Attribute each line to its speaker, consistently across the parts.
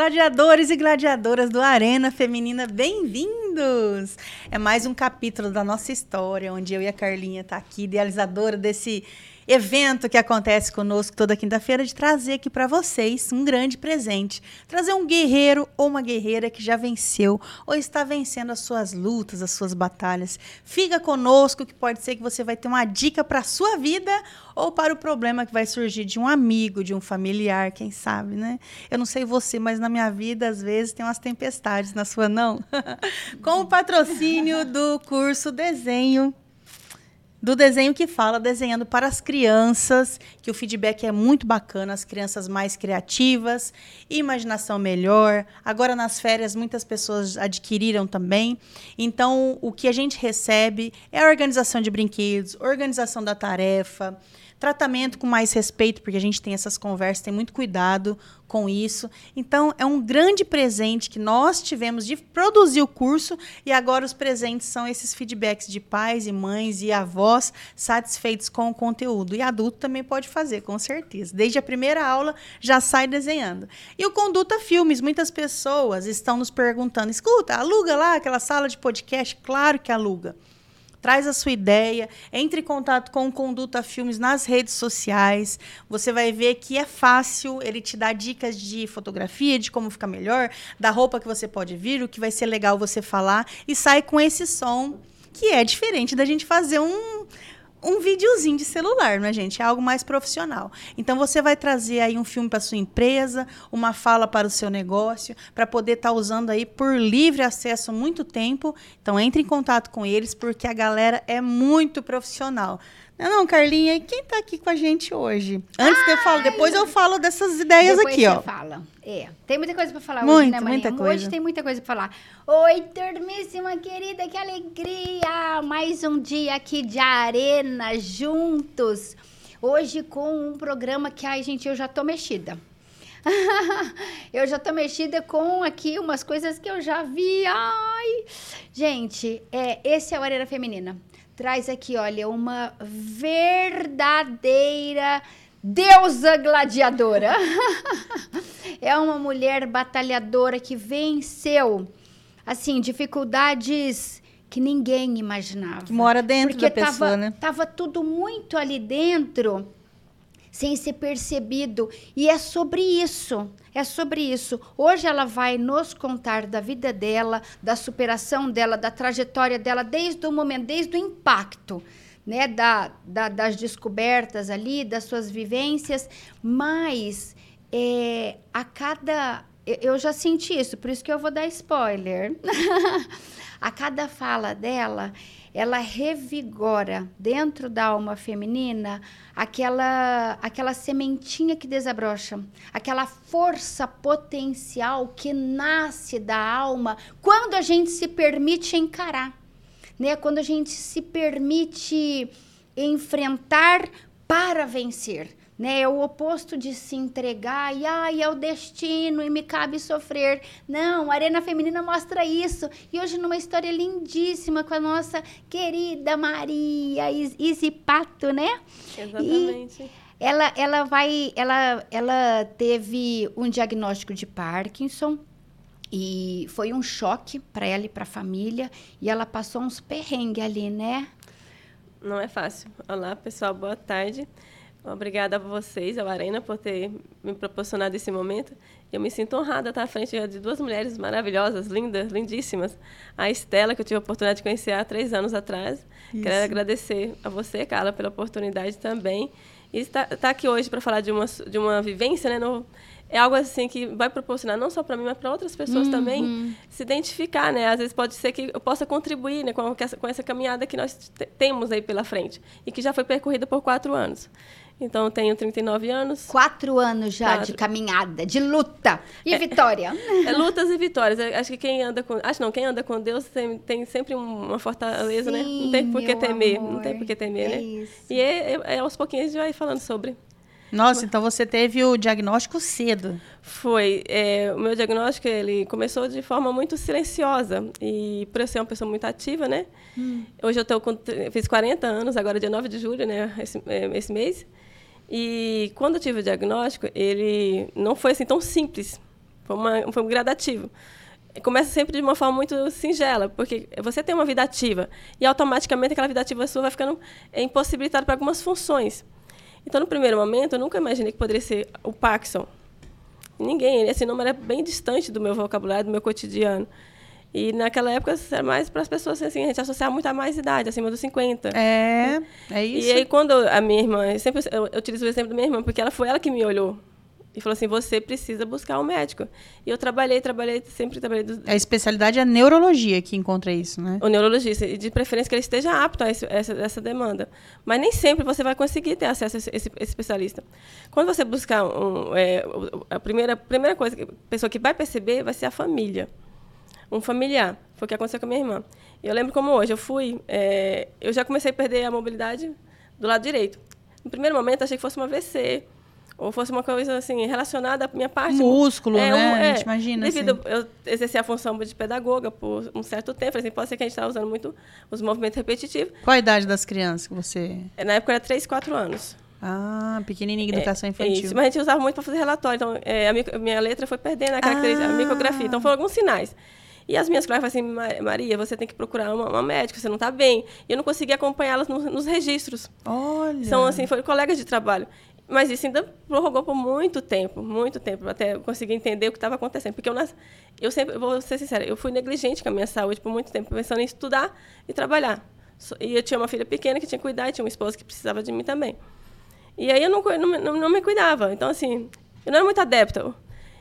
Speaker 1: Gladiadores e gladiadoras do Arena Feminina, bem-vindos! É mais um capítulo da nossa história, onde eu e a Carlinha tá aqui, idealizadora desse evento que acontece conosco toda quinta-feira de trazer aqui para vocês um grande presente. Trazer um guerreiro ou uma guerreira que já venceu ou está vencendo as suas lutas, as suas batalhas. Fica conosco que pode ser que você vai ter uma dica para a sua vida ou para o problema que vai surgir de um amigo, de um familiar, quem sabe, né? Eu não sei você, mas na minha vida às vezes tem umas tempestades, na sua não? Com o patrocínio do curso Desenho do desenho que fala desenhando para as crianças, que o feedback é muito bacana, as crianças mais criativas, imaginação melhor. Agora nas férias muitas pessoas adquiriram também. Então, o que a gente recebe é a organização de brinquedos, organização da tarefa, tratamento com mais respeito, porque a gente tem essas conversas, tem muito cuidado com isso. Então, é um grande presente que nós tivemos de produzir o curso e agora os presentes são esses feedbacks de pais e mães e avós satisfeitos com o conteúdo. E adulto também pode fazer, com certeza. Desde a primeira aula já sai desenhando. E o Conduta Filmes, muitas pessoas estão nos perguntando: escuta, aluga lá aquela sala de podcast? Claro que aluga traz a sua ideia, entre em contato com o Conduta Filmes nas redes sociais. Você vai ver que é fácil, ele te dá dicas de fotografia, de como ficar melhor, da roupa que você pode vir, o que vai ser legal você falar e sai com esse som que é diferente da gente fazer um um videozinho de celular, né, gente? É algo mais profissional. Então você vai trazer aí um filme para sua empresa, uma fala para o seu negócio, para poder estar tá usando aí por livre acesso muito tempo. Então entre em contato com eles porque a galera é muito profissional. Não, Carlinha, e quem está aqui com a gente hoje? Antes que eu falo, depois eu falo dessas ideias aqui, ó.
Speaker 2: fala. É, tem muita coisa para falar
Speaker 1: Muito,
Speaker 2: hoje, né, Maria?
Speaker 1: muita coisa.
Speaker 2: Hoje tem muita coisa para falar. Oi, turmíssima querida, que alegria! Mais um dia aqui de arena juntos. Hoje com um programa que, ai, gente, eu já tô mexida. eu já tô mexida com aqui umas coisas que eu já vi. Ai, gente, é, esse é o Arena Feminina traz aqui, olha, uma verdadeira deusa gladiadora. é uma mulher batalhadora que venceu, assim, dificuldades que ninguém imaginava.
Speaker 1: Que mora dentro
Speaker 2: Porque
Speaker 1: da pessoa,
Speaker 2: tava,
Speaker 1: né?
Speaker 2: Tava tudo muito ali dentro sem ser percebido. E é sobre isso. É sobre isso. Hoje ela vai nos contar da vida dela, da superação dela, da trajetória dela, desde o momento, desde o impacto. Né, da, da das descobertas ali, das suas vivências, mas é, a cada. Eu já senti isso, por isso que eu vou dar spoiler. a cada fala dela, ela revigora dentro da alma feminina aquela aquela sementinha que desabrocha, aquela força potencial que nasce da alma quando a gente se permite encarar, né? Quando a gente se permite enfrentar para vencer né? É o oposto de se entregar e ai, é o destino e me cabe sofrer. Não, a Arena Feminina mostra isso. E hoje numa história lindíssima com a nossa querida Maria Isipato, né?
Speaker 3: Exatamente.
Speaker 2: E ela, ela vai, ela, ela teve um diagnóstico de Parkinson. E foi um choque para ela e para a família. E ela passou uns perrengues ali, né?
Speaker 3: Não é fácil. Olá, pessoal, boa tarde. Obrigada a vocês, ao Arena, por ter me proporcionado esse momento. Eu me sinto honrada estar à frente de duas mulheres maravilhosas, lindas, lindíssimas. A Estela, que eu tive a oportunidade de conhecer há três anos atrás. Isso. Quero agradecer a você, Carla, pela oportunidade também. E estar, estar aqui hoje para falar de uma, de uma vivência, né? No, é algo assim que vai proporcionar não só para mim, mas para outras pessoas uhum. também se identificar, né? Às vezes pode ser que eu possa contribuir né, com, essa, com essa caminhada que nós temos aí pela frente e que já foi percorrida por quatro anos. Então, eu tenho 39 anos.
Speaker 2: Quatro anos já Quatro. de caminhada, de luta e é, vitória.
Speaker 3: É, lutas e vitórias. Acho que quem anda com. Acho não, quem anda com Deus tem, tem sempre uma fortaleza,
Speaker 2: Sim,
Speaker 3: né? Não tem por que temer.
Speaker 2: Amor.
Speaker 3: Não tem por que temer,
Speaker 2: é
Speaker 3: né?
Speaker 2: Isso.
Speaker 3: E é, é, é, aos pouquinhos a gente vai falando sobre.
Speaker 1: Nossa, então você teve o diagnóstico cedo.
Speaker 3: Foi. É, o meu diagnóstico ele começou de forma muito silenciosa. E por eu ser uma pessoa muito ativa, né? Hum. Hoje eu tô com, fiz 40 anos, agora é dia 9 de julho, né? Esse, esse mês. E quando eu tive o diagnóstico, ele não foi assim tão simples, Foi, uma, foi um gradativo. Começa sempre de uma forma muito singela, porque você tem uma vida ativa e automaticamente aquela vida ativa sua vai ficando impossibilitada para algumas funções. Então, no primeiro momento, eu nunca imaginei que poderia ser o Paxson. Ninguém, esse nome era bem distante do meu vocabulário, do meu cotidiano. E naquela época era mais para as pessoas assim, a gente associava muito a mais idade, acima dos 50.
Speaker 1: É, é isso.
Speaker 3: E aí quando a minha irmã, eu sempre eu, eu utilizo o exemplo da minha irmã, porque ela foi ela que me olhou e falou assim: "Você precisa buscar um médico". E eu trabalhei, trabalhei, sempre trabalhei do...
Speaker 1: A especialidade é a neurologia que encontra isso, né?
Speaker 3: O neurologista, e de preferência que ele esteja apto a esse, essa, essa demanda. Mas nem sempre você vai conseguir ter acesso a esse, esse especialista. Quando você buscar um, é, a primeira primeira coisa que a pessoa que vai perceber vai ser a família um familiar. Foi o que aconteceu com a minha irmã. Eu lembro como hoje, eu fui, é, eu já comecei a perder a mobilidade do lado direito. No primeiro momento, achei que fosse uma AVC, ou fosse uma coisa assim relacionada à minha parte.
Speaker 1: Músculo, é, né? Um, é, a gente imagina.
Speaker 3: Devido
Speaker 1: assim.
Speaker 3: eu exercer a função de pedagoga por um certo tempo, assim, pode ser que a gente estava usando muito os movimentos repetitivos.
Speaker 1: Qual a idade das crianças que você.
Speaker 3: É, na época era 3, 4 anos.
Speaker 1: Ah, pequenininha, educação é, infantil.
Speaker 3: Isso, mas a gente usava muito para fazer relatório. Então, é, a, minha, a, minha, letra foi perdendo a característica, ah. a micrografia. Então, foram alguns sinais. E as minhas colegas falaram assim, Maria, você tem que procurar uma, uma médica, você não está bem. E eu não consegui acompanhá-las no, nos registros.
Speaker 1: Olha!
Speaker 3: São, assim, foram colegas de trabalho. Mas isso ainda prorrogou por muito tempo, muito tempo, até eu conseguir entender o que estava acontecendo. Porque eu, nas... eu sempre, vou ser sincera, eu fui negligente com a minha saúde por muito tempo, pensando em estudar e trabalhar. E eu tinha uma filha pequena que tinha que cuidar, e tinha uma esposa que precisava de mim também. E aí eu não, não, não me cuidava. Então, assim, eu não era muito adepta.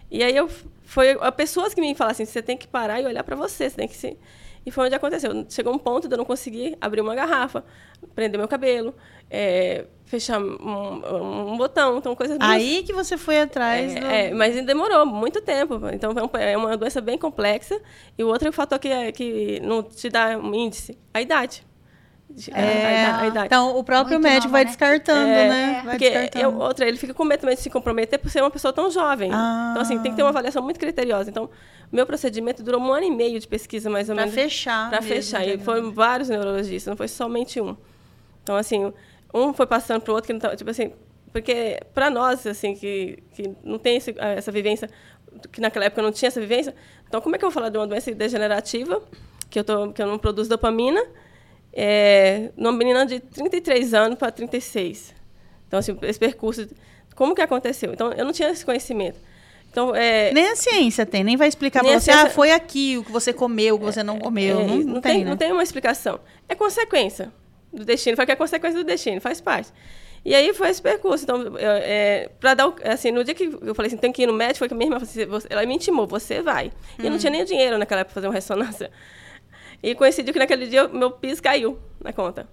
Speaker 3: E aí eu foi a pessoas que me falaram assim, você tem que parar e olhar para você, você tem que se e foi onde aconteceu. Chegou um ponto de eu não conseguir abrir uma garrafa, prender meu cabelo, é, fechar um, um, botão, então coisas.
Speaker 1: Aí que você foi atrás.
Speaker 3: É,
Speaker 1: do...
Speaker 3: é, mas demorou muito tempo. Então é uma doença bem complexa. E o outro fator que, é, que não te dá um índice, a idade.
Speaker 1: É, a, idade. Então, o próprio Muito médico nova, vai né? descartando, é, né?
Speaker 3: Vai porque descartando. Eu, outra, ele fica com medo também de se comprometer por ser uma pessoa tão jovem. Ah. Então, assim, tem que ter uma avaliação muito criteriosa. Então, meu procedimento durou um ano e meio de pesquisa, mais ou
Speaker 1: pra
Speaker 3: menos.
Speaker 1: Para fechar.
Speaker 3: Para fechar. E foram vários neurologistas, não foi somente um. Então, assim, um foi passando para o outro que não estava. Tipo assim, porque para nós, assim, que, que não tem esse, essa vivência, que naquela época não tinha essa vivência, então, como é que eu vou falar de uma doença degenerativa, que eu, tô, que eu não produzo dopamina? É, numa menina de 33 anos para 36. Então, assim, esse percurso, como que aconteceu? Então, eu não tinha esse conhecimento. Então, é,
Speaker 1: nem a ciência tem, nem vai explicar para você, ciência, ah, foi aqui o que você comeu, o que você não é, comeu. É, não, não, não, tem, né?
Speaker 3: não tem uma explicação. É consequência do destino, foi que é consequência do destino, faz parte. E aí foi esse percurso. Então, é, para dar, assim, no dia que eu falei assim, tem que ir no médico, foi que a minha irmã assim, ela me intimou, você vai. Hum. E eu não hum. tinha nem dinheiro naquela época para fazer uma ressonância. E coincidiu que naquele dia meu PIS caiu na conta.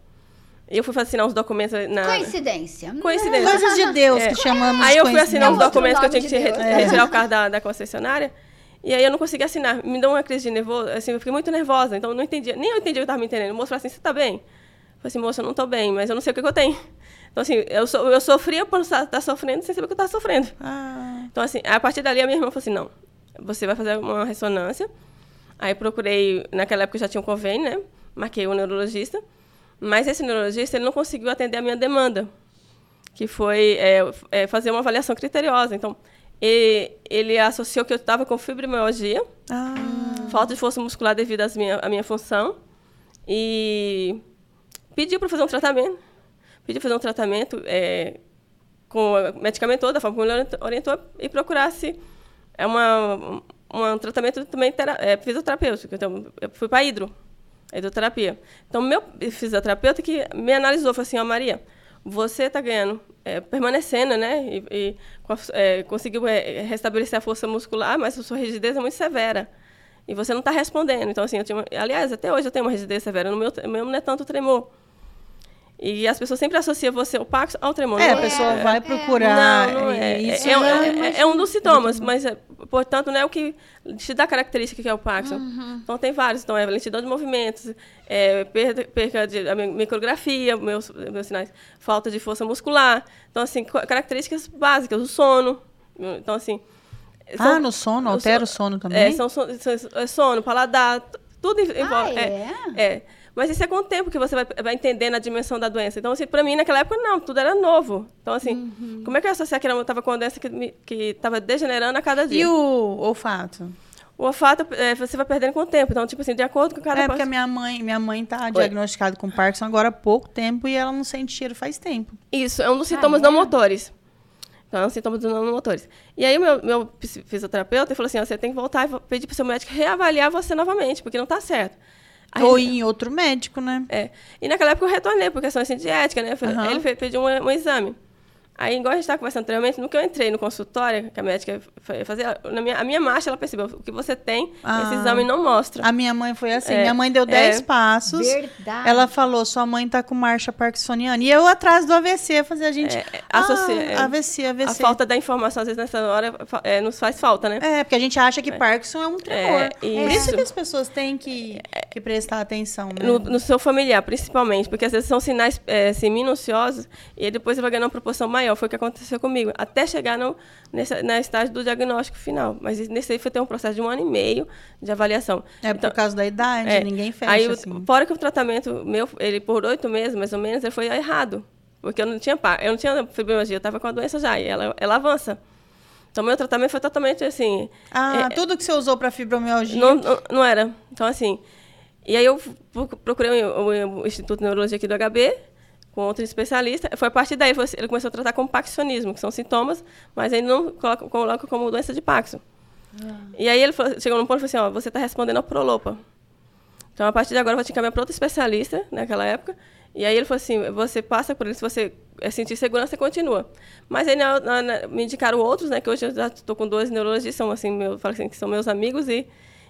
Speaker 3: E eu fui assinar os documentos na.
Speaker 2: Coincidência.
Speaker 3: Coincidência.
Speaker 1: Coisas de Deus é. que chamamos
Speaker 3: Aí eu fui assinar os documentos que eu tinha que de retirar o carro da, da concessionária. E aí eu não consegui assinar. Me deu uma crise de nervoso, assim, eu fiquei muito nervosa, então eu não entendia. Nem eu entendi o que estava me entendendo. O moço falou assim: você está bem? Eu falei assim, moça, eu não estou bem, mas eu não sei o que, que eu tenho. Então, assim, eu, so, eu sofria por estar tá sofrendo sem saber o que eu estava sofrendo. Ah. Então, assim, a partir dali a minha irmã falou assim: não, você vai fazer uma ressonância Aí procurei, naquela época já tinha um convênio, né? Marquei um neurologista. Mas esse neurologista ele não conseguiu atender a minha demanda, que foi é, é, fazer uma avaliação criteriosa. Então, ele, ele associou que eu estava com fibromialgia, ah. falta de força muscular devido às minha, à minha função, e pediu para fazer um tratamento. Pediu para fazer um tratamento é, com medicamento, da forma como ele orientou, e procurasse é uma, um tratamento também é, fisioterapêutico. Então, eu fui para hidro, hidroterapia. Então, meu fisioterapeuta que me analisou, falou assim, ó, oh, Maria, você está ganhando, é, permanecendo, né? E, e é, conseguiu é, restabelecer a força muscular, mas a sua rigidez é muito severa. E você não está respondendo. Então, assim, eu tinha aliás, até hoje eu tenho uma rigidez severa. No meu, meu não é tanto tremor. E as pessoas sempre associam você, o Pax, ao tremor.
Speaker 1: É, a pessoa é, vai procurar.
Speaker 3: Não, não é. Isso é, é, é, um dos sintomas, mas, portanto, não é o que te dá característica que é o Pax. Uhum. Então, tem vários. Então, é lentidão de movimentos, é, perda, perda de micrografia, meus, meus sinais, falta de força muscular. Então, assim, características básicas, o sono. Então, assim...
Speaker 1: São, ah, no sono? Altera o sono, também?
Speaker 3: É, são, sono, paladar, tudo envolve.
Speaker 2: Ah, é?
Speaker 3: é Mas isso é com o tempo que você vai, vai entendendo a dimensão da doença. Então, assim, para mim, naquela época, não, tudo era novo. Então, assim, uhum. como é que eu associar que eu estava com uma doença que estava degenerando a cada dia?
Speaker 1: E o olfato?
Speaker 3: O olfato é, você vai perdendo com o tempo. Então, tipo assim, de acordo com cada
Speaker 1: É, porque a minha mãe, minha mãe tá diagnosticada com Parkinson agora há pouco tempo e ela não sente cheiro faz tempo.
Speaker 3: Isso, é um dos sintomas ah, é? não motores. Então, é um sintoma dos não motores. E aí, meu, meu fisioterapeuta falou assim: você tem que voltar e pedir para o seu médico reavaliar você novamente, porque não está certo.
Speaker 1: Ou em outro médico, né?
Speaker 3: É. E naquela época eu retornei por questões assim, de ética, né? Uhum. Ele pediu um, um exame. Aí, igual a gente estava conversando anteriormente, no que eu entrei no consultório, que a médica fazia, na minha, a minha marcha, ela percebeu o que você tem, ah, esse exame não mostra.
Speaker 1: A minha mãe foi assim, é, minha mãe deu 10 é, passos. Verdade. Ela falou, sua mãe está com marcha parkinsoniana. E eu atrás do AVC, fazer a gente... É, ah, associa, AVC, AVC.
Speaker 3: A falta da informação, às vezes, nessa hora, é, nos faz falta, né?
Speaker 1: É, porque a gente acha que é. Parkinson é um tremor. Isso. Por isso que as pessoas têm que, que prestar atenção, né?
Speaker 3: No, no, seu familiar, principalmente, porque às vezes são sinais assim, minuciosos e depois vai ganhando uma proporção maior. Foi o que aconteceu com comigo, até chegar no, nessa, na estágio do diagnóstico final. Mas nesse aí foi ter um processo de um ano e meio de avaliação.
Speaker 1: É então, por causa da idade, é, ninguém fecha
Speaker 3: aí,
Speaker 1: assim.
Speaker 3: Fora que o tratamento meu, ele por oito meses, mais ou menos, ele foi errado. Porque eu não tinha eu não tinha fibromialgia, eu estava com a doença já, e ela, ela avança. Então, meu tratamento foi totalmente assim...
Speaker 1: Ah, é, tudo que você usou para fibromialgia?
Speaker 3: Não, não, não, era. Então, assim... E aí eu procurei o, o Instituto de Neurologia aqui do HB, com outro especialista. Foi a partir daí ele começou a tratar como paxonismo, que são sintomas, mas ele não coloca, coloca como doença de Paxo. Ah. E aí ele falou, chegou num ponto e falou assim, ó, você está respondendo ao Prolopa. Então, a partir de agora, eu vou te encaminhar para outro especialista, naquela época. E aí ele falou assim, você passa por isso, se você é, sentir segurança, continua. Mas aí na, na, me indicaram outros, né, que hoje eu já estou com dois neurologistas, são assim, meu, assim, que são meus amigos e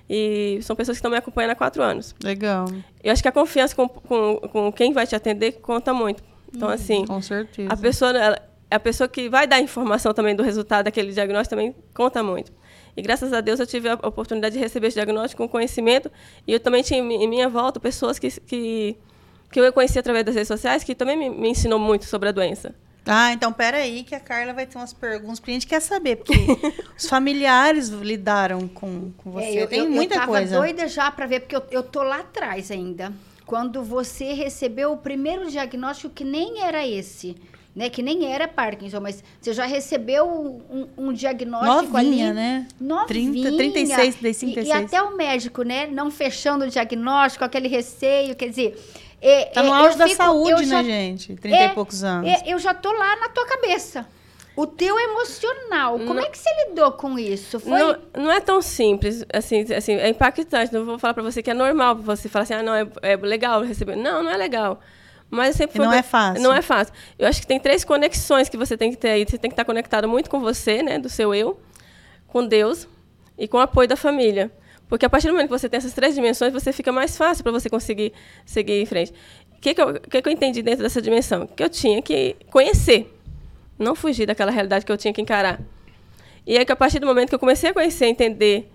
Speaker 3: e são pessoas que estão me acompanhando há quatro anos.
Speaker 1: Legal.
Speaker 3: Eu acho que a confiança com, com, com quem vai te atender conta muito. Então, hum, assim.
Speaker 1: Com certeza.
Speaker 3: A pessoa, ela, a pessoa que vai dar informação também do resultado daquele diagnóstico também conta muito. E graças a Deus eu tive a oportunidade de receber esse diagnóstico com conhecimento. E eu também tinha em minha volta pessoas que, que, que eu conheci através das redes sociais que também me, me ensinou muito sobre a doença.
Speaker 1: Ah, então peraí que a Carla vai ter umas perguntas que a gente quer saber, porque os familiares lidaram com, com você. É, eu, Tem eu, muita
Speaker 2: eu
Speaker 1: coisa.
Speaker 2: Eu doida já para ver, porque eu, eu tô lá atrás ainda. Quando você recebeu o primeiro diagnóstico que nem era esse, né? Que nem era Parkinson, mas você já recebeu um, um diagnóstico
Speaker 1: Novinha,
Speaker 2: ali.
Speaker 1: né?
Speaker 2: Novinha.
Speaker 1: 30, 36, 36.
Speaker 2: E, e até o médico, né? Não fechando o diagnóstico, aquele receio, quer dizer é,
Speaker 1: tá no é, auge da fico, saúde, né, já, gente? 30 é, e poucos anos.
Speaker 2: É, eu já tô lá na tua cabeça. O teu emocional, como é que você lidou com isso?
Speaker 3: Foi... Não, não é tão simples, assim, assim, é impactante. Não vou falar para você que é normal você falar assim, ah, não, é, é legal receber. Não, não é legal. Mas sempre
Speaker 1: não é fácil.
Speaker 3: Não é fácil. Eu acho que tem três conexões que você tem que ter aí. Você tem que estar conectado muito com você, né, do seu eu, com Deus e com o apoio da família. Porque a partir do momento que você tem essas três dimensões, você fica mais fácil para você conseguir seguir em frente. O que, que, eu, que, que eu entendi dentro dessa dimensão? Que eu tinha que conhecer, não fugir daquela realidade que eu tinha que encarar. E aí, que a partir do momento que eu comecei a conhecer, entender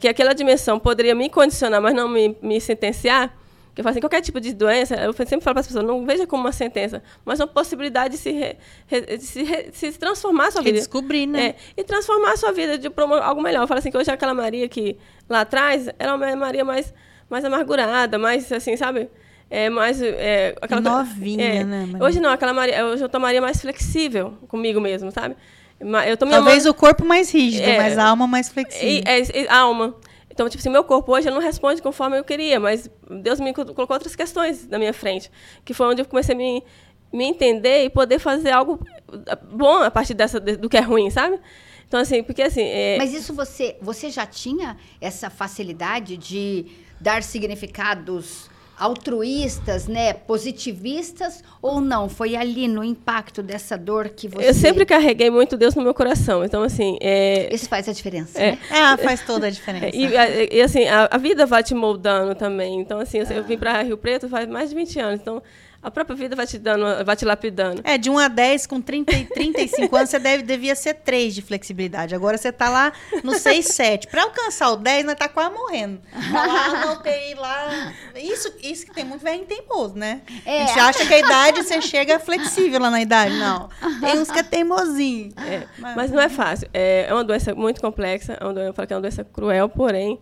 Speaker 3: que aquela dimensão poderia me condicionar, mas não me, me sentenciar, que eu falo assim, qualquer tipo de doença, eu sempre falo para as pessoas, não veja como uma sentença, mas uma possibilidade de se, re, re, de se, re, se transformar a sua vida.
Speaker 1: Descobrir, né?
Speaker 3: É, e transformar a sua vida de algo melhor. Eu falo assim, que hoje aquela Maria que lá atrás era uma Maria mais, mais amargurada, mais assim, sabe? É, mais é,
Speaker 1: aquela novinha, é, né?
Speaker 3: Maria? Hoje não, aquela Maria, hoje eu tô Maria mais flexível comigo mesmo, sabe?
Speaker 1: Eu tô Talvez o corpo mais rígido, é, mas a alma mais flexível.
Speaker 3: É, a alma. Então, tipo assim, meu corpo hoje não responde conforme eu queria, mas Deus me colocou outras questões na minha frente, que foi onde eu comecei a me, me entender e poder fazer algo bom a partir dessa, do que é ruim, sabe? Então, assim, porque assim... É...
Speaker 2: Mas isso você, você já tinha essa facilidade de dar significados altruístas, né, positivistas ou não? Foi ali no impacto dessa dor que você...
Speaker 3: Eu sempre carreguei muito Deus no meu coração, então assim... É...
Speaker 2: Isso faz a diferença,
Speaker 1: é.
Speaker 2: né?
Speaker 1: É, faz toda a diferença.
Speaker 3: E, e assim, a, a, vida vai te moldando também, então assim, ah. eu vim para Rio Preto faz mais de 20 anos, então a própria vida vai te dando, vai te lapidando.
Speaker 1: É, de 1 a 10, com 30, 35 anos, você deve, devia ser 3 de flexibilidade. Agora você está lá no 6, 7. Para alcançar o 10, nós tá quase morrendo. Tá lá UTI, lá. Isso, isso que tem muito velho teimoso, né? É. A gente acha que a idade você chega flexível lá na idade. Não. Tem uns que é teimosinho.
Speaker 3: É, mas, mas não é fácil. É, é uma doença muito complexa. É uma doença, eu falo que é uma doença cruel, porém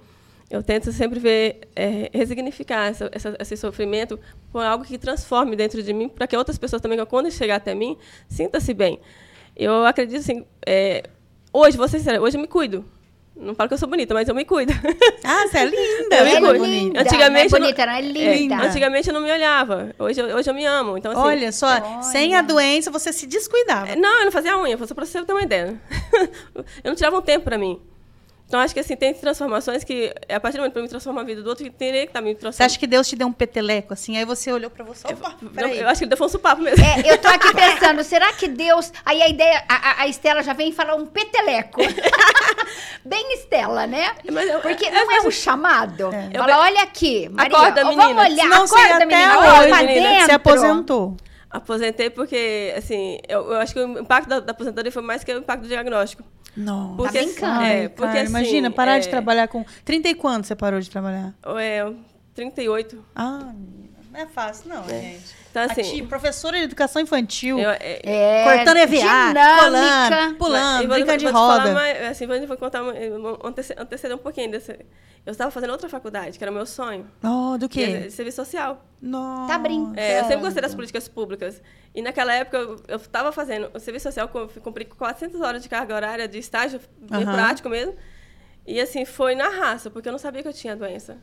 Speaker 3: Eu tento sempre ver, é, resignificar essa, essa, esse sofrimento por algo que transforme dentro de mim, para que outras pessoas também, quando chegar até mim, sinta-se bem. Eu acredito assim, é, hoje, vou ser sincera, hoje eu me cuido. Não falo que eu sou bonita, mas eu me cuido.
Speaker 1: Ah, você é linda.
Speaker 3: Eu me
Speaker 2: é
Speaker 3: cuido.
Speaker 2: linda,
Speaker 3: Antigamente
Speaker 2: não é
Speaker 3: não-
Speaker 2: bonita, não é
Speaker 3: É,
Speaker 2: linda.
Speaker 3: antigamente eu não me olhava. Hoje, eu- hoje eu me amo. Então, assim,
Speaker 1: Olha só,
Speaker 2: Olha.
Speaker 1: sem a doença você se descuidava.
Speaker 3: É, Não, eu não fazia unha, só para você ter uma ideia. eu não tirava um tempo para mim. Então, acho que assim, tem transformações que, a partir do momento que eu me transformar a vida do outro, que teria que estar me
Speaker 1: Você
Speaker 3: transformando.
Speaker 1: acha que Deus te deu um peteleco assim? Aí você olhou pra você. Opa,
Speaker 3: Não,
Speaker 1: peraí.
Speaker 3: eu acho que ele deu um supapo mesmo.
Speaker 2: É, eu tô aqui pensando, será que Deus. Aí a ideia, a, a- Estela já vem falar um peteleco. Bem Estela, né?
Speaker 3: Mas eu-
Speaker 2: Porque
Speaker 3: é-
Speaker 2: não é um chamado.
Speaker 1: É.
Speaker 2: Fala, olha aqui, Maria.
Speaker 3: Acorda,
Speaker 2: ó,
Speaker 3: menina.
Speaker 2: Vamos olhar,
Speaker 1: você
Speaker 2: acorda,
Speaker 1: até
Speaker 2: menina.
Speaker 1: hoje,
Speaker 2: Olha
Speaker 3: menina,
Speaker 2: dentro.
Speaker 1: Você aposentou.
Speaker 3: Aposentei porque, assim, eu, eu acho que o impacto da, da aposentadoria foi mais que o impacto do diagnóstico.
Speaker 1: Nossa.
Speaker 3: Porque,
Speaker 2: Tá brincando.
Speaker 3: é, porque,
Speaker 1: cara,
Speaker 3: assim,
Speaker 1: imagina, parar de
Speaker 3: é,
Speaker 1: trabalhar com. 30 e quando você parou de trabalhar?
Speaker 3: É, 38.
Speaker 1: Ah, menina, não é fácil, não, gente.
Speaker 3: Então, assim,
Speaker 1: professora de educação infantil,
Speaker 3: eu, é,
Speaker 2: É,
Speaker 1: cortando EVA,
Speaker 2: dinâmica.
Speaker 1: colando, pulando,
Speaker 3: vou-
Speaker 1: brincando de
Speaker 3: vou
Speaker 1: roda.
Speaker 3: mais, assim, vou, vou contar, uma- um- antece- anteceder um pouquinho desse. Eu estava fazendo outra faculdade, que era o meu sonho.
Speaker 1: Oh, do
Speaker 3: que é
Speaker 1: quê?
Speaker 3: de serviço social.
Speaker 1: Nossa.
Speaker 2: Tá brincando.
Speaker 3: É, eu sempre gostei das políticas públicas. E naquela época eu estava fazendo o serviço social, com- cumpri 400 horas de carga horária de estágio, bem prático mesmo. E assim, foi na raça, porque eu não sabia que eu tinha doença.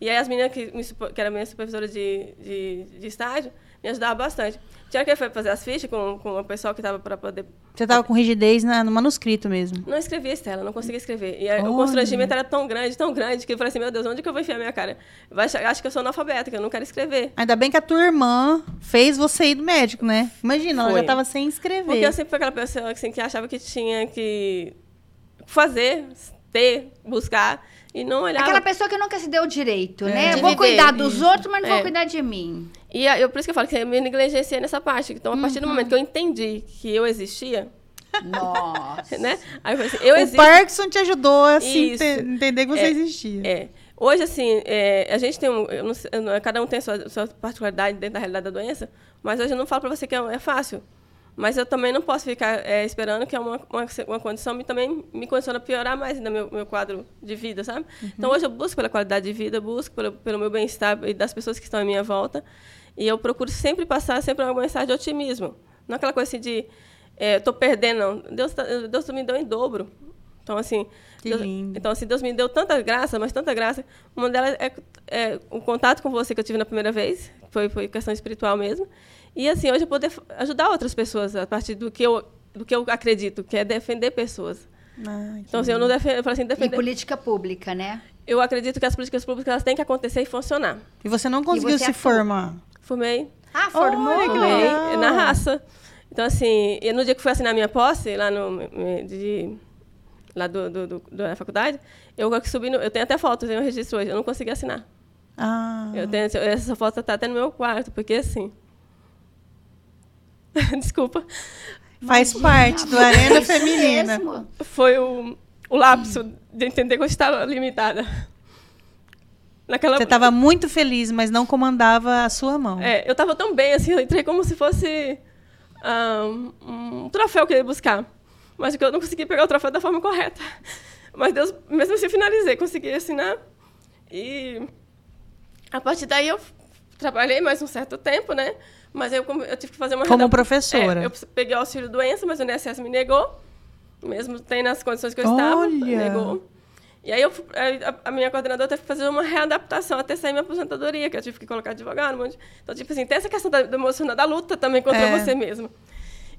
Speaker 3: E aí as meninas que, me que era minha supervisora de, de, de estágio me ajudavam bastante. Tinha que foi fazer as fichas com, com o pessoal que estava para poder
Speaker 1: Você tava com rigidez na- no manuscrito mesmo.
Speaker 3: não escrevia Estela, não conseguia escrever. E aí, o constrangimento era tão grande, tão grande, que eu falei assim, meu Deus, onde que eu vou enfiar minha cara? Vai, acho que eu sou analfabeta, que eu não quero escrever.
Speaker 1: Ainda bem que a tua irmã fez você ir do médico, né? Imagina, ela
Speaker 3: Foi.
Speaker 1: já tava sem escrever.
Speaker 3: Porque eu sempre fui aquela pessoa assim, que achava que tinha que fazer, ter, buscar, e não olhava.
Speaker 2: Aquela pessoa que nunca se deu o direito,
Speaker 1: É.
Speaker 2: né?
Speaker 3: De
Speaker 2: vou
Speaker 3: viver,
Speaker 2: cuidar dos
Speaker 1: isso.
Speaker 2: outros, mas não vou
Speaker 3: É.
Speaker 2: cuidar de mim.
Speaker 3: E eu, por isso que eu falo que eu me negligenciei nessa parte. Então, a partir do momento que eu entendi que eu existia,
Speaker 2: Nossa.
Speaker 3: né? Aí eu falei assim, eu
Speaker 1: o
Speaker 3: existo.
Speaker 1: Parkinson te ajudou a assim, entender que você
Speaker 3: É,
Speaker 1: existia.
Speaker 3: É. Hoje, assim, é, a gente tem um. eu sei, eu cada um tem a sua, sua particularidade dentro da realidade da doença, mas hoje eu não falo para você que é, é fácil. Mas eu também não posso ficar é, esperando que é uma, uma, uma condição me também me condiciona a piorar mais ainda meu, meu quadro de vida, sabe? Então hoje eu busco pela qualidade de vida, busco pelo, pelo meu bem-estar e das pessoas que estão à minha volta. E eu procuro sempre passar sempre uma mensagem de otimismo. Não aquela coisa assim de estou perdendo, não. Deus, tá- Deus me deu em dobro. Então, assim,
Speaker 1: Que
Speaker 3: Deus, então, assim, Deus me deu tanta graça, mas tanta graça. Uma delas é, é o contato com você que eu tive na primeira vez, foi, foi questão espiritual mesmo. E, assim, hoje eu poder ajudar outras pessoas a partir do que eu, do que eu acredito, que é defender pessoas.
Speaker 1: Que
Speaker 3: Então, assim, eu não defendo, eu falo assim,
Speaker 2: E
Speaker 3: defender.
Speaker 2: política pública, né?
Speaker 3: Eu acredito que as políticas públicas elas têm que acontecer e funcionar.
Speaker 1: E você não conseguiu
Speaker 2: você
Speaker 1: se
Speaker 2: atua.
Speaker 1: formar.
Speaker 3: Formei,
Speaker 2: Ah, formou?
Speaker 1: Que
Speaker 3: formei na raça. Então, assim, e no dia que fui assinar minha posse, lá no de, lá do, do, do- da faculdade, eu subi, no, eu tenho até fotos, eu tenho um registro hoje, eu não consegui assinar.
Speaker 1: Ah.
Speaker 3: Eu tenho, essa foto está até no meu quarto, porque assim. Desculpa.
Speaker 1: Faz parte do Arena Feminina.
Speaker 2: mesmo.
Speaker 3: Foi o, o lapso de entender que eu estava limitada. Naquela,
Speaker 1: Você estava muito feliz, mas não comandava a sua mão.
Speaker 3: É, eu estava tão bem, assim, eu entrei como se fosse ah, um troféu que eu ia buscar. Mas que eu não consegui pegar o troféu da forma correta. Mas Deus, mesmo assim, eu finalizei, consegui assinar. E a partir daí eu trabalhei mais um certo tempo, né? Mas eu, eu tive que fazer uma
Speaker 1: Como professora.
Speaker 3: É, eu peguei o auxílio doença, mas o INSS me negou. Mesmo tem nas condições que eu estava,
Speaker 1: Olha!
Speaker 3: negou. E aí eu, a, a minha coordenadora teve que fazer uma readaptação até sair minha aposentadoria, que eu tive que colocar advogado, um monte. Então, tipo assim, tem essa questão da, do emocional, da luta também contra
Speaker 1: É.
Speaker 3: você mesmo.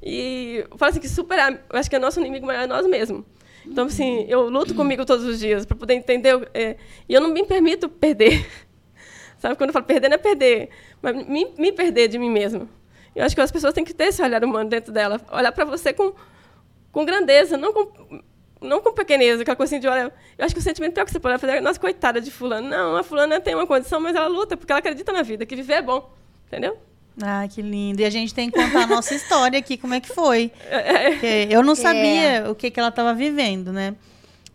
Speaker 3: E eu falo assim que superar, eu acho que é nosso inimigo maior é nós mesmos. Então, assim, eu luto comigo todos os dias para poder entender. é, e eu não me permito perder. Sabe, quando eu falo perder, não é perder, mas me, me perder de mim mesmo. Eu acho que as pessoas têm que ter esse olhar humano dentro dela, olhar para você com, com grandeza, não com, não com pequeneza, aquela coisa assim de olha. Eu acho que o sentimento pior que você pode fazer é, nossa, coitada de fulano. Não, a fulana tem uma condição, mas ela luta, porque ela acredita na vida, que viver é bom. Entendeu?
Speaker 1: Ah, que lindo. E a gente tem que contar a nossa história aqui, como é que foi.
Speaker 3: É,
Speaker 1: Porque eu não sabia o que, que ela estava vivendo, né?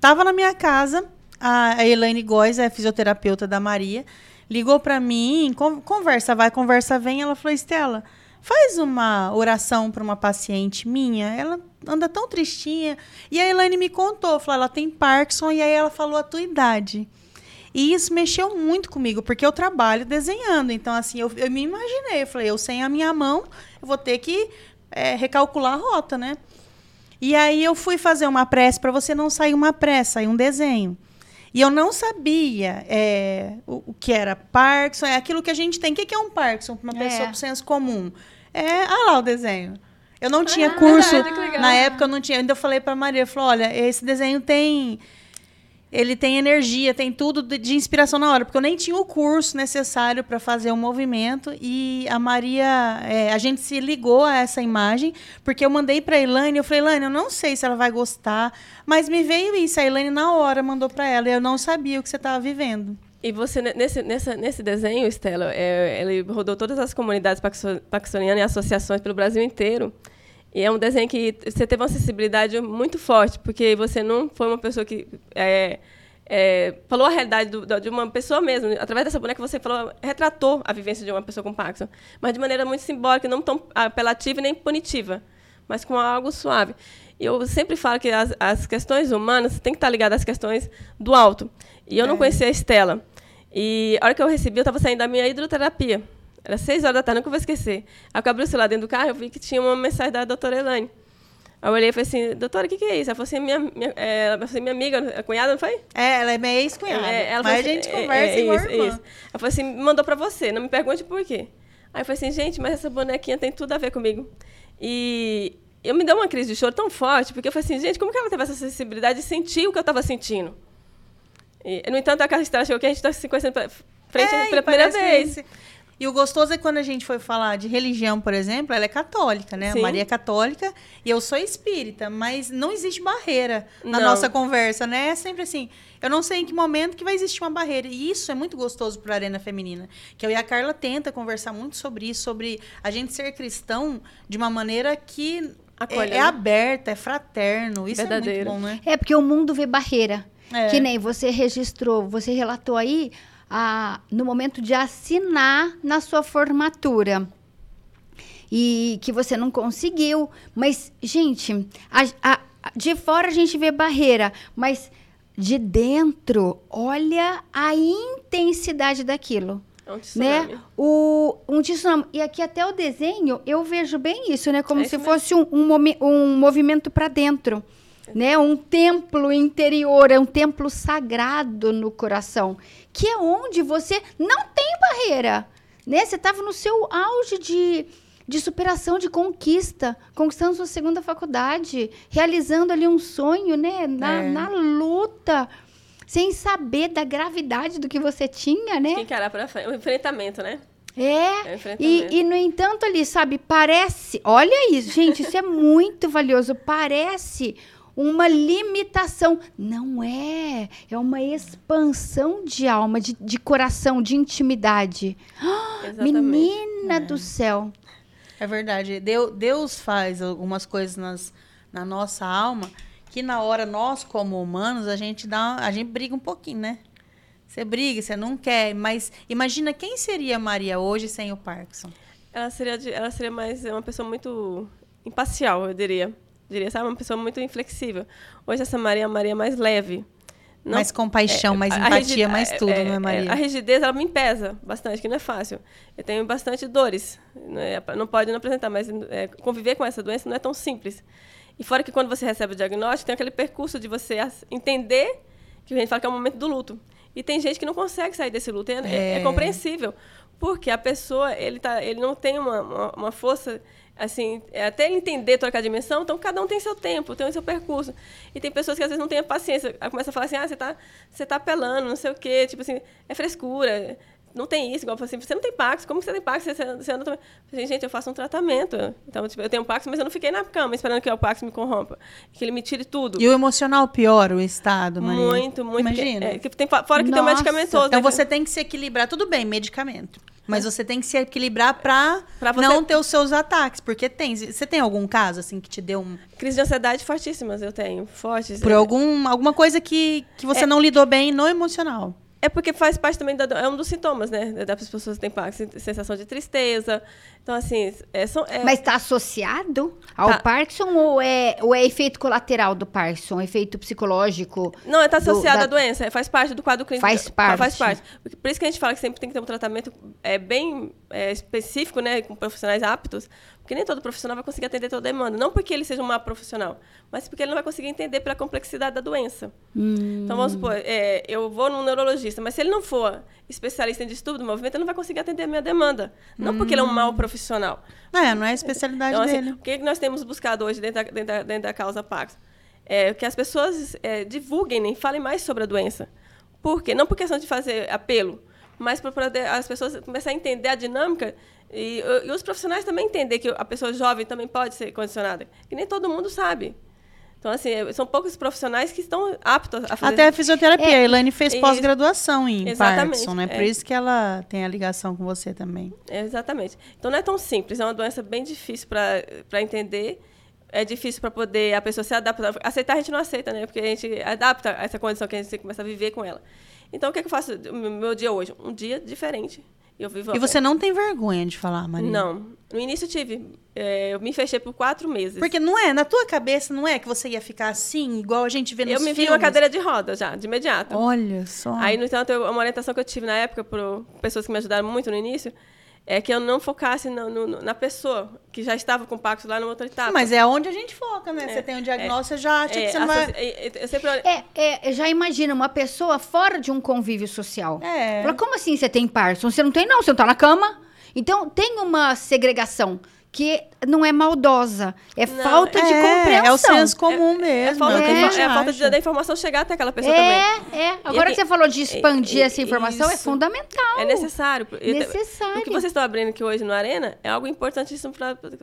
Speaker 1: Tava na minha casa, a Elaine Góes, é a fisioterapeuta da Maria, ligou para mim, con- conversa vai, conversa vem. Ela falou: Estela, faz uma oração para uma paciente minha. Ela anda tão tristinha. E a Elaine me contou, falou: ela tem Parkinson, e aí ela falou a tua idade. E isso mexeu muito comigo, porque eu trabalho desenhando. Então, assim, eu, eu me imaginei. Eu falei, eu sem a minha mão, eu vou ter que é, recalcular a rota, né? E aí eu fui fazer uma prece para você não sair uma prece, sair um desenho. E eu não sabia é, o, o, que era Parkinson, é aquilo que a gente tem. O que é um Parkinson para uma é. pessoa com senso comum? É, ah lá o desenho. Eu não tinha ah, curso. Verdade, na época eu não tinha. Ainda eu falei para Maria, falou: olha, esse desenho tem ele tem energia, tem tudo de, inspiração na hora, porque eu nem tinha o curso necessário para fazer o movimento e a Maria, é, a gente se ligou a essa imagem, porque eu mandei para a Elaine, eu falei, Elaine, eu não sei se ela vai gostar, mas me veio isso, a Elaine na hora mandou para ela, e eu não sabia o que você estava vivendo.
Speaker 3: E você, nesse, nessa, nesse desenho, Estela, é, ele rodou todas as comunidades paquistanianas e associações pelo Brasil inteiro. E é um desenho que você teve uma sensibilidade muito forte, porque você não foi uma pessoa que é, é, falou a realidade do, de uma pessoa mesmo. Através dessa boneca, você falou, retratou a vivência de uma pessoa com Parkinson, mas de maneira muito simbólica, não tão apelativa nem punitiva, mas com algo suave. E eu sempre falo que as, as questões humanas têm que estar ligadas às questões do alto. E eu não é. conhecia a Estela. E a hora que eu recebi, eu estava saindo da minha hidroterapia. Era seis horas da tarde, nunca vou esquecer. Aí eu abri o celular dentro do carro eu vi que tinha uma mensagem da doutora Elaine. Aí eu olhei e falei assim, doutora, o que, que é isso? Ela falou assim, minha, minha, é, ela falou assim, minha amiga, a cunhada, não foi?
Speaker 1: É, ela é minha ex-cunhada. É, Mas assim, a gente é, conversa é, igual isso, irmã. Isso.
Speaker 3: Ela falou assim, mandou pra você, não me pergunte por quê. Aí eu falei assim, gente, mas essa bonequinha tem tudo a ver comigo. E eu me deu uma crise de choro tão forte, porque eu falei assim, gente, como que ela teve essa sensibilidade de sentir o que eu estava sentindo? E, no entanto, a Carla chegou que a gente está se conhecendo frente é, pela primeira vez. Esse...
Speaker 1: E o gostoso é quando a gente foi falar de religião, por exemplo, ela é católica, né? Sim. A Maria é católica e eu sou espírita, mas não existe barreira na não. nossa conversa, né? É sempre assim. Eu não sei em que momento que vai existir uma barreira. E isso é muito gostoso para a arena feminina. Que eu e a Carla tenta conversar muito sobre isso, sobre a gente ser cristão de uma maneira que é, é, aberta, é fraterno. Isso Verdadeiro. é muito bom, né?
Speaker 2: É porque o mundo vê barreira. É. Que nem você registrou, você relatou aí a, no momento de assinar na sua formatura e que você não conseguiu. Mas, gente, a, a, de fora a gente vê barreira, mas de dentro, olha a intensidade daquilo.
Speaker 3: É um né?
Speaker 2: O, um tsunami. E aqui até o desenho, eu vejo bem isso, né? Como é se fosse um, um, um movimento para dentro né? Um templo interior, é um templo sagrado no coração, que é onde você não tem barreira, né? Você estava no seu auge de, de superação, de conquista, conquistando sua segunda faculdade, realizando ali um sonho, né? Na, é. na luta, sem saber da gravidade do que você tinha, né?
Speaker 3: Tem que encarar para o enfrentamento, né?
Speaker 2: É, é e, e no entanto ali, sabe, parece, olha isso, gente, isso é muito valioso, parece uma limitação. Não é. É uma expansão de alma, de, de coração, de intimidade. menina é. do céu.
Speaker 1: É verdade. Deus faz algumas coisas nas, na nossa alma que na hora nós como humanos a gente dá a gente briga um pouquinho, né? Você briga, você não quer, mas imagina quem seria Maria hoje sem o Parkinson?
Speaker 3: Ela seria ela seria mais uma pessoa muito imparcial, eu diria diria, sabe? Uma pessoa muito inflexível. Hoje essa Maria é uma Maria mais leve.
Speaker 1: Não, mais compaixão, é, mais empatia, mais tudo, é, não é, Maria?
Speaker 3: A rigidez, ela me pesa bastante, que não é fácil. Eu tenho bastante dores. Não, é, não pode não apresentar, mas é, conviver com essa doença não é tão simples. E fora que quando você recebe o diagnóstico, tem aquele percurso de você entender que a gente fala que é o momento do luto. E tem gente que não consegue sair desse luto. É, é, é compreensível. Porque a pessoa, ele, tá, ele não tem uma, uma, uma força assim, é, até ele entender trocar a dimensão, então cada um tem seu tempo, tem o seu percurso. E tem pessoas que às vezes não têm a paciência, começa a falar assim, ah, você está você tá apelando, não sei o quê, tipo assim, é frescura, não tem isso, igual assim, você não tem Pax, como você tem Pax? Você, você anda assim, gente, eu faço um tratamento. Então, tipo, eu tenho Pax, mas eu não fiquei na cama esperando que o Pax me corrompa, que ele me tire tudo.
Speaker 1: E o emocional piora o estado, Maria?
Speaker 3: Muito, muito.
Speaker 1: Imagina.
Speaker 3: Porque, é, que tem, fora que Nossa. tem o medicamentoso.
Speaker 1: Então né? você tem que se equilibrar, tudo bem, medicamento. Mas você tem que se equilibrar para não ter os seus ataques. Porque tem. Você tem algum caso, assim, que te deu um.
Speaker 3: Crise de ansiedade fortíssimas, eu tenho. Fortes.
Speaker 1: Por
Speaker 3: é.
Speaker 1: algum, alguma coisa que, que você é, não lidou bem no emocional.
Speaker 3: É porque faz parte também da, é um dos sintomas, né? Das pessoas que têm sensação de tristeza. Então, assim, é, são, é,
Speaker 2: Mas está associado ao
Speaker 3: Tá.
Speaker 2: Parkinson ou é, ou é efeito colateral do Parkinson? Efeito psicológico?
Speaker 3: Não, está
Speaker 2: do-
Speaker 3: associado
Speaker 2: da-
Speaker 3: à doença, faz parte do quadro clínico.
Speaker 2: Faz parte.
Speaker 3: Faz parte. Por isso que a gente fala que sempre tem que ter um tratamento é, bem é, específico, né, com profissionais aptos, porque nem todo profissional vai conseguir atender toda demanda. Não porque ele seja um mau profissional, mas porque ele não vai conseguir entender pela complexidade da doença. Então, vamos supor, é, eu vou num neurologista, mas se ele não for especialista em distúrbio do movimento, ele não vai conseguir atender a minha demanda. Não porque ele é um mau profissional.
Speaker 1: É, não é a especialidade
Speaker 3: Então, assim,
Speaker 1: dele.
Speaker 3: o que nós temos buscado hoje dentro da, dentro da, dentro da causa Pax? É que as pessoas é, divulguem, né, falem mais sobre a doença. Por quê? Não por questão de fazer apelo, mas para as pessoas começarem a entender a dinâmica e, e os profissionais também entender que a pessoa jovem também pode ser condicionada, que nem todo mundo sabe. Então, assim, é, são poucos profissionais que estão aptos a fazer
Speaker 1: Até a fisioterapia.
Speaker 2: É,
Speaker 1: a Elaine fez pós-graduação em
Speaker 3: Exatamente,
Speaker 1: Parkinson, né? Por
Speaker 3: é.
Speaker 1: isso que ela tem a ligação com você também.
Speaker 3: Exatamente. Então não é tão simples, é uma doença bem difícil para entender. É difícil para poder a pessoa se adaptar. Aceitar a gente não aceita, né? Porque a gente adapta a essa condição que a gente começa a viver com ela. Então o que, é que eu faço no meu dia hoje? Um dia diferente. Eu vivo
Speaker 1: E você não tem vergonha de falar, Maria?
Speaker 3: Não. No início eu tive. é, eu me fechei por quatro meses.
Speaker 1: Porque não é, na tua cabeça não é que você ia ficar assim, igual a gente vê nos
Speaker 3: eu me vi
Speaker 1: filmes?
Speaker 3: numa cadeira de roda já, de imediato.
Speaker 1: Olha só.
Speaker 3: Aí, no entanto, eu- uma orientação que eu tive na época por pessoas que me ajudaram muito no início é que eu não focasse no- no- na pessoa que já estava com Paxo lá na outra etapa.
Speaker 1: Mas é onde a gente foca, né? você tem um diagnóstico, você já acha
Speaker 3: É,
Speaker 1: que você não vai...
Speaker 3: é, é, eu sempre olho-
Speaker 2: É, é, já imagina uma pessoa fora de um convívio social.
Speaker 1: É.
Speaker 2: Fala, como assim você tem Parkinson? Você não tem, não, você não tá na cama. Então, tem uma segregação que não é maldosa, é
Speaker 3: Não,
Speaker 2: falta de
Speaker 1: é,
Speaker 2: compreensão.
Speaker 1: é o senso comum
Speaker 3: É
Speaker 1: mesmo.
Speaker 3: falta,
Speaker 1: é o que
Speaker 3: de-
Speaker 1: a
Speaker 3: é a falta de- da informação chegar até aquela pessoa também.
Speaker 2: É, é. Agora
Speaker 3: E-
Speaker 2: que você falou de expandir
Speaker 3: e-
Speaker 2: essa informação, é
Speaker 3: isso.
Speaker 2: fundamental.
Speaker 3: É necessário.
Speaker 2: Necessário.
Speaker 3: O que vocês estão abrindo aqui hoje no Arena é algo importantíssimo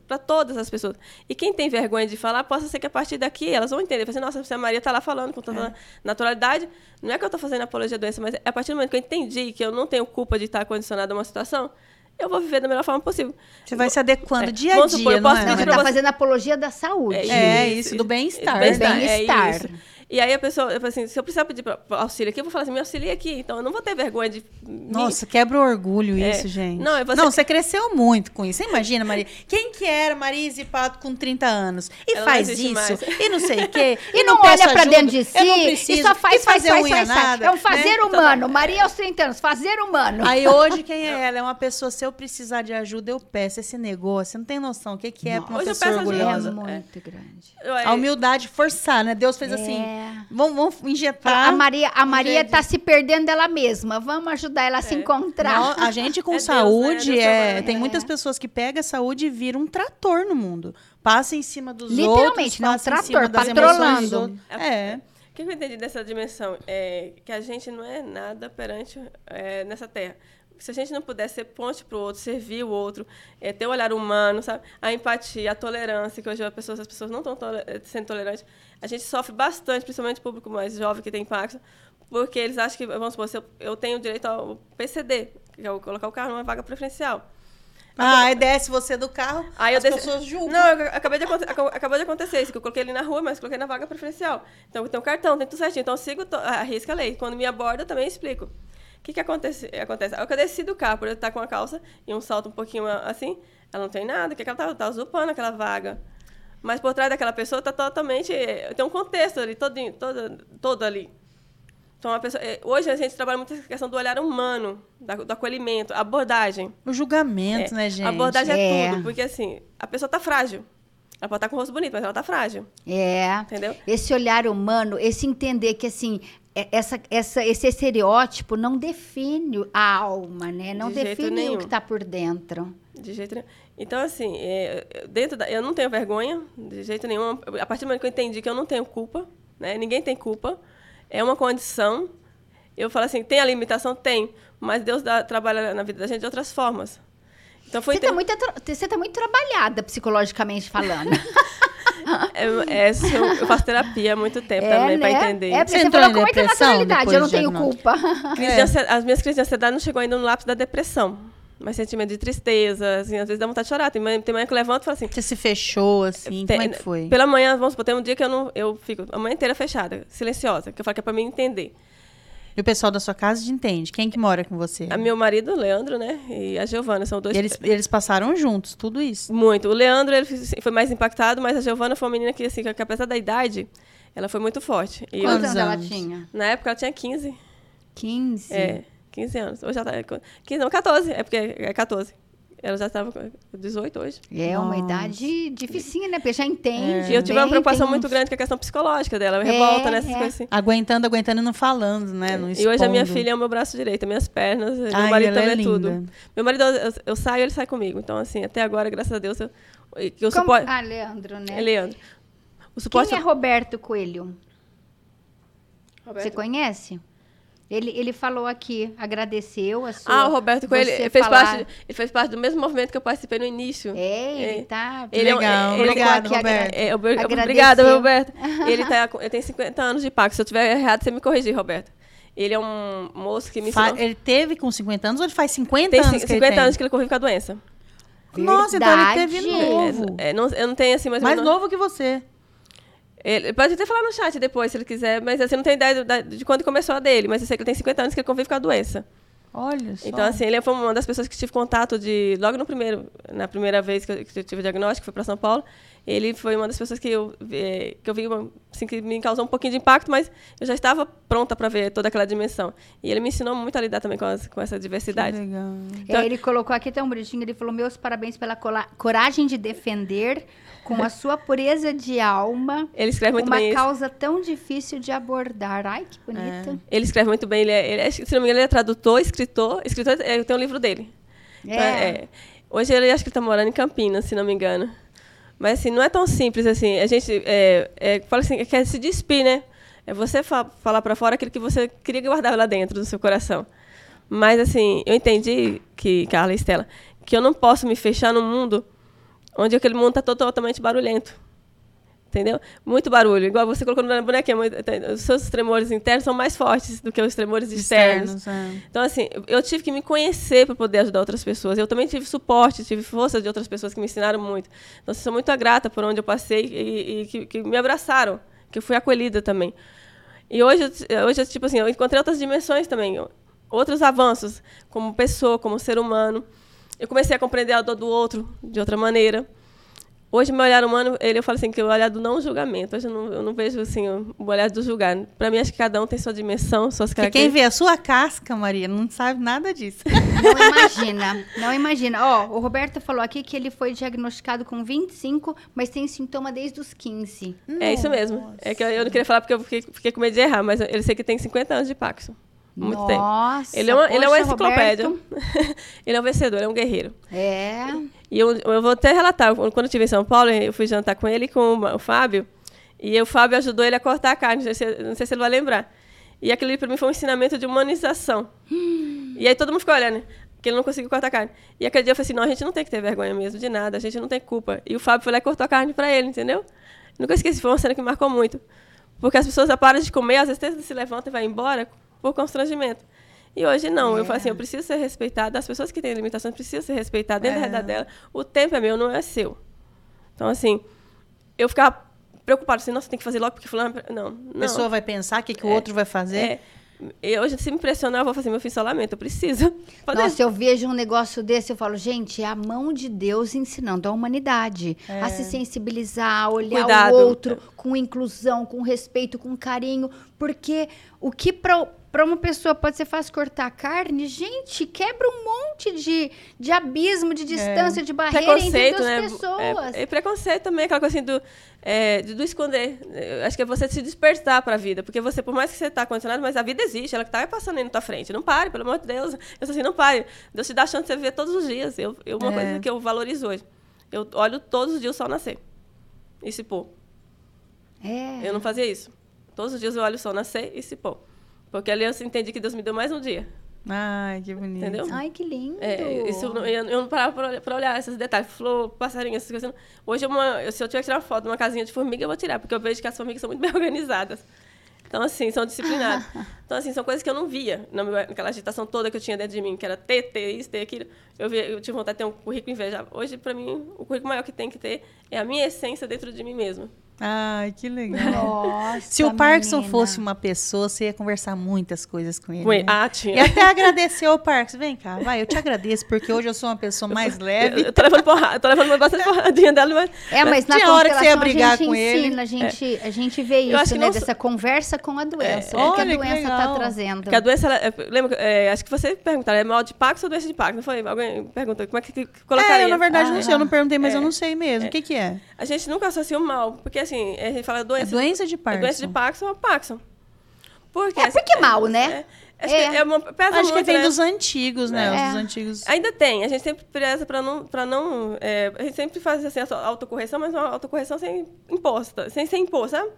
Speaker 3: para todas as pessoas. E quem tem vergonha de falar, possa ser que a partir daqui elas vão entender. Assim, nossa, se a Maria está lá falando com tanta naturalidade, não é que eu estou fazendo apologia à doença, mas é a partir do momento que eu entendi que eu não tenho culpa de estar condicionada a uma situação, eu vou viver da melhor forma possível.
Speaker 1: Você vai se adequando
Speaker 3: É,
Speaker 1: dia a dia,
Speaker 3: supor, eu
Speaker 1: não
Speaker 3: posso
Speaker 1: é?
Speaker 2: Não,
Speaker 3: pedir
Speaker 2: você tá
Speaker 3: você-
Speaker 2: fazendo apologia da saúde.
Speaker 1: É, isso, do bem-estar.
Speaker 3: do bem-estar,
Speaker 2: Bem-estar.
Speaker 3: é isso. E aí a pessoa, eu falo assim, se eu precisar pedir auxílio aqui, eu vou falar assim, me auxilia aqui. Então eu não vou ter vergonha de. me-
Speaker 1: Nossa, quebra o orgulho
Speaker 3: É.
Speaker 1: isso, gente.
Speaker 3: Não, é você-
Speaker 1: Não, você cresceu muito com isso. Você imagina, Maria? Quem que era Maria Zipato com 30 anos? E
Speaker 3: Ela não
Speaker 1: faz isso,
Speaker 3: mais.
Speaker 1: e não sei o quê.
Speaker 2: E não
Speaker 1: peço
Speaker 2: olha pra
Speaker 1: ajuda,
Speaker 2: dentro de si
Speaker 1: eu não preciso,
Speaker 2: e só faz,
Speaker 1: e
Speaker 2: faz,
Speaker 1: fazer
Speaker 2: faz,
Speaker 1: unha
Speaker 2: faz, faz.
Speaker 1: nada,
Speaker 2: É um fazer
Speaker 1: né?
Speaker 2: humano. Maria aos 30 anos, fazer humano.
Speaker 1: Aí hoje, quem é ela? É uma pessoa, se eu precisar de ajuda, eu peço esse negócio. Você não tem noção o que, que é pra uma
Speaker 3: Hoje eu
Speaker 1: pessoa
Speaker 3: peço ajuda.
Speaker 2: é
Speaker 1: orgulhosa.
Speaker 2: muito grande.
Speaker 1: A humildade, forçar, né? Deus fez assim,
Speaker 2: É.
Speaker 1: vamos, vamos injetar...
Speaker 2: A Maria, a
Speaker 1: um
Speaker 2: Maria
Speaker 1: jeito.
Speaker 2: tá se perdendo dela mesma. Vamos ajudar ela a se encontrar.
Speaker 1: Não, a gente com
Speaker 3: É Deus,
Speaker 1: saúde,
Speaker 3: né? Deus
Speaker 1: é,
Speaker 3: trabalha.
Speaker 1: tem
Speaker 2: É.
Speaker 1: muitas pessoas que pegam a saúde e viram um trator no mundo. Passa em cima dos
Speaker 2: Literalmente,
Speaker 1: outros,
Speaker 2: né? Um
Speaker 1: passa em cima
Speaker 2: trator, patrolando.
Speaker 1: É.
Speaker 3: O que eu entendi dessa dimensão? É que a gente não é nada perante é, nessa terra. Se a gente não puder ser ponte para o outro, servir o outro, é, ter o olhar humano, sabe? a empatia, a tolerância, que hoje as pessoas, as pessoas não estão sendo tolerantes, a gente sofre bastante, principalmente o público mais jovem que tem impacto, porque eles acham que, vamos supor, se eu, eu tenho direito ao PCD, que é o colocar o carro numa vaga preferencial.
Speaker 1: Ah, aí desce você do carro,
Speaker 3: Aí eu
Speaker 1: as
Speaker 3: desci-
Speaker 1: pessoas julgam.
Speaker 3: Não, eu acabei de, acabou de acontecer isso, que eu coloquei ele na rua, mas coloquei na vaga preferencial. Então, eu tenho um cartão, tem tudo certinho. Então, eu sigo to- a risca a lei. Quando me aborda, eu também explico. O que, que acontece? acontece? Eu desci do carro, por eu estar com a calça e um salto um pouquinho assim, ela não tem nada, que ela tá, tá usurpando aquela vaga. Mas por trás daquela pessoa tá totalmente... Tem um contexto ali, todinho, todo, todo ali. Então, a pessoa, eh, hoje a gente trabalha muito essa questão do olhar humano, da- do acolhimento, abordagem.
Speaker 1: O julgamento,
Speaker 3: É,
Speaker 1: né, gente?
Speaker 3: A abordagem é.
Speaker 2: É.
Speaker 3: tudo, porque assim, a pessoa tá frágil. Ela pode estar com o rosto bonito, mas ela tá frágil,
Speaker 2: É.
Speaker 3: entendeu?
Speaker 2: Esse olhar humano, esse entender que assim, essa, essa, esse estereótipo não define a alma, né? Não
Speaker 3: De
Speaker 2: define o que está por dentro.
Speaker 3: De jeito nenhum. Então, assim, é, dentro da, eu não tenho vergonha, de jeito nenhum. A partir do momento que eu entendi que eu não tenho culpa, né? Ninguém tem culpa. É uma condição. Eu falo assim, tem a limitação? Tem. Mas Deus dá, trabalha na vida da gente de outras formas. Então, foi
Speaker 2: Você está muito, você tá muito trabalhada psicologicamente falando.
Speaker 3: é, é, sou- eu faço terapia há muito tempo
Speaker 2: é,
Speaker 3: também,
Speaker 2: né?
Speaker 3: para entender.
Speaker 2: É, porque
Speaker 1: Você
Speaker 2: você falou
Speaker 1: em
Speaker 2: com muita
Speaker 1: depressão
Speaker 2: naturalidade, eu não tenho culpa.
Speaker 3: Ansie- As minhas crises de ansiedade não chegou ainda no lápis da depressão. Mas sentimento de tristeza, assim, às vezes dá vontade de chorar. Tem manhã, tem manhã que eu levanto e falo assim...
Speaker 1: Você se fechou, assim,
Speaker 3: tem-
Speaker 1: como é que foi?
Speaker 3: Pela manhã, vamos supor, tem um dia que eu não... Eu fico a manhã inteira fechada, silenciosa, que eu falo que é para mim entender.
Speaker 1: E o pessoal da sua casa te entende? Quem que mora com você?
Speaker 3: A meu marido, o Leandro, né? E a Giovana, são dois.
Speaker 1: Eles, eles passaram juntos, tudo isso.
Speaker 3: Muito. O Leandro, ele foi mais impactado, mas a Giovana foi uma menina que, assim, que apesar da idade, ela foi muito forte.
Speaker 2: E Quantos anos ela tinha?
Speaker 3: Na época ela tinha 15.
Speaker 2: 15?
Speaker 3: É, 15 anos. Hoje ela tá. 15, não, 14. É porque é 14. Ela já estava com 18 hoje.
Speaker 2: É Nossa. uma idade dificinha, né? Porque já entende.
Speaker 3: É. E eu tive uma preocupação muito grande com a questão psicológica dela. É, revolta nessas é. coisas assim.
Speaker 1: Aguentando, aguentando e não falando, né? Não
Speaker 3: e hoje a minha filha é o meu braço direito, minhas pernas. Ai, meu marido também é, é tudo. Meu marido, eu, eu, saio, ele sai comigo. Então, assim, até agora, graças a Deus, eu,
Speaker 2: eu Como... suporto. Ah, Leandro, né?
Speaker 3: É Leandro.
Speaker 2: O suporte... Quem é Roberto Coelho? Roberto? Você conhece? Ele, ele falou aqui, agradeceu a sua.
Speaker 3: Ah, o Roberto Coelho ele fez, falar... parte, ele fez parte do mesmo movimento que eu participei no início.
Speaker 2: É, ele é. tá.
Speaker 1: Ele, Legal, ele, obrigado, Roberto.
Speaker 3: É, obrigada, Roberto. ele, tá, ele tem 50 anos de pacto. Se eu tiver errado, você me corrigir, Roberto. Ele é um moço que me
Speaker 1: ensinou... Ele teve com 50 anos ou ele faz 50 tem anos? Tem
Speaker 3: 50 que anos que ele convive com a doença.
Speaker 1: Verdade. Nossa, então ele teve novo.
Speaker 3: É, é, não, eu não tenho assim,
Speaker 1: mais novo que você.
Speaker 3: Ele pode até falar no chat depois, se ele quiser, mas assim, não tem ideia de, de quando começou a dele, mas eu sei que ele tem 50 anos que ele convive com a doença.
Speaker 1: Olha só.
Speaker 3: Então, assim, ele foi uma das pessoas que tive contato de. Logo no primeiro, na primeira vez que eu, que eu tive o diagnóstico, foi para São Paulo. Ele foi uma das pessoas que eu, eh, que eu vi, assim, que me causou um pouquinho de impacto, mas eu já estava pronta para ver toda aquela dimensão. E ele me ensinou muito a lidar também com, as, com essa diversidade.
Speaker 1: Que legal.
Speaker 2: Então, é, ele colocou aqui até um bonitinho, ele falou: Meus parabéns pela coragem de defender com a sua pureza de alma.
Speaker 3: Ele escreve muito
Speaker 2: uma
Speaker 3: bem.
Speaker 2: Uma causa isso. tão difícil de abordar. Ai, que bonita.
Speaker 3: É. Ele escreve muito bem. Ele é, ele é, se não me engano, ele é tradutor, escritor. Escritor, é, tem um livro dele.
Speaker 2: É. Então, é.
Speaker 3: Hoje ele acho que está morando em Campinas, se não me engano. Mas assim, não é tão simples assim. A gente é, é, fala assim, quer se despir, né? É você fa falar para fora aquilo que você queria guardar lá dentro do seu coração. Mas assim, eu entendi que Carla e Estela, que eu não posso me fechar no mundo onde aquele mundo está totalmente barulhento. Entendeu? Muito barulho. Igual você colocou na bonequinha. Os seus tremores internos são mais fortes do que os tremores externos. externos é. Então, assim, eu tive que me conhecer para poder ajudar outras pessoas. Eu também tive suporte, tive força de outras pessoas que me ensinaram muito. Então, assim, sou muito grata por onde eu passei e, e que, que, me abraçaram, que eu fui acolhida também. E hoje, hoje, tipo assim, eu encontrei outras dimensões também, outros avanços, como pessoa, como ser humano. Eu comecei a compreender a dor do outro de outra maneira. Hoje, meu olhar humano, ele, eu falo assim, que é o olhar do não julgamento. Hoje eu não, eu não vejo assim, o, olhar do julgar. Para mim, acho que cada um tem sua dimensão, suas características.
Speaker 1: quem vê a sua casca, Maria, não sabe nada disso.
Speaker 2: Não imagina, não imagina. Ó, oh, o Roberto falou aqui que ele foi diagnosticado com 25, mas tem sintoma desde os 15.
Speaker 3: É isso mesmo. É que eu, eu, não queria falar porque eu fiquei, fiquei com medo de errar, mas ele sei que tem 50 anos de Paxson. Muito
Speaker 2: Nossa,
Speaker 3: tempo. Ele é uma, poxa, ele é uma enciclopédia. ele é um vencedor, é um guerreiro.
Speaker 2: É.
Speaker 3: E eu, eu vou até relatar, quando eu estive em São Paulo, eu fui jantar com ele e com o, Fábio, e o Fábio ajudou ele a cortar a carne, não sei se, não sei se ele vai lembrar. E aquilo para mim foi um ensinamento de humanização. Hum. E aí todo mundo ficou olhando, que ele não conseguiu cortar a carne. E aquele dia eu falei assim, não, a gente não tem que ter vergonha mesmo de nada, a gente não tem culpa. E o Fábio foi lá e cortou a carne para ele, entendeu? Nunca esqueci, foi uma cena que marcou muito. Porque as pessoas param de comer, às vezes se levantam e vão embora por constrangimento. E hoje não, é. eu falo assim, eu preciso ser respeitada, as pessoas que têm limitações precisam ser respeitadas dentro é. da realidade dela. O tempo é meu, não é seu. Então, assim, eu ficava preocupada, assim, nossa, tem que fazer logo porque fulano... Não, não.
Speaker 1: A pessoa vai pensar o que, que o é, outro vai fazer. É.
Speaker 3: Eu, hoje, se me impressionar, eu vou fazer meu fim lamento, eu preciso.
Speaker 2: Fazer. Nossa, eu vejo um negócio desse, eu falo, gente, é a mão de Deus ensinando a humanidade é. a se sensibilizar, a olhar Cuidado. o outro com inclusão, com respeito, com carinho, porque o que para para uma pessoa pode ser fácil cortar a carne, gente, quebra um monte de, de abismo, de distância, é. de barreira entre duas né? pessoas.
Speaker 3: É, e preconceito também, aquela coisa assim do, é, do esconder. Acho que é você se despertar para a vida, porque você, por mais que você está condicionado, mas a vida existe, ela está passando aí na tua frente. Não pare, pelo amor de Deus. Eu sou assim, não pare. Deus te dá a chance de você viver todos os dias. Eu, eu uma é. coisa que eu valorizo hoje. Eu olho todos os dias o sol nascer e se pôr.
Speaker 2: É.
Speaker 3: Eu não fazia isso. Todos os dias eu olho o sol nascer e se pôr. Porque ali eu entendi que Deus me deu mais um dia.
Speaker 1: Ai, que bonito.
Speaker 3: Entendeu?
Speaker 2: Ai, que lindo.
Speaker 3: É, isso, eu, eu não parava para olhar, esses detalhes. Flor, passarinho, essas coisas. Hoje, uma, se eu tiver que tirar uma foto de uma casinha de formiga, eu vou tirar, porque eu vejo que as formigas são muito bem organizadas. Então, assim, são disciplinadas. Então, assim, são coisas que eu não via naquela agitação toda que eu tinha dentro de mim, que era ter, ter isso, ter aquilo. Eu, via, eu tive vontade de ter um currículo invejável. Hoje, para mim, o currículo maior que tem que ter é a minha essência dentro de mim mesma.
Speaker 1: Ai, que legal.
Speaker 2: Nossa,
Speaker 1: Se o Parkinson
Speaker 2: menina.
Speaker 1: fosse uma pessoa, você ia conversar muitas coisas com ele.
Speaker 3: Com ele.
Speaker 1: né?
Speaker 3: Ah,
Speaker 1: E
Speaker 3: tinha.
Speaker 1: até agradecer ao Parkinson. Vem cá, vai, eu te agradeço, porque hoje eu sou uma pessoa mais
Speaker 3: Eu,
Speaker 1: leve.
Speaker 3: eu tô levando porrada, tô levando bastante porradinha dela, mas
Speaker 2: É, mas na
Speaker 1: Tinha hora que você ia brigar
Speaker 2: a gente
Speaker 1: com ele.
Speaker 2: ensina, a gente, a gente vê
Speaker 3: Eu
Speaker 2: isso, né?
Speaker 3: não
Speaker 2: Dessa conversa com a doença.
Speaker 1: É.
Speaker 2: o que a doença está trazendo.
Speaker 3: Porque a doença, ela, é, lembra, é, acho que você perguntaram, é mal de Parkinson ou doença de Parkinson? Não foi? Alguém perguntou, como é que, que colocaria?
Speaker 1: É, eu, na verdade,
Speaker 2: Ah,
Speaker 1: não sei, eu não perguntei, mas
Speaker 3: é.
Speaker 1: eu não sei mesmo. O que, que é?
Speaker 3: A gente nunca associa o mal, porque assim, a gente fala
Speaker 1: É
Speaker 3: doença,
Speaker 1: doença de
Speaker 3: é
Speaker 1: Parkinson.
Speaker 3: doença de Parkinson ou Parkinson. Porque,
Speaker 2: É, porque mal, né?
Speaker 3: É, acho
Speaker 2: É.
Speaker 3: que é uma, pesa
Speaker 1: Acho que
Speaker 3: muito,
Speaker 1: tem
Speaker 3: né?
Speaker 1: dos antigos, né?
Speaker 2: É.
Speaker 1: Os dos antigos.
Speaker 3: Ainda tem, a gente sempre preza para não. Pra não é, a gente sempre faz assim, a autocorreção, mas uma autocorreção sem imposta, sem ser imposto, sabe?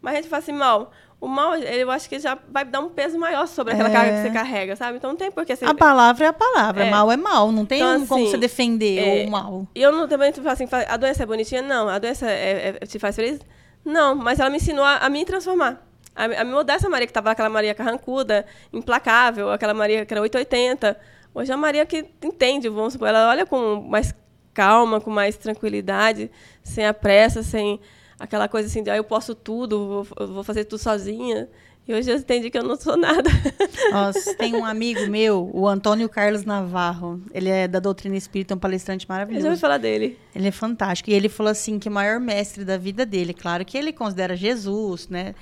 Speaker 3: Mas a gente fala assim, mal. O mal, eu acho que já vai dar um peso maior sobre aquela
Speaker 1: É.
Speaker 3: carga que você carrega, sabe? Então não tem por que você.
Speaker 1: A palavra é a palavra,
Speaker 3: É.
Speaker 1: mal é mal. Não tem
Speaker 3: Então,
Speaker 1: como
Speaker 3: assim,
Speaker 1: você defender
Speaker 3: é,
Speaker 1: o mal.
Speaker 3: E eu não também falo assim, a doença é bonitinha? Não. A doença é- é- te faz feliz? Não. Mas ela me ensinou a, a me transformar. A, a me mudar essa Maria que tava aquela Maria carrancuda, implacável, aquela Maria que era 880. Hoje é a Maria que entende, vamos supor, ela olha com mais calma, com mais tranquilidade, sem a pressa, sem aquela coisa assim de, ah, eu posso tudo, vou, vou fazer tudo sozinha. E hoje eu entendi que eu não sou nada.
Speaker 1: Nossa, tem um amigo meu, o Antônio Carlos Navarro. Ele é da doutrina espírita, um palestrante
Speaker 3: Eu já ouvi
Speaker 1: maravilhoso.
Speaker 3: falar dele.
Speaker 1: Ele é fantástico. E ele falou assim que o maior mestre da vida dele, claro que ele considera Jesus, né?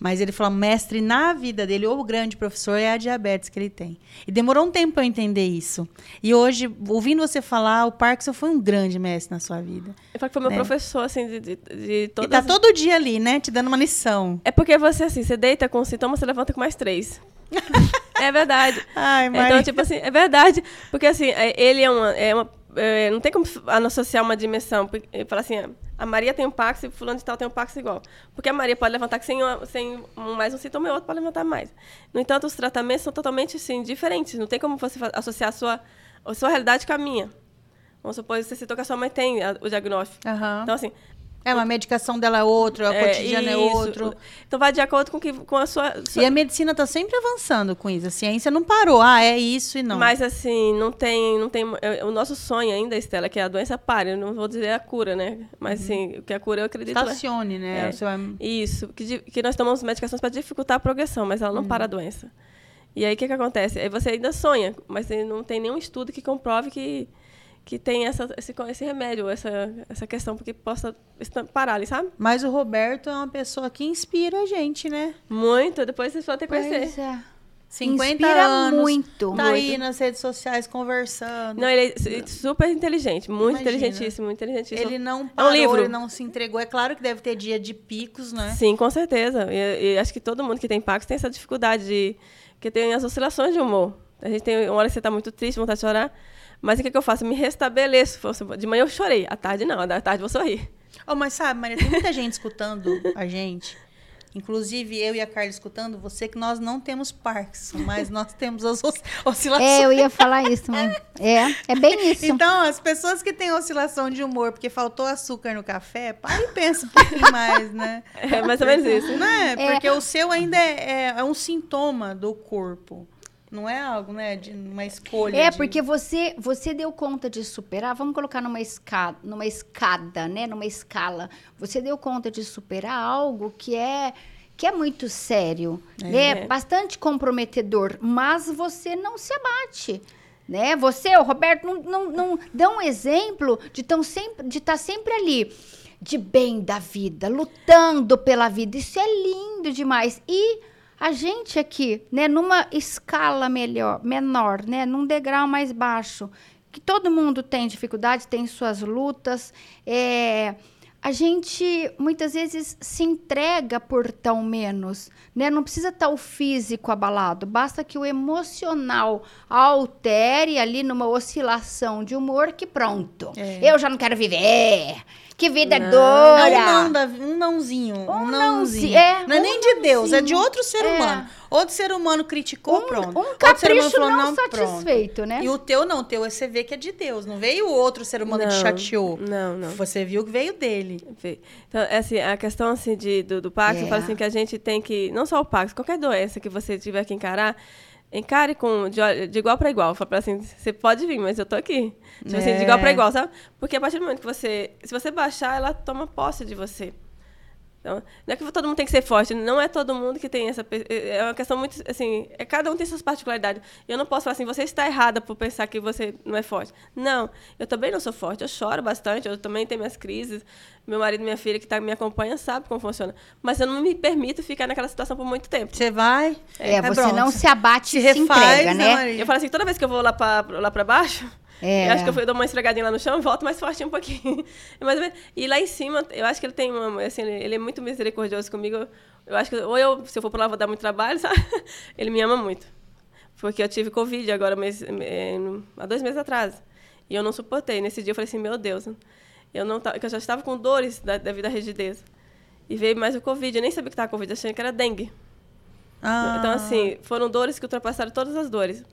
Speaker 1: Mas ele falou, mestre na vida dele, ou o grande professor, é a diabetes que ele tem. E demorou um tempo para eu entender isso. E hoje, ouvindo você falar, o Parkinson foi um grande mestre na sua vida.
Speaker 3: Eu falo que foi meu
Speaker 1: Né?
Speaker 3: professor, assim, de, de, de
Speaker 1: E
Speaker 3: todas
Speaker 1: tá todo dia ali, né? Te dando uma lição.
Speaker 3: É porque você, assim, você deita com um sintoma, você levanta com mais três. é verdade.
Speaker 1: Ai.
Speaker 3: Então, tipo assim, é verdade. Porque, assim, é- ele é uma... É uma é, não tem como associar uma dimensão. porque- Ele fala assim, a Maria tem um Pax e fulano de tal tem um Pax igual. Porque a Maria pode levantar sem, sem mais um sintoma e o outro pode levantar mais. No entanto, os tratamentos são totalmente, assim, diferentes. Não tem como você associar a sua, a sua realidade com a minha. Vamos supor, você citou que a sua mãe tem a- o diagnóstico.
Speaker 1: Aham.
Speaker 3: Então, assim,
Speaker 1: É, uma medicação dela é outra, o
Speaker 3: é,
Speaker 1: cotidiano é outro.
Speaker 3: Então, vai de acordo com, que, com a sua... sua
Speaker 1: E a medicina está sempre avançando com isso. A ciência não parou. Ah, é isso e não.
Speaker 3: Mas assim, não tem, não tem. é, O nosso sonho ainda, Estela, é que a doença pare. Eu não vou dizer a cura, né? Mas assim, o que a cura eu acredito. é-
Speaker 1: Estacione, né?
Speaker 3: É.
Speaker 1: O seu-
Speaker 3: Isso, que, que nós tomamos medicações para dificultar a progressão, mas ela não para a doença. E aí o que, que acontece? Aí você ainda sonha, mas não tem nenhum estudo que comprove que, que tem essa, esse, esse remédio, essa, essa questão, porque possa parar ali, sabe?
Speaker 1: Mas o Roberto é uma pessoa que inspira a gente, né?
Speaker 3: Muito, depois vocês ter que conhecer.
Speaker 2: Pois é.
Speaker 1: 50
Speaker 2: Inspira
Speaker 1: anos.
Speaker 2: muito.
Speaker 1: Tá
Speaker 3: Muito.
Speaker 1: aí nas redes sociais conversando.
Speaker 3: Não, ele é su- super inteligente, muito
Speaker 1: Imagina.
Speaker 3: inteligentíssimo, muito inteligentíssimo.
Speaker 1: Ele não parou,
Speaker 3: livro.
Speaker 1: ele não se entregou. É claro que deve ter dia de picos, né?
Speaker 3: Sim, com certeza. E, e acho que todo mundo que tem Parkinson tem essa dificuldade de. que tem as oscilações de humor. A gente tem uma hora que você está muito triste, vontade de chorar. Mas o que, que eu faço? Eu me restabeleço. De manhã eu chorei. À tarde não, à tarde eu vou sorrir.
Speaker 1: Oh, mas sabe, Maria, tem muita gente escutando a gente. Inclusive eu e a Carla escutando você, que nós não temos Parkinson, mas nós temos as os- oscilações.
Speaker 2: É, eu ia falar isso, mãe. É, é bem isso.
Speaker 1: Então, as pessoas que têm oscilação de humor porque faltou açúcar no café, para e pensa um pouquinho mais, né?
Speaker 3: É mais ou menos isso.
Speaker 1: Né?
Speaker 2: É.
Speaker 1: Porque o seu ainda é, é- é um sintoma do corpo. Não é algo, né? De uma escolha.
Speaker 2: É,
Speaker 1: de-
Speaker 2: porque você você deu conta de superar, vamos colocar numa escada, numa escada, né, numa escala. Você deu conta de superar algo que é que é muito sério, né? Bastante comprometedor, mas você não se abate. Né? Você, o Roberto, não, não, não dá um exemplo de estar sempre, de tá sempre ali, de bem da vida, lutando pela vida. Isso é lindo demais. E a gente aqui, né, numa escala melhor, menor, né, num degrau mais baixo, que todo mundo tem dificuldade, tem suas lutas, é, a gente muitas vezes se entrega por tão menos, né? Não precisa estar o físico abalado, basta que o emocional altere ali numa oscilação de humor que pronto.
Speaker 1: É.
Speaker 2: Eu já não quero viver. Que vida
Speaker 3: Não.
Speaker 2: dura.
Speaker 1: É um, não, um nãozinho. Um,
Speaker 2: Um
Speaker 1: nãozinho.
Speaker 2: é,
Speaker 1: não é
Speaker 2: um
Speaker 1: nem de Deus, é de outro ser
Speaker 2: É.
Speaker 1: humano. Outro ser humano criticou, pronto.
Speaker 2: Um
Speaker 1: ser humano
Speaker 2: capricho
Speaker 1: falou,
Speaker 2: não,
Speaker 1: pronto.
Speaker 2: satisfeito, né?
Speaker 1: E o teu não, o teu é você vê que é de Deus. Não veio o outro ser humano que te
Speaker 3: Não,
Speaker 1: chateou.
Speaker 3: Não, não.
Speaker 1: Você viu que veio dele.
Speaker 3: Então, é assim, a questão assim, de, do, do
Speaker 2: É.
Speaker 3: eu falo assim, que a gente tem que, não só o Parkinson, qualquer doença que você tiver que encarar, encare com, de, de igual para igual. Fala assim, você pode vir, mas eu tô aqui. Tipo assim, de igual
Speaker 1: É.
Speaker 3: para igual, sabe? Porque a partir do momento que você, se você baixar, ela toma posse de você. Então, não é que todo mundo tem que ser forte, não é todo mundo que tem essa. É uma questão muito. Assim, é, cada um tem suas particularidades. Eu não posso falar assim, você está errada por pensar que você não é forte. Não, eu também não sou forte, eu choro bastante, eu também tenho minhas crises. Meu marido e minha filha que tá, me acompanham sabe como funciona. Mas eu não me permito ficar naquela situação por muito tempo.
Speaker 1: Você vai.
Speaker 2: É, é você pronto. não se abate se e se refaz, entrega, né?
Speaker 3: né? Eu falo assim, toda vez que eu vou lá para lá baixo é. Eu acho que eu, fui, eu dou uma esfregadinha lá no chão volto mais forte um pouquinho. Mas, e lá em cima, eu acho que ele tem uma. Assim, ele é muito misericordioso comigo. Eu acho que, ou eu, se eu for para lá, vou dar muito trabalho, sabe? Ele me ama muito. Porque eu tive Covid agora, mês, há dois meses atrás. E eu não suportei. Nesse dia eu falei assim: meu Deus, eu, não eu já estava com dores da, devido à rigidez. E veio mais o Covid. Eu nem sabia que estava Covid, achei que era dengue. Ah. Então, assim, foram dores que ultrapassaram todas as dores.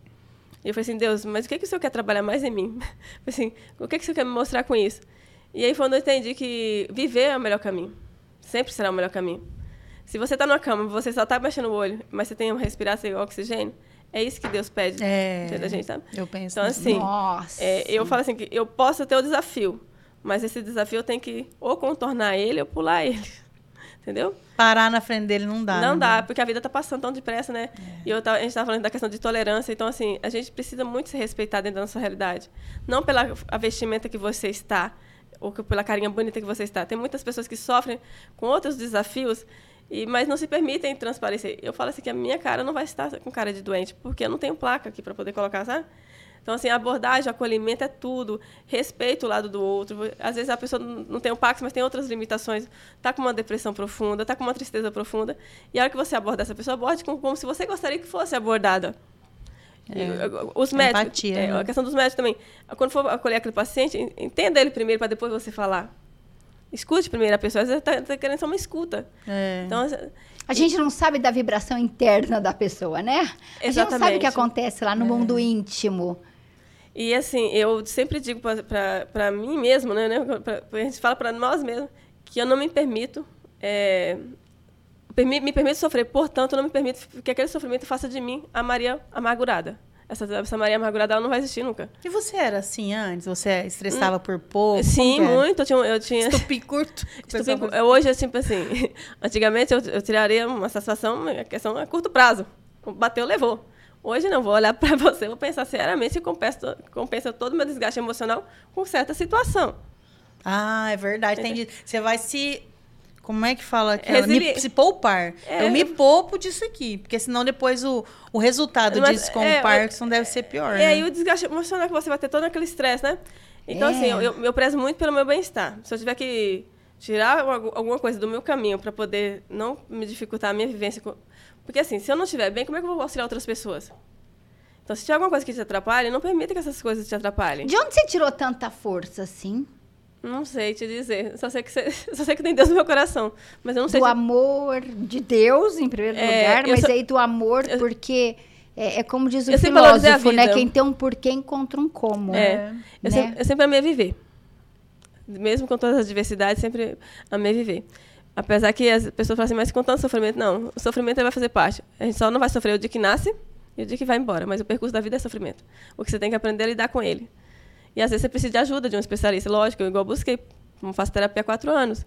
Speaker 3: E eu falei assim, Deus, mas o que, que o Senhor quer trabalhar mais em mim? assim, o que, que o Senhor quer me mostrar com isso? E aí foi quando eu entendi que viver é o melhor caminho. Sempre será o melhor caminho. Se você está numa cama, você só está mexendo o olho, mas você tem uma respiração oxigênio, é isso que Deus pede
Speaker 1: é,
Speaker 3: da gente, sabe?
Speaker 1: Eu penso.
Speaker 3: Então, assim, é, eu falo assim, que eu posso ter o desafio, mas esse desafio eu tenho que ou contornar ele ou pular ele. Entendeu?
Speaker 1: Parar na frente dele não dá.
Speaker 3: Não, não dá, porque a vida está passando tão depressa, né? É. E eu, a gente estava falando da questão de tolerância. Então, assim, a gente precisa muito se respeitar dentro da nossa realidade. Não pela vestimenta que você está, ou pela carinha bonita que você está. Tem muitas pessoas que sofrem com outros desafios, e, mas não se permitem transparecer. Eu falo assim que a minha cara não vai estar com cara de doente, porque eu não tenho placa aqui para poder colocar, sabe? Então, assim, abordagem, acolhimento é tudo. Respeito o lado do outro. Às vezes a pessoa não tem o Pax, mas tem outras limitações. Está com uma depressão profunda, está com uma tristeza profunda. E a hora que você aborda essa pessoa, aborde como, como se você gostaria que fosse abordada. É, os médicos, empatia, é, né? a questão dos médicos também. Quando for acolher aquele paciente, entenda ele primeiro para depois você falar. Escute primeiro a pessoa. Às vezes está tá querendo só uma escuta.
Speaker 1: É.
Speaker 2: Então, a gente não sabe da vibração interna da pessoa, né? A gente não sabe o que acontece lá no é. mundo íntimo.
Speaker 3: E assim, eu sempre digo para mim mesmo, né, né pra, a gente fala para nós mesmos, que eu não me permito, é, me permito sofrer, portanto, eu não me permito que aquele sofrimento faça de mim a Maria amargurada. Essa, essa Maria amargurada ela não vai existir nunca.
Speaker 1: E você era assim antes? Você estressava hum, por pouco?
Speaker 3: Sim, muito. Eu tinha, eu tinha...
Speaker 1: Estupim curto?
Speaker 3: Estupim, hoje, assim, assim, antigamente eu, eu tiraria uma satisfação, a questão a curto prazo. Bateu, levou. Hoje não vou olhar para você, vou pensar seriamente se compensa, compensa todo o meu desgaste emocional com certa situação.
Speaker 1: Ah, é verdade. Entendi. Você vai se. Como é que fala? Me, se poupar. É. Eu me poupo disso aqui. Porque senão depois o, o resultado Mas, disso com é, o Parkinson deve ser pior.
Speaker 3: É,
Speaker 1: né?
Speaker 3: e o desgaste emocional que você vai ter todo aquele estresse, né? Então, assim, é. assim, eu, eu prezo muito pelo meu bem-estar. Se eu tiver que tirar alguma coisa do meu caminho para poder não me dificultar a minha vivência com, porque assim, se eu não estiver bem, como é que eu vou auxiliar outras pessoas? Então, se tiver alguma coisa que te atrapalhe, não permita que essas coisas te atrapalhem.
Speaker 2: De onde você tirou tanta força assim?
Speaker 3: Não sei te dizer. Só sei que, você, só sei que tem Deus no meu coração. Mas eu não sei.
Speaker 2: Do te... amor de Deus, em primeiro é, lugar, mas só... aí do amor, eu... porque. É, é, como diz o eu filósofo, né? Quem tem um porquê encontra um como.
Speaker 3: É. Né? Eu, sempre, eu sempre amei viver. Mesmo com todas as diversidades, sempre amei viver. Apesar que as pessoas falam assim, mas com tanto sofrimento, não. O sofrimento vai fazer parte. A gente só não vai sofrer o dia que nasce e o dia que vai embora. Mas o percurso da vida é sofrimento. O que você tem que aprender é lidar com ele. E às vezes você precisa de ajuda de um especialista. Lógico, eu igual busquei, faço terapia há quatro anos.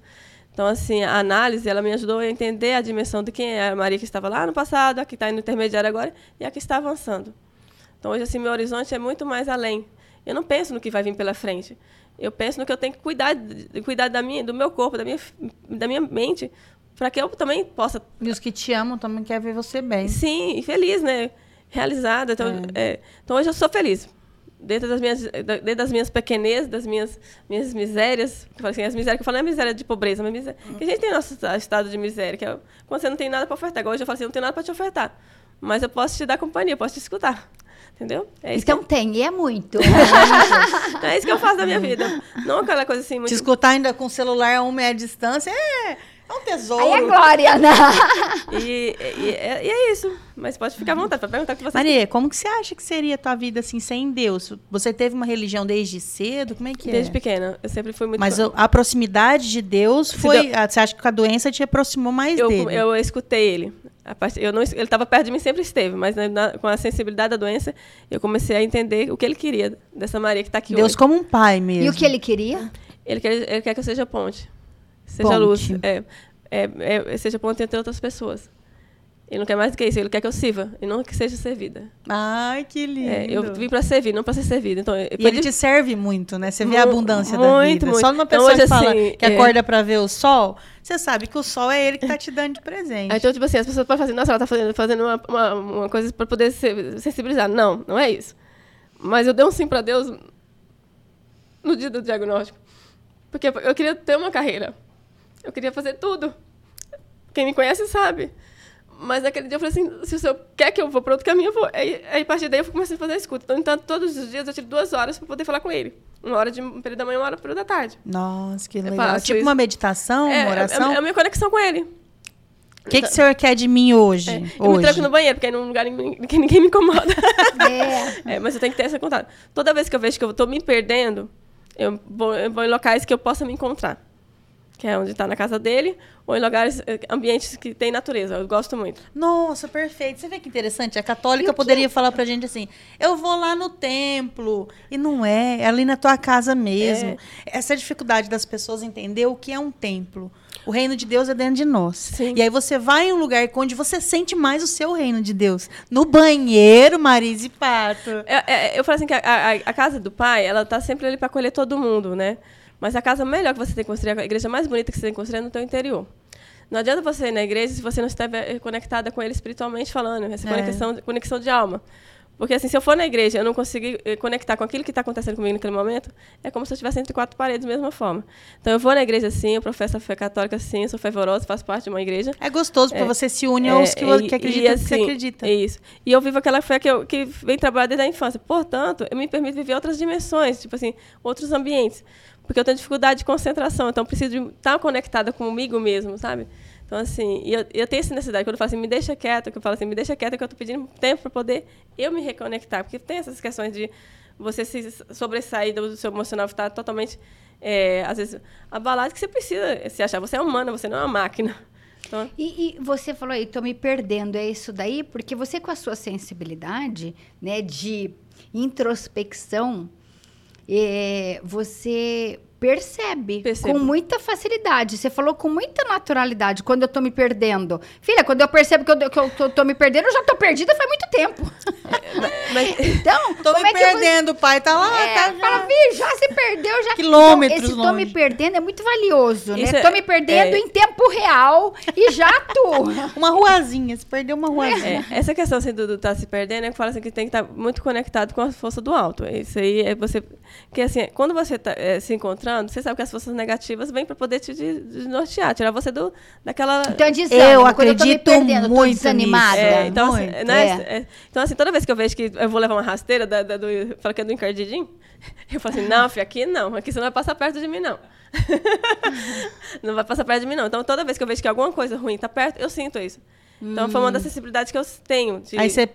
Speaker 3: Então, assim, a análise, ela me ajudou a entender a dimensão de quem é a Maria que estava lá no passado, a que está no intermediário agora e a que está avançando. Então, hoje, assim, meu horizonte é muito mais além. Eu não penso no que vai vir pela frente. Eu penso no que eu tenho que cuidar, cuidar da minha, do meu corpo, da minha, da minha mente, para que eu também possa.
Speaker 1: E os que te amam também querem ver você bem.
Speaker 3: Sim, feliz, né? Realizada. Então, é. É, então hoje eu sou feliz. Dentro das minhas, dentro das minhas pequenezas, das minhas, minhas misérias. Assim, as misérias que eu falo não é miséria de pobreza, mas miséria. Que a gente tem nosso estado de miséria, que é quando você não tem nada para ofertar. Igual hoje eu falo assim, não tem nada para te ofertar. Mas eu posso te dar companhia, eu posso te escutar. Entendeu?
Speaker 2: É então tem, e é muito.
Speaker 3: é isso que eu faço da minha vida. Não aquela coisa assim muito.
Speaker 1: Te escutar ainda com o celular a uma meia distância é. É um tesouro.
Speaker 2: Aí é glória, né?
Speaker 3: E, e, é, e, é isso. Mas pode ficar à vontade para perguntar o que você
Speaker 1: Maria, como que você acha que seria a tua vida assim sem Deus? Você teve uma religião desde cedo? Como é que
Speaker 3: desde é? Desde pequena. Eu sempre fui muito...
Speaker 1: Mas a proximidade de Deus foi... Você acha que a doença te aproximou mais
Speaker 3: eu,
Speaker 1: dele?
Speaker 3: Eu escutei ele. Part... Eu não, ele estava perto de mim, sempre esteve, mas né, na, com a sensibilidade da doença, eu comecei a entender o que ele queria dessa Maria que está aqui
Speaker 1: Deus
Speaker 3: hoje.
Speaker 1: como um pai mesmo.
Speaker 2: E o que ele queria?
Speaker 3: Ele quer, ele quer que eu seja ponte. Seja ponte. luz. É. é, é, seja ponto entre outras pessoas. Ele não quer mais do que isso, ele quer que eu sirva, e não que seja servida.
Speaker 1: Ai, que lindo.
Speaker 3: É, eu vim para servir, não para ser servida. Então,
Speaker 1: e ele te serve muito, né? Você vê a abundância
Speaker 3: muito,
Speaker 1: da vida.
Speaker 3: Muito.
Speaker 1: Só numa
Speaker 3: Então,
Speaker 1: pessoa
Speaker 3: hoje,
Speaker 1: que fala
Speaker 3: assim,
Speaker 1: que
Speaker 3: é.
Speaker 1: acorda para ver o sol, você sabe que o sol é ele que tá te dando de presente.
Speaker 3: Então, tipo assim, as pessoas podem fazer, nossa, ela tá fazendo, fazendo uma, uma, uma coisa para poder se sensibilizar. Não, não é isso. Mas eu dei um sim para Deus no dia do diagnóstico. Porque eu queria ter uma carreira. Eu queria fazer tudo. Quem me conhece sabe. Mas naquele dia eu falei assim, se o senhor quer que eu vou para outro caminho, eu vou. Aí, aí, a partir daí eu comecei a fazer a escuta. Então, então, todos os dias eu tiro duas horas para poder falar com ele. Uma hora de um período da manhã, uma hora do período da tarde.
Speaker 1: Nossa, que
Speaker 3: Eu
Speaker 1: legal. Tipo
Speaker 3: isso.
Speaker 1: uma meditação,
Speaker 3: É,
Speaker 1: uma
Speaker 3: é,
Speaker 1: oração.
Speaker 3: é a minha conexão com ele.
Speaker 1: O que, que o senhor quer de mim hoje?
Speaker 3: É, eu me
Speaker 1: hoje?
Speaker 3: tranco no banheiro, porque aí num lugar que ninguém me incomoda.
Speaker 2: É.
Speaker 3: É, mas eu tenho que ter esse contato. Toda vez que eu vejo que eu estou me perdendo, eu vou, eu vou em locais que eu possa me encontrar. Que é onde está na casa dele, ou em lugares, eh, ambientes que tem natureza. Eu gosto muito.
Speaker 1: Nossa, perfeito. Você vê que interessante? A católica poderia falar pra gente assim: eu vou lá no templo. E não é, é ali na tua casa mesmo. Essa é a dificuldade das pessoas entender o que é um templo. O reino de Deus é dentro de nós.
Speaker 3: Sim.
Speaker 1: E aí você vai em um lugar onde você sente mais o seu reino de Deus. No banheiro, Marise e Pato.
Speaker 3: É, é, eu falo assim que a, a- a casa do pai, ela tá sempre ali para acolher todo mundo, né? Mas a casa melhor que você tem que construir, a igreja mais bonita que você tem que construir é no teu interior. Não adianta você ir na igreja se você não estiver conectada com ele espiritualmente falando, essa
Speaker 1: É.
Speaker 3: conexão, conexão de alma. Porque assim, se eu for na igreja e eu não conseguir eh, conectar com aquilo que está acontecendo comigo naquele momento, é como se eu estivesse entre quatro paredes da mesma forma. Então eu vou na igreja sim, eu professo a fé católica sim, sou fervorosa, faço parte de uma igreja.
Speaker 1: É gostoso porque
Speaker 3: É,
Speaker 1: você se une aos que,
Speaker 3: e-
Speaker 1: que acreditam
Speaker 3: e,
Speaker 1: no que você
Speaker 3: assim,
Speaker 1: acredita.
Speaker 3: É isso. E eu vivo aquela fé que, eu, que vem trabalhar desde a infância. Portanto, eu me permito viver outras dimensões, tipo assim, outros ambientes. Porque eu tenho dificuldade de concentração, então preciso estar conectada comigo mesmo, sabe? Então, assim, eu, eu tenho essa necessidade. Quando eu falo assim, me deixa quieta, que eu falo assim, me deixa quieta, que eu estou pedindo tempo para poder eu me reconectar. Porque tem essas questões de você se sobressair do seu emocional estar totalmente, é, às vezes, abalado, que você precisa se achar. Você é humana, você não é uma máquina. Então,
Speaker 2: E, e você falou aí, tô me perdendo, é isso daí? Porque você com a sua sensibilidade, né, de introspecção, é, você percebe
Speaker 3: Percebo.
Speaker 2: com muita facilidade. Você falou com muita naturalidade quando eu tô me perdendo. Filha, quando eu percebo que eu, que eu, que eu tô me perdendo, eu já tô perdida faz muito tempo.
Speaker 3: mas,
Speaker 2: Então,
Speaker 1: Tô me
Speaker 2: é que
Speaker 1: perdendo, pai tá lá,
Speaker 2: É,
Speaker 1: tá
Speaker 2: fala, "Vi, já se perdeu, já.
Speaker 1: Quilômetros
Speaker 2: então, esse tô me
Speaker 1: longe.
Speaker 2: perdendo é muito valioso,
Speaker 3: Isso
Speaker 2: né?
Speaker 3: é-
Speaker 2: tô me perdendo
Speaker 3: é.
Speaker 2: em tempo real e já tô.
Speaker 1: Uma ruazinha, se perdeu uma ruazinha.
Speaker 3: É, essa questão assim, do estar se perdendo é que fala assim, que tem que estar muito conectado com a força do alto. Isso aí é você. Porque assim, quando você está se encontrando, você sabe que as forças negativas vêm para poder te de- desnortear, tirar você do, daquela.
Speaker 2: Então, é desânimo.
Speaker 1: Eu acredito
Speaker 2: perdendo, eu tô
Speaker 1: muito
Speaker 2: desanimada.
Speaker 1: nisso.
Speaker 3: É, então, assim,
Speaker 1: muito.
Speaker 3: né,
Speaker 2: É.
Speaker 3: é, então, assim, toda vez que eu vejo que eu vou levar uma rasteira da, da, do, fala que é do encardidinho, eu falo assim, não, filho, aqui não, aqui você não vai passar perto de mim, não. não vai passar perto de mim, não. Então, toda vez que eu vejo que alguma coisa ruim está perto, eu sinto isso. Então, foi uma das sensibilidades que eu tenho. de-
Speaker 1: Aí você,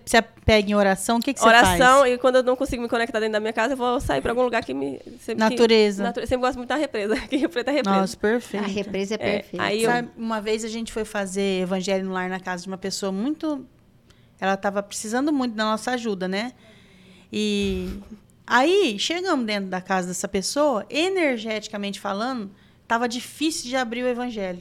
Speaker 1: pega em oração, o que, que você
Speaker 3: oração
Speaker 1: faz?
Speaker 3: e quando eu não consigo me conectar dentro da minha casa, eu vou sair para algum lugar que me. Sempre,
Speaker 1: Natureza.
Speaker 3: Que, natureza. Sempre gosto muito da represa. Rio Preto é represa.
Speaker 1: Nossa, perfeito.
Speaker 2: A represa é
Speaker 3: É,
Speaker 2: perfeita.
Speaker 3: aí eu-
Speaker 1: Sabe, uma vez a gente foi fazer evangelho no lar na casa de uma pessoa muito. Ela estava precisando muito da nossa ajuda, né? E aí chegamos dentro da casa dessa pessoa, energeticamente falando, estava difícil de abrir o evangelho.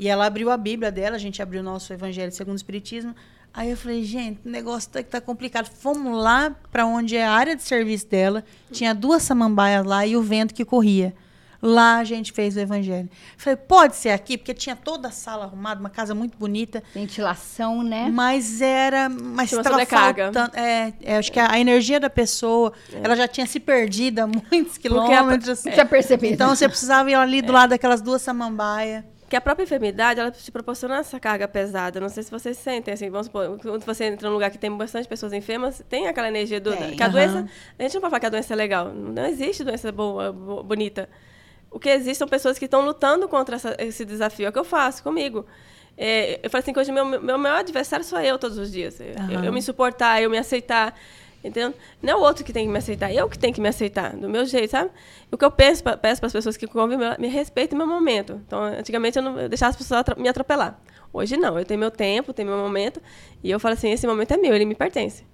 Speaker 1: E ela abriu a Bíblia dela, a gente abriu o nosso evangelho segundo o Espiritismo. Aí eu falei, gente, o negócio tá, tá complicado. Fomos lá para onde é a área de serviço dela, tinha duas samambaias lá e o vento que corria. Lá a gente fez o evangelho. Falei, pode ser aqui, porque tinha toda a sala arrumada, uma casa muito bonita.
Speaker 2: Ventilação, né?
Speaker 1: Mas era. Mas estava faltando. É, é, acho que a, a energia da pessoa, ela já tinha se perdido a muitos
Speaker 3: É. Porque a-
Speaker 1: quilômetros.
Speaker 2: Não tinha percebido.
Speaker 1: Então você precisava ir ali do lado daquelas duas samambaias.
Speaker 3: Que a própria enfermidade, ela te proporciona essa carga pesada. Não sei se vocês sentem, assim, vamos supor, quando você entra num lugar que tem bastante pessoas enfermas, tem aquela energia do...
Speaker 2: Tem.
Speaker 3: Que a
Speaker 1: Aham.
Speaker 3: doença... A gente não pode falar que a doença é legal. Não existe doença boa, bo- bonita. O que existe são pessoas que estão lutando contra essa- esse desafio. É o que eu faço comigo. É, eu falo assim que hoje meu, meu maior adversário sou eu todos os dias. Eu,
Speaker 1: Aham.
Speaker 3: eu me suportar, eu me aceitar. Entendeu? Não é o outro que tem que me aceitar, eu que tenho que me aceitar, do meu jeito, sabe? O que eu penso, peço para as pessoas que convivem, me respeitem meu momento. Então, antigamente eu não eu deixava as pessoas me atropelar. Hoje não, eu tenho meu tempo, tenho meu momento, e eu falo assim, esse momento é meu, ele me pertence.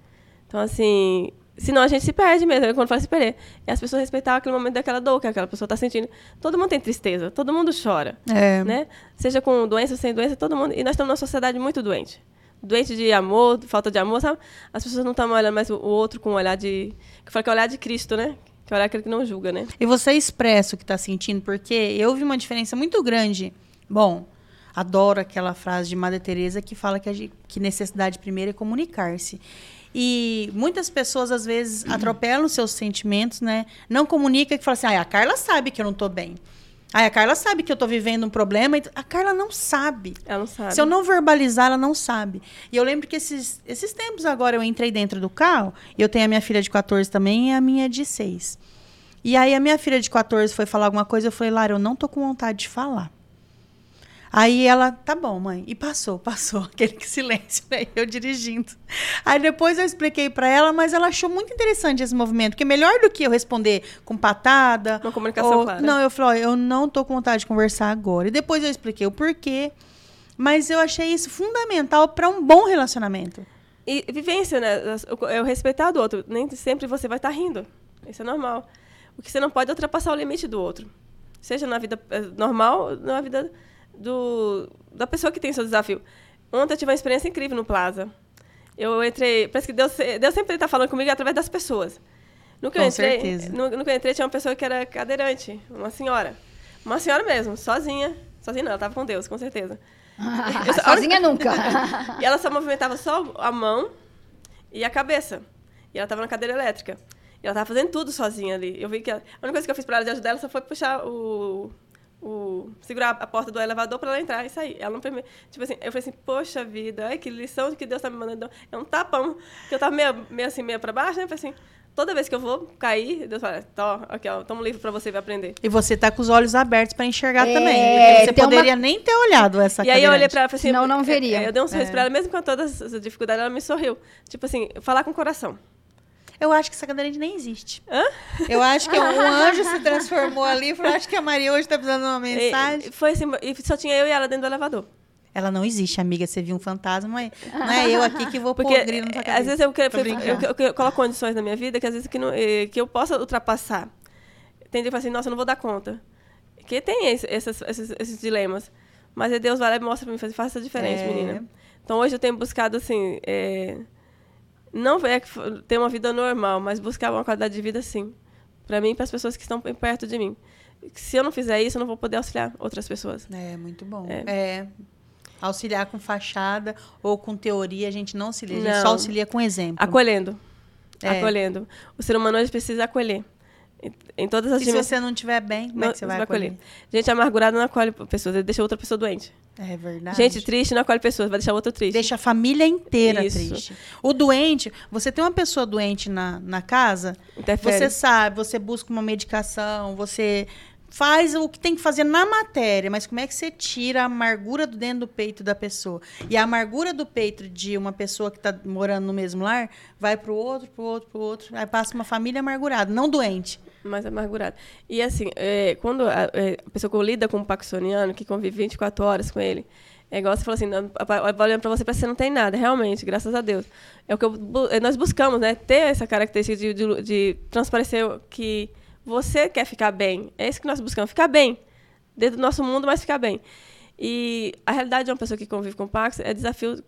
Speaker 3: Então, assim, Senão a gente se perde mesmo, quando fala se perder. E as pessoas respeitavam aquele momento daquela dor que aquela pessoa está sentindo. Todo mundo tem tristeza, todo mundo chora.
Speaker 1: É.
Speaker 3: Né? Seja com doença ou sem doença, todo mundo. E nós estamos numa sociedade muito doente. Doente de amor, falta de amor, sabe? As pessoas não estão olhando mais o outro com o olhar de. Que fala que é o olhar de Cristo, né? Que é o olhar que não julga, né?
Speaker 1: E você expressa o que está sentindo, porque eu vi uma diferença muito grande. Bom, adoro aquela frase de Madre Teresa que fala que, a, que necessidade primeira é comunicar-se. E muitas pessoas, às vezes, atropelam seus sentimentos, né? Não comunica que fala assim, ah, a Carla sabe que eu não estou bem. Ah, a Carla sabe que eu estou vivendo um problema. A Carla não sabe.
Speaker 3: Ela não sabe.
Speaker 1: Se eu não verbalizar, ela não sabe. E eu lembro que esses, esses tempos agora eu entrei dentro do carro, e eu tenho a minha filha de 14 também e a minha de 6. E aí a minha filha de 14 foi falar alguma coisa, eu falei, Lara, eu não tô com vontade de falar. Aí ela, tá bom, mãe. E passou, passou aquele silêncio, né? Eu dirigindo. Aí depois eu expliquei para ela, mas ela achou muito interessante esse movimento, porque melhor do que eu responder com patada.
Speaker 3: Uma comunicação
Speaker 1: ou,
Speaker 3: clara.
Speaker 1: Não, eu falei, ó, eu não tô com vontade de conversar agora. E depois eu expliquei o porquê. Mas eu achei isso fundamental para um bom relacionamento.
Speaker 3: E vivência, né? Eu respeitar do outro. Nem sempre você vai estar tá rindo. Isso é normal. O que você não pode é ultrapassar o limite do outro. Seja na vida eh, normal, na vida do, da pessoa que tem seu desafio. Ontem eu tive uma experiência incrível no Plaza. Eu entrei. Parece que Deus, Deus sempre está falando comigo através das pessoas. No que,
Speaker 1: Com
Speaker 3: eu entrei,
Speaker 1: certeza.
Speaker 3: No, no que eu entrei, tinha uma pessoa que era cadeirante, uma senhora. Uma senhora mesmo, sozinha. Sozinha não, ela estava com Deus, com certeza.
Speaker 2: sozinha nunca.
Speaker 3: e ela só movimentava só a mão e a cabeça. E ela estava na cadeira elétrica. E ela estava fazendo tudo sozinha ali. Eu vi que ela, a única coisa que eu fiz para ela de ajudar ela só foi puxar o o, segurar a porta do elevador para ela entrar e sair. Ela não permite. Tipo assim, eu falei assim, poxa vida, ai, que lição que Deus está me mandando. É um tapão. Que eu tava meio, meio assim, meio para baixo, né? Eu falei assim, toda vez que eu vou cair, Deus fala, tó, aqui, ó, toma um livro para você ver aprender.
Speaker 1: E você tá com os olhos abertos para enxergar é, também. Você poderia uma... nem ter olhado essa
Speaker 3: E aí eu olhei para ela e falei assim,
Speaker 2: não, não veria.
Speaker 3: Eu, eu dei um sorriso é. para ela, mesmo com todas as dificuldades, ela me sorriu. Tipo assim, falar com o coração.
Speaker 1: Eu acho que essa cadeirante nem existe.
Speaker 3: Hã?
Speaker 1: Eu acho que um anjo se transformou ali. Eu acho que a Maria hoje está precisando de uma mensagem.
Speaker 3: E, foi assim, e só tinha eu e ela dentro do elevador.
Speaker 1: Ela não existe, amiga. Você viu um fantasma, não é eu aqui que vou
Speaker 3: Porque,
Speaker 1: pôr grilo na cabeça.
Speaker 3: Às vezes eu, eu, eu, eu, coloco condições na minha vida que às vezes que, não, eh, que eu possa ultrapassar. Que assim, nossa, eu não vou dar conta. Que tem esse, esses, esses, esses, dilemas. Mas Deus vai lá e mostra pra mim, faça diferente, é. menina. Então hoje eu tenho buscado, assim, é, não é ter uma vida normal, mas buscar uma qualidade de vida sim. Para mim e para as pessoas que estão perto de mim. Se eu não fizer isso, eu não vou poder auxiliar outras pessoas.
Speaker 1: É, muito bom. É. é. Auxiliar com fachada ou com teoria, a gente não auxilia, a gente não. só auxilia com exemplo.
Speaker 3: Acolhendo. É. Acolhendo. O ser humano hoje precisa acolher. Em todas as
Speaker 1: E se você não estiver bem, como não, é que você vai acolher? acolher?
Speaker 3: Gente amargurada não acolhe pessoas, ele deixa outra pessoa doente.
Speaker 1: É verdade.
Speaker 3: Gente triste não acolhe pessoas, vai deixar outro triste.
Speaker 1: Deixa a família inteira Isso. triste. O doente, você tem uma pessoa doente na, na casa, Interfere. você sabe, você busca uma medicação, você faz o que tem que fazer na matéria, mas como é que você tira a amargura do dentro do peito da pessoa? E a amargura do peito de uma pessoa que está morando no mesmo lar vai para o outro, para o outro, para o outro, aí passa uma família amargurada, não doente.
Speaker 3: Mais amargurada. E assim, é, quando a, é, a, pessoa lida com um paxoniano, que convive 24 horas com ele, é igual você falou assim, olhando para você parece que você não tem nada, realmente, graças a Deus. É o que eu, é, nós buscamos, né? Ter essa característica de, de, de transparecer que você quer ficar bem. É isso que nós buscamos, ficar bem. Dentro do nosso mundo, mas ficar bem. E a realidade de uma pessoa que convive com o Pax é desafio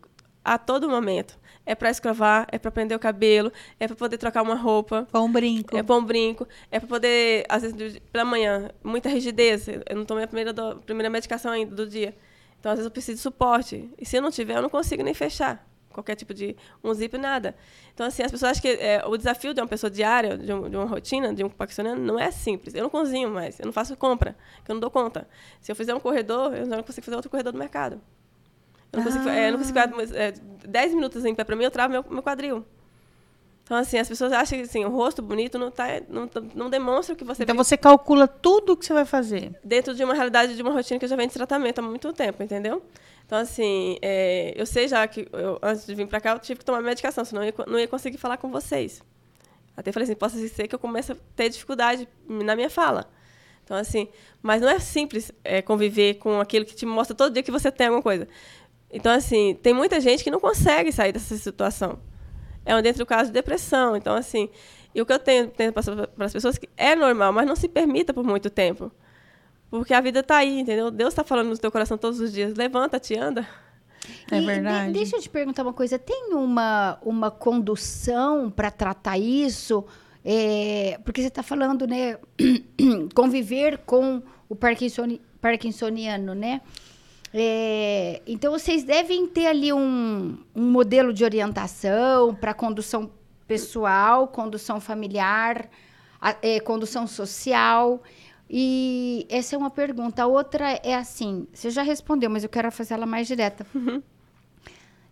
Speaker 3: a todo momento. É para escrovar, é para prender o cabelo, é para poder trocar uma roupa.
Speaker 1: Pôr um brinco.
Speaker 3: É pôr um brinco. É para poder, às vezes, pela manhã, muita rigidez. Eu não tomei a primeira, do, primeira medicação ainda do dia. Então, às vezes, eu preciso de suporte. E se eu não tiver, eu não consigo nem fechar qualquer tipo de um zip, nada. Então, assim, as pessoas acham que é, o desafio de uma pessoa diária, de, um, de, uma rotina, de um paquistanino, não é simples. Eu não cozinho mais, eu não faço compra, que eu não dou conta. Se eu fizer um corredor, eu não consigo fazer outro corredor do mercado. Eu não ah. consigo, é, eu não consigo é, 10 minutos em pé para mim, eu travo meu, meu quadril. Então, assim, as pessoas acham que assim, o rosto bonito não, tá, não, não demonstra o que você...
Speaker 1: Então, você calcula tudo o que você vai fazer.
Speaker 3: Dentro de uma realidade, de uma rotina que eu já venho de tratamento há muito tempo, entendeu? Então, assim, é, eu sei já que eu, antes de vir para cá eu tive que tomar medicação, senão eu não ia conseguir falar com vocês. Até falei assim, posso ser que eu comece a ter dificuldade na minha fala. Então, assim, mas não é simples é, conviver com aquilo que te mostra todo dia que você tem alguma coisa. Então, assim, tem muita gente que não consegue sair dessa situação. é um dentro do caso de depressão. Então, assim, e o que eu tenho, tenho para as pessoas que é normal, mas não se permita por muito tempo. Porque a vida está aí, entendeu? Deus está falando no teu coração todos os dias. Levanta-te, anda.
Speaker 1: É verdade.
Speaker 2: De, deixa eu te perguntar uma coisa. Tem uma, uma condução para tratar isso? É, porque você está falando, né? conviver com o Parkinson, parkinsoniano, né? É, então, vocês devem ter ali um, um modelo de orientação para condução pessoal, condução familiar, a, é, condução social. E essa é uma pergunta. A outra é assim: você já respondeu, mas eu quero fazer ela mais direta. Uhum.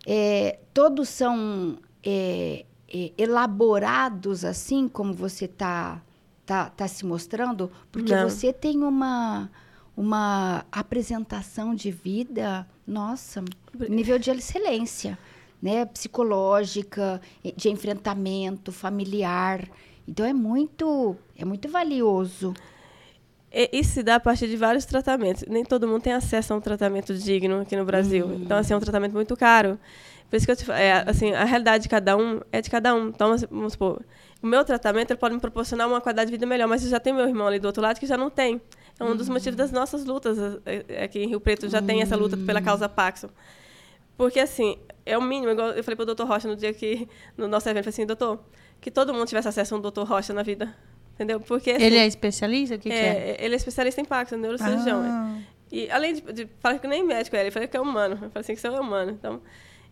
Speaker 2: É, todos são é, é, elaborados assim como você está tá, tá se mostrando? Porque Não. você tem uma, uma apresentação de vida, nossa, nível de excelência, né? Psicológica, de enfrentamento, familiar. Então é muito, é muito valioso.
Speaker 3: Isso se dá a partir de vários tratamentos. Nem todo mundo tem acesso a um tratamento digno aqui no Brasil. Hum. Então, assim, é um tratamento muito caro. Por isso que eu te, é, assim, a realidade de cada um é de cada um. Então, vamos supor, o meu tratamento pode me proporcionar uma qualidade de vida melhor, mas eu já tenho meu irmão ali do outro lado que já não tem. É um dos motivos das nossas lutas. É, é, aqui em Rio Preto já tem essa luta pela causa Paxson. Porque, assim, é o mínimo. Igual eu falei para o doutor Rocha no dia que, no nosso evento, assim, doutor, que todo mundo tivesse acesso a um doutor Rocha na vida. Entendeu? Porque, assim,
Speaker 1: ele é especialista? O que, é, que é?
Speaker 3: Ele é especialista em Paxson, neurocirurgião. Ah. E, além de, de, falar que nem médico é, ele falou que é humano. Eu falei assim, que você é humano. Então,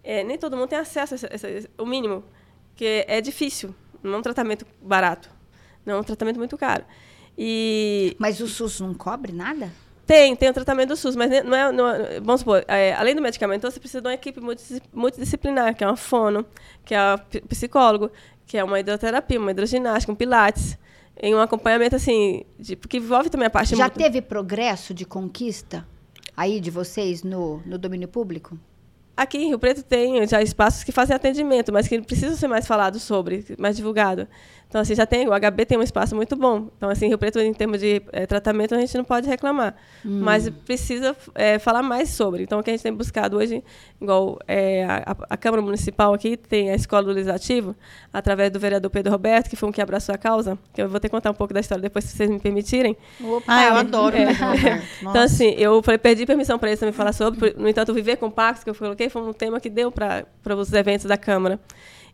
Speaker 3: é, nem todo mundo tem acesso a esse, esse, o mínimo, que é difícil. Não é um tratamento barato. Não é um tratamento muito caro. E...
Speaker 2: Mas o SUS não cobre nada?
Speaker 3: Tem, tem o tratamento do SUS, mas não é, não é vamos supor, é, além do medicamento, você precisa de uma equipe multidisciplinar, que é uma fono, que é um psicólogo, que é uma hidroterapia, uma hidroginástica, um pilates, em um acompanhamento assim, de, porque envolve também a parte...
Speaker 2: Já muito... teve progresso de conquista aí de vocês no, no domínio público?
Speaker 3: Aqui em Rio Preto tem já espaços que fazem atendimento, mas que precisam ser mais falados sobre, mais divulgado. Então, assim, já tem, o HB tem um espaço muito bom. Então, assim, Rio Preto, em termos de é, tratamento, a gente não pode reclamar. Hum. Mas precisa é, falar mais sobre. Então, o que a gente tem buscado hoje, igual é, a, a, Câmara Municipal aqui tem a Escola do Legislativo, através do vereador Pedro Roberto, que foi um que abraçou a causa, que eu vou ter que contar um pouco da história depois, se vocês me permitirem.
Speaker 1: Opa, ah, eu adoro. É.
Speaker 3: então, assim, eu falei, perdi permissão para eles também falar sobre. No entanto, o Viver Compacto, que eu coloquei, foi um tema que deu para os eventos da Câmara.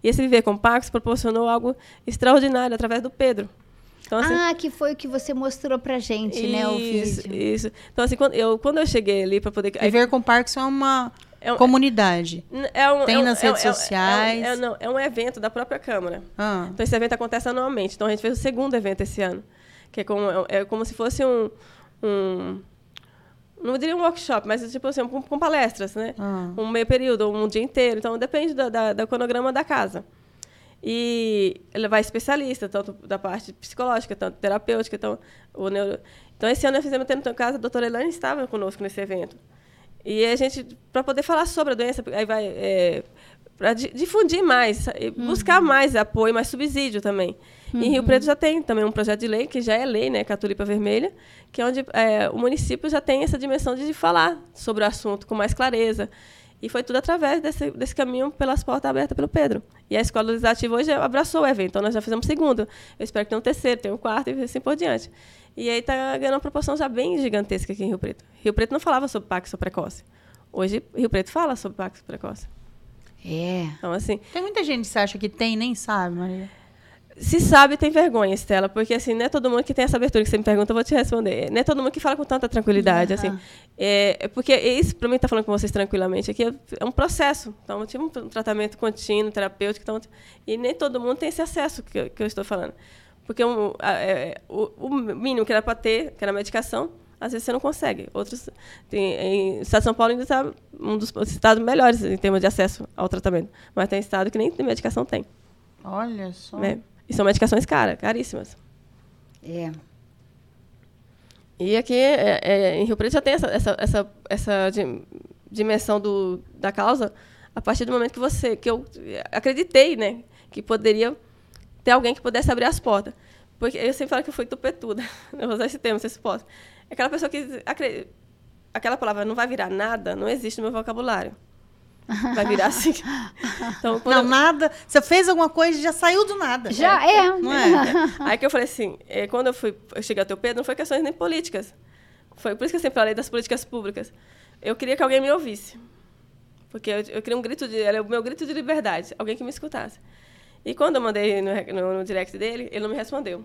Speaker 3: E esse Viver com Pax proporcionou algo extraordinário através do Pedro.
Speaker 2: Então, assim, ah, que foi o que você mostrou pra gente,
Speaker 3: isso,
Speaker 2: né, o
Speaker 3: vídeo. Isso. Então, assim, quando eu, quando eu cheguei ali para poder...
Speaker 1: Viver com Parkinson é uma é um, comunidade. É um, Tem é um, nas é redes sociais.
Speaker 3: É, não, é um evento da própria Câmara. Ah. Então, esse evento acontece anualmente. Então, a gente fez o segundo evento esse ano. Que é como, é como se fosse um, um não diria um workshop, mas tipo assim, com, com palestras, né? Ah. Um meio período, um dia inteiro. Então, depende da, da, do cronograma da casa. E ele vai especialista, tanto da parte psicológica, tanto terapêutica, então, o neuro... Então, esse ano nós fizemos tendo em casa, a doutora Elaine estava conosco nesse evento. E a gente, para poder falar sobre a doença, aí vai é, para difundir mais, uhum. buscar mais apoio, mais subsídio também. Uhum. Em Rio Preto já tem também um projeto de lei, que já é lei, né, que é a Tulipa Vermelha, que é onde é, o município já tem essa dimensão de falar sobre o assunto com mais clareza. E foi tudo através desse, desse caminho pelas portas abertas pelo Pedro. E a Escola Legislativa hoje abraçou o evento, então nós já fizemos o segundo. Eu espero que tenha um terceiro, tenha um quarto e assim por diante. E aí está ganhando uma proporção já bem gigantesca aqui em Rio Preto. Rio Preto não falava sobre Paxo precoce. Hoje, Rio Preto fala sobre Paxo precoce.
Speaker 2: É.
Speaker 3: Então, assim.
Speaker 1: Tem muita gente que acha que tem nem sabe, Maria.
Speaker 3: Se sabe, tem vergonha, Estela, porque assim, não é todo mundo que tem essa abertura que você me pergunta, eu vou te responder. Não é todo mundo que fala com tanta tranquilidade, uhum. assim. É, é porque isso, para mim, estar tá falando com vocês tranquilamente aqui, é um processo. Então, eu tive um tratamento contínuo, terapêutico, então, e nem todo mundo tem esse acesso que, que eu estou falando. Porque um, a, é, o, o, mínimo que era para ter, que era a medicação, às vezes você não consegue. Outros, tem, em, o estado de São Paulo ainda está um dos estados melhores em termos de acesso ao tratamento. Mas tem estado que nem medicação tem.
Speaker 1: Olha só.
Speaker 3: É. E são medicações caras, caríssimas.
Speaker 2: É.
Speaker 3: E aqui é, é, em Rio Preto já tem essa, essa, essa, essa dimensão do, da causa a partir do momento que você que eu acreditei, né, que poderia ter alguém que pudesse abrir as portas. Porque eu sempre falo que eu fui tupetuda. Eu vou usar esse termo, se se pode. Aquela pessoa que aquela palavra não vai virar nada, não existe no meu vocabulário. vai virar assim.
Speaker 1: Então, não, eu... nada. Você fez alguma coisa e já saiu do nada.
Speaker 2: Já é. é. Não é?
Speaker 3: Aí que eu falei assim, é, quando eu fui, eu cheguei até o Pedro, não foi questões nem políticas. Foi por isso que eu sempre falei das políticas públicas. Eu queria que alguém me ouvisse. Porque eu, eu queria um grito de. Era o meu grito de liberdade, alguém que me escutasse. E quando eu mandei no, no, no direct dele, ele não me respondeu.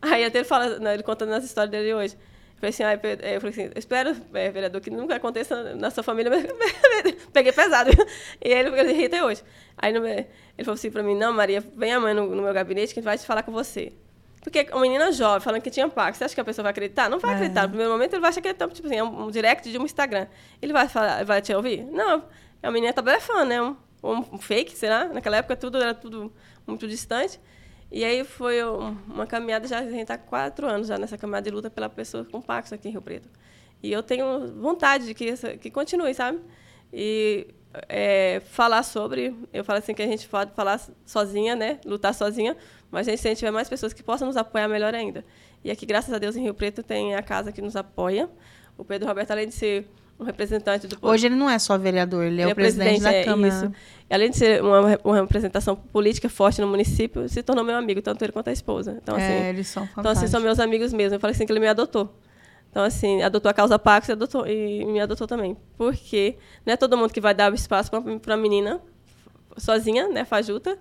Speaker 3: Aí até ele fala, né, ele contando nas histórias dele hoje. Eu falei assim, ah, eu falei assim, espero, é, vereador, que nunca aconteça na sua família. Peguei pesado. E ele, ele ri até hoje. Aí ele falou assim para mim, não, Maria, vem amanhã no, no meu gabinete que a gente vai te falar com você. Porque uma menina jovem falando que tinha pacto, você acha que a pessoa vai acreditar? Não vai é. acreditar. No primeiro momento, ele vai achar que é tipo assim, é um direct de um Instagram. Ele vai, falar, vai te ouvir? Não. A menina tá blefando, né? Um, um fake, será? Naquela época tudo era tudo muito distante. E aí foi uma caminhada, já a gente está quatro anos já nessa caminhada de luta pela pessoa com Pax aqui em Rio Preto. E eu tenho vontade de que, que continue, sabe? E é, falar sobre, eu falo assim que a gente pode falar sozinha, né? Lutar sozinha, mas a gente, se a gente tiver mais pessoas que possam nos apoiar, melhor ainda. E aqui, graças a Deus, em Rio Preto tem a casa que nos apoia. O Pedro Roberto, além de ser um representante do
Speaker 1: povo. Hoje ele não é só vereador, ele, é ele é, o presidente, presidente da é, Câmara. Isso.
Speaker 3: Além de ser uma, uma, representação política forte no município, se tornou meu amigo, tanto ele quanto a esposa. Então, é, assim,
Speaker 1: eles são
Speaker 3: fantásticos. Então, assim, são meus amigos mesmo. Eu falei assim que ele me adotou. Então, assim, adotou a causa Pax e, adotou, e me adotou também. Porque não é todo mundo que vai dar o espaço para uma menina sozinha, né, fajuta.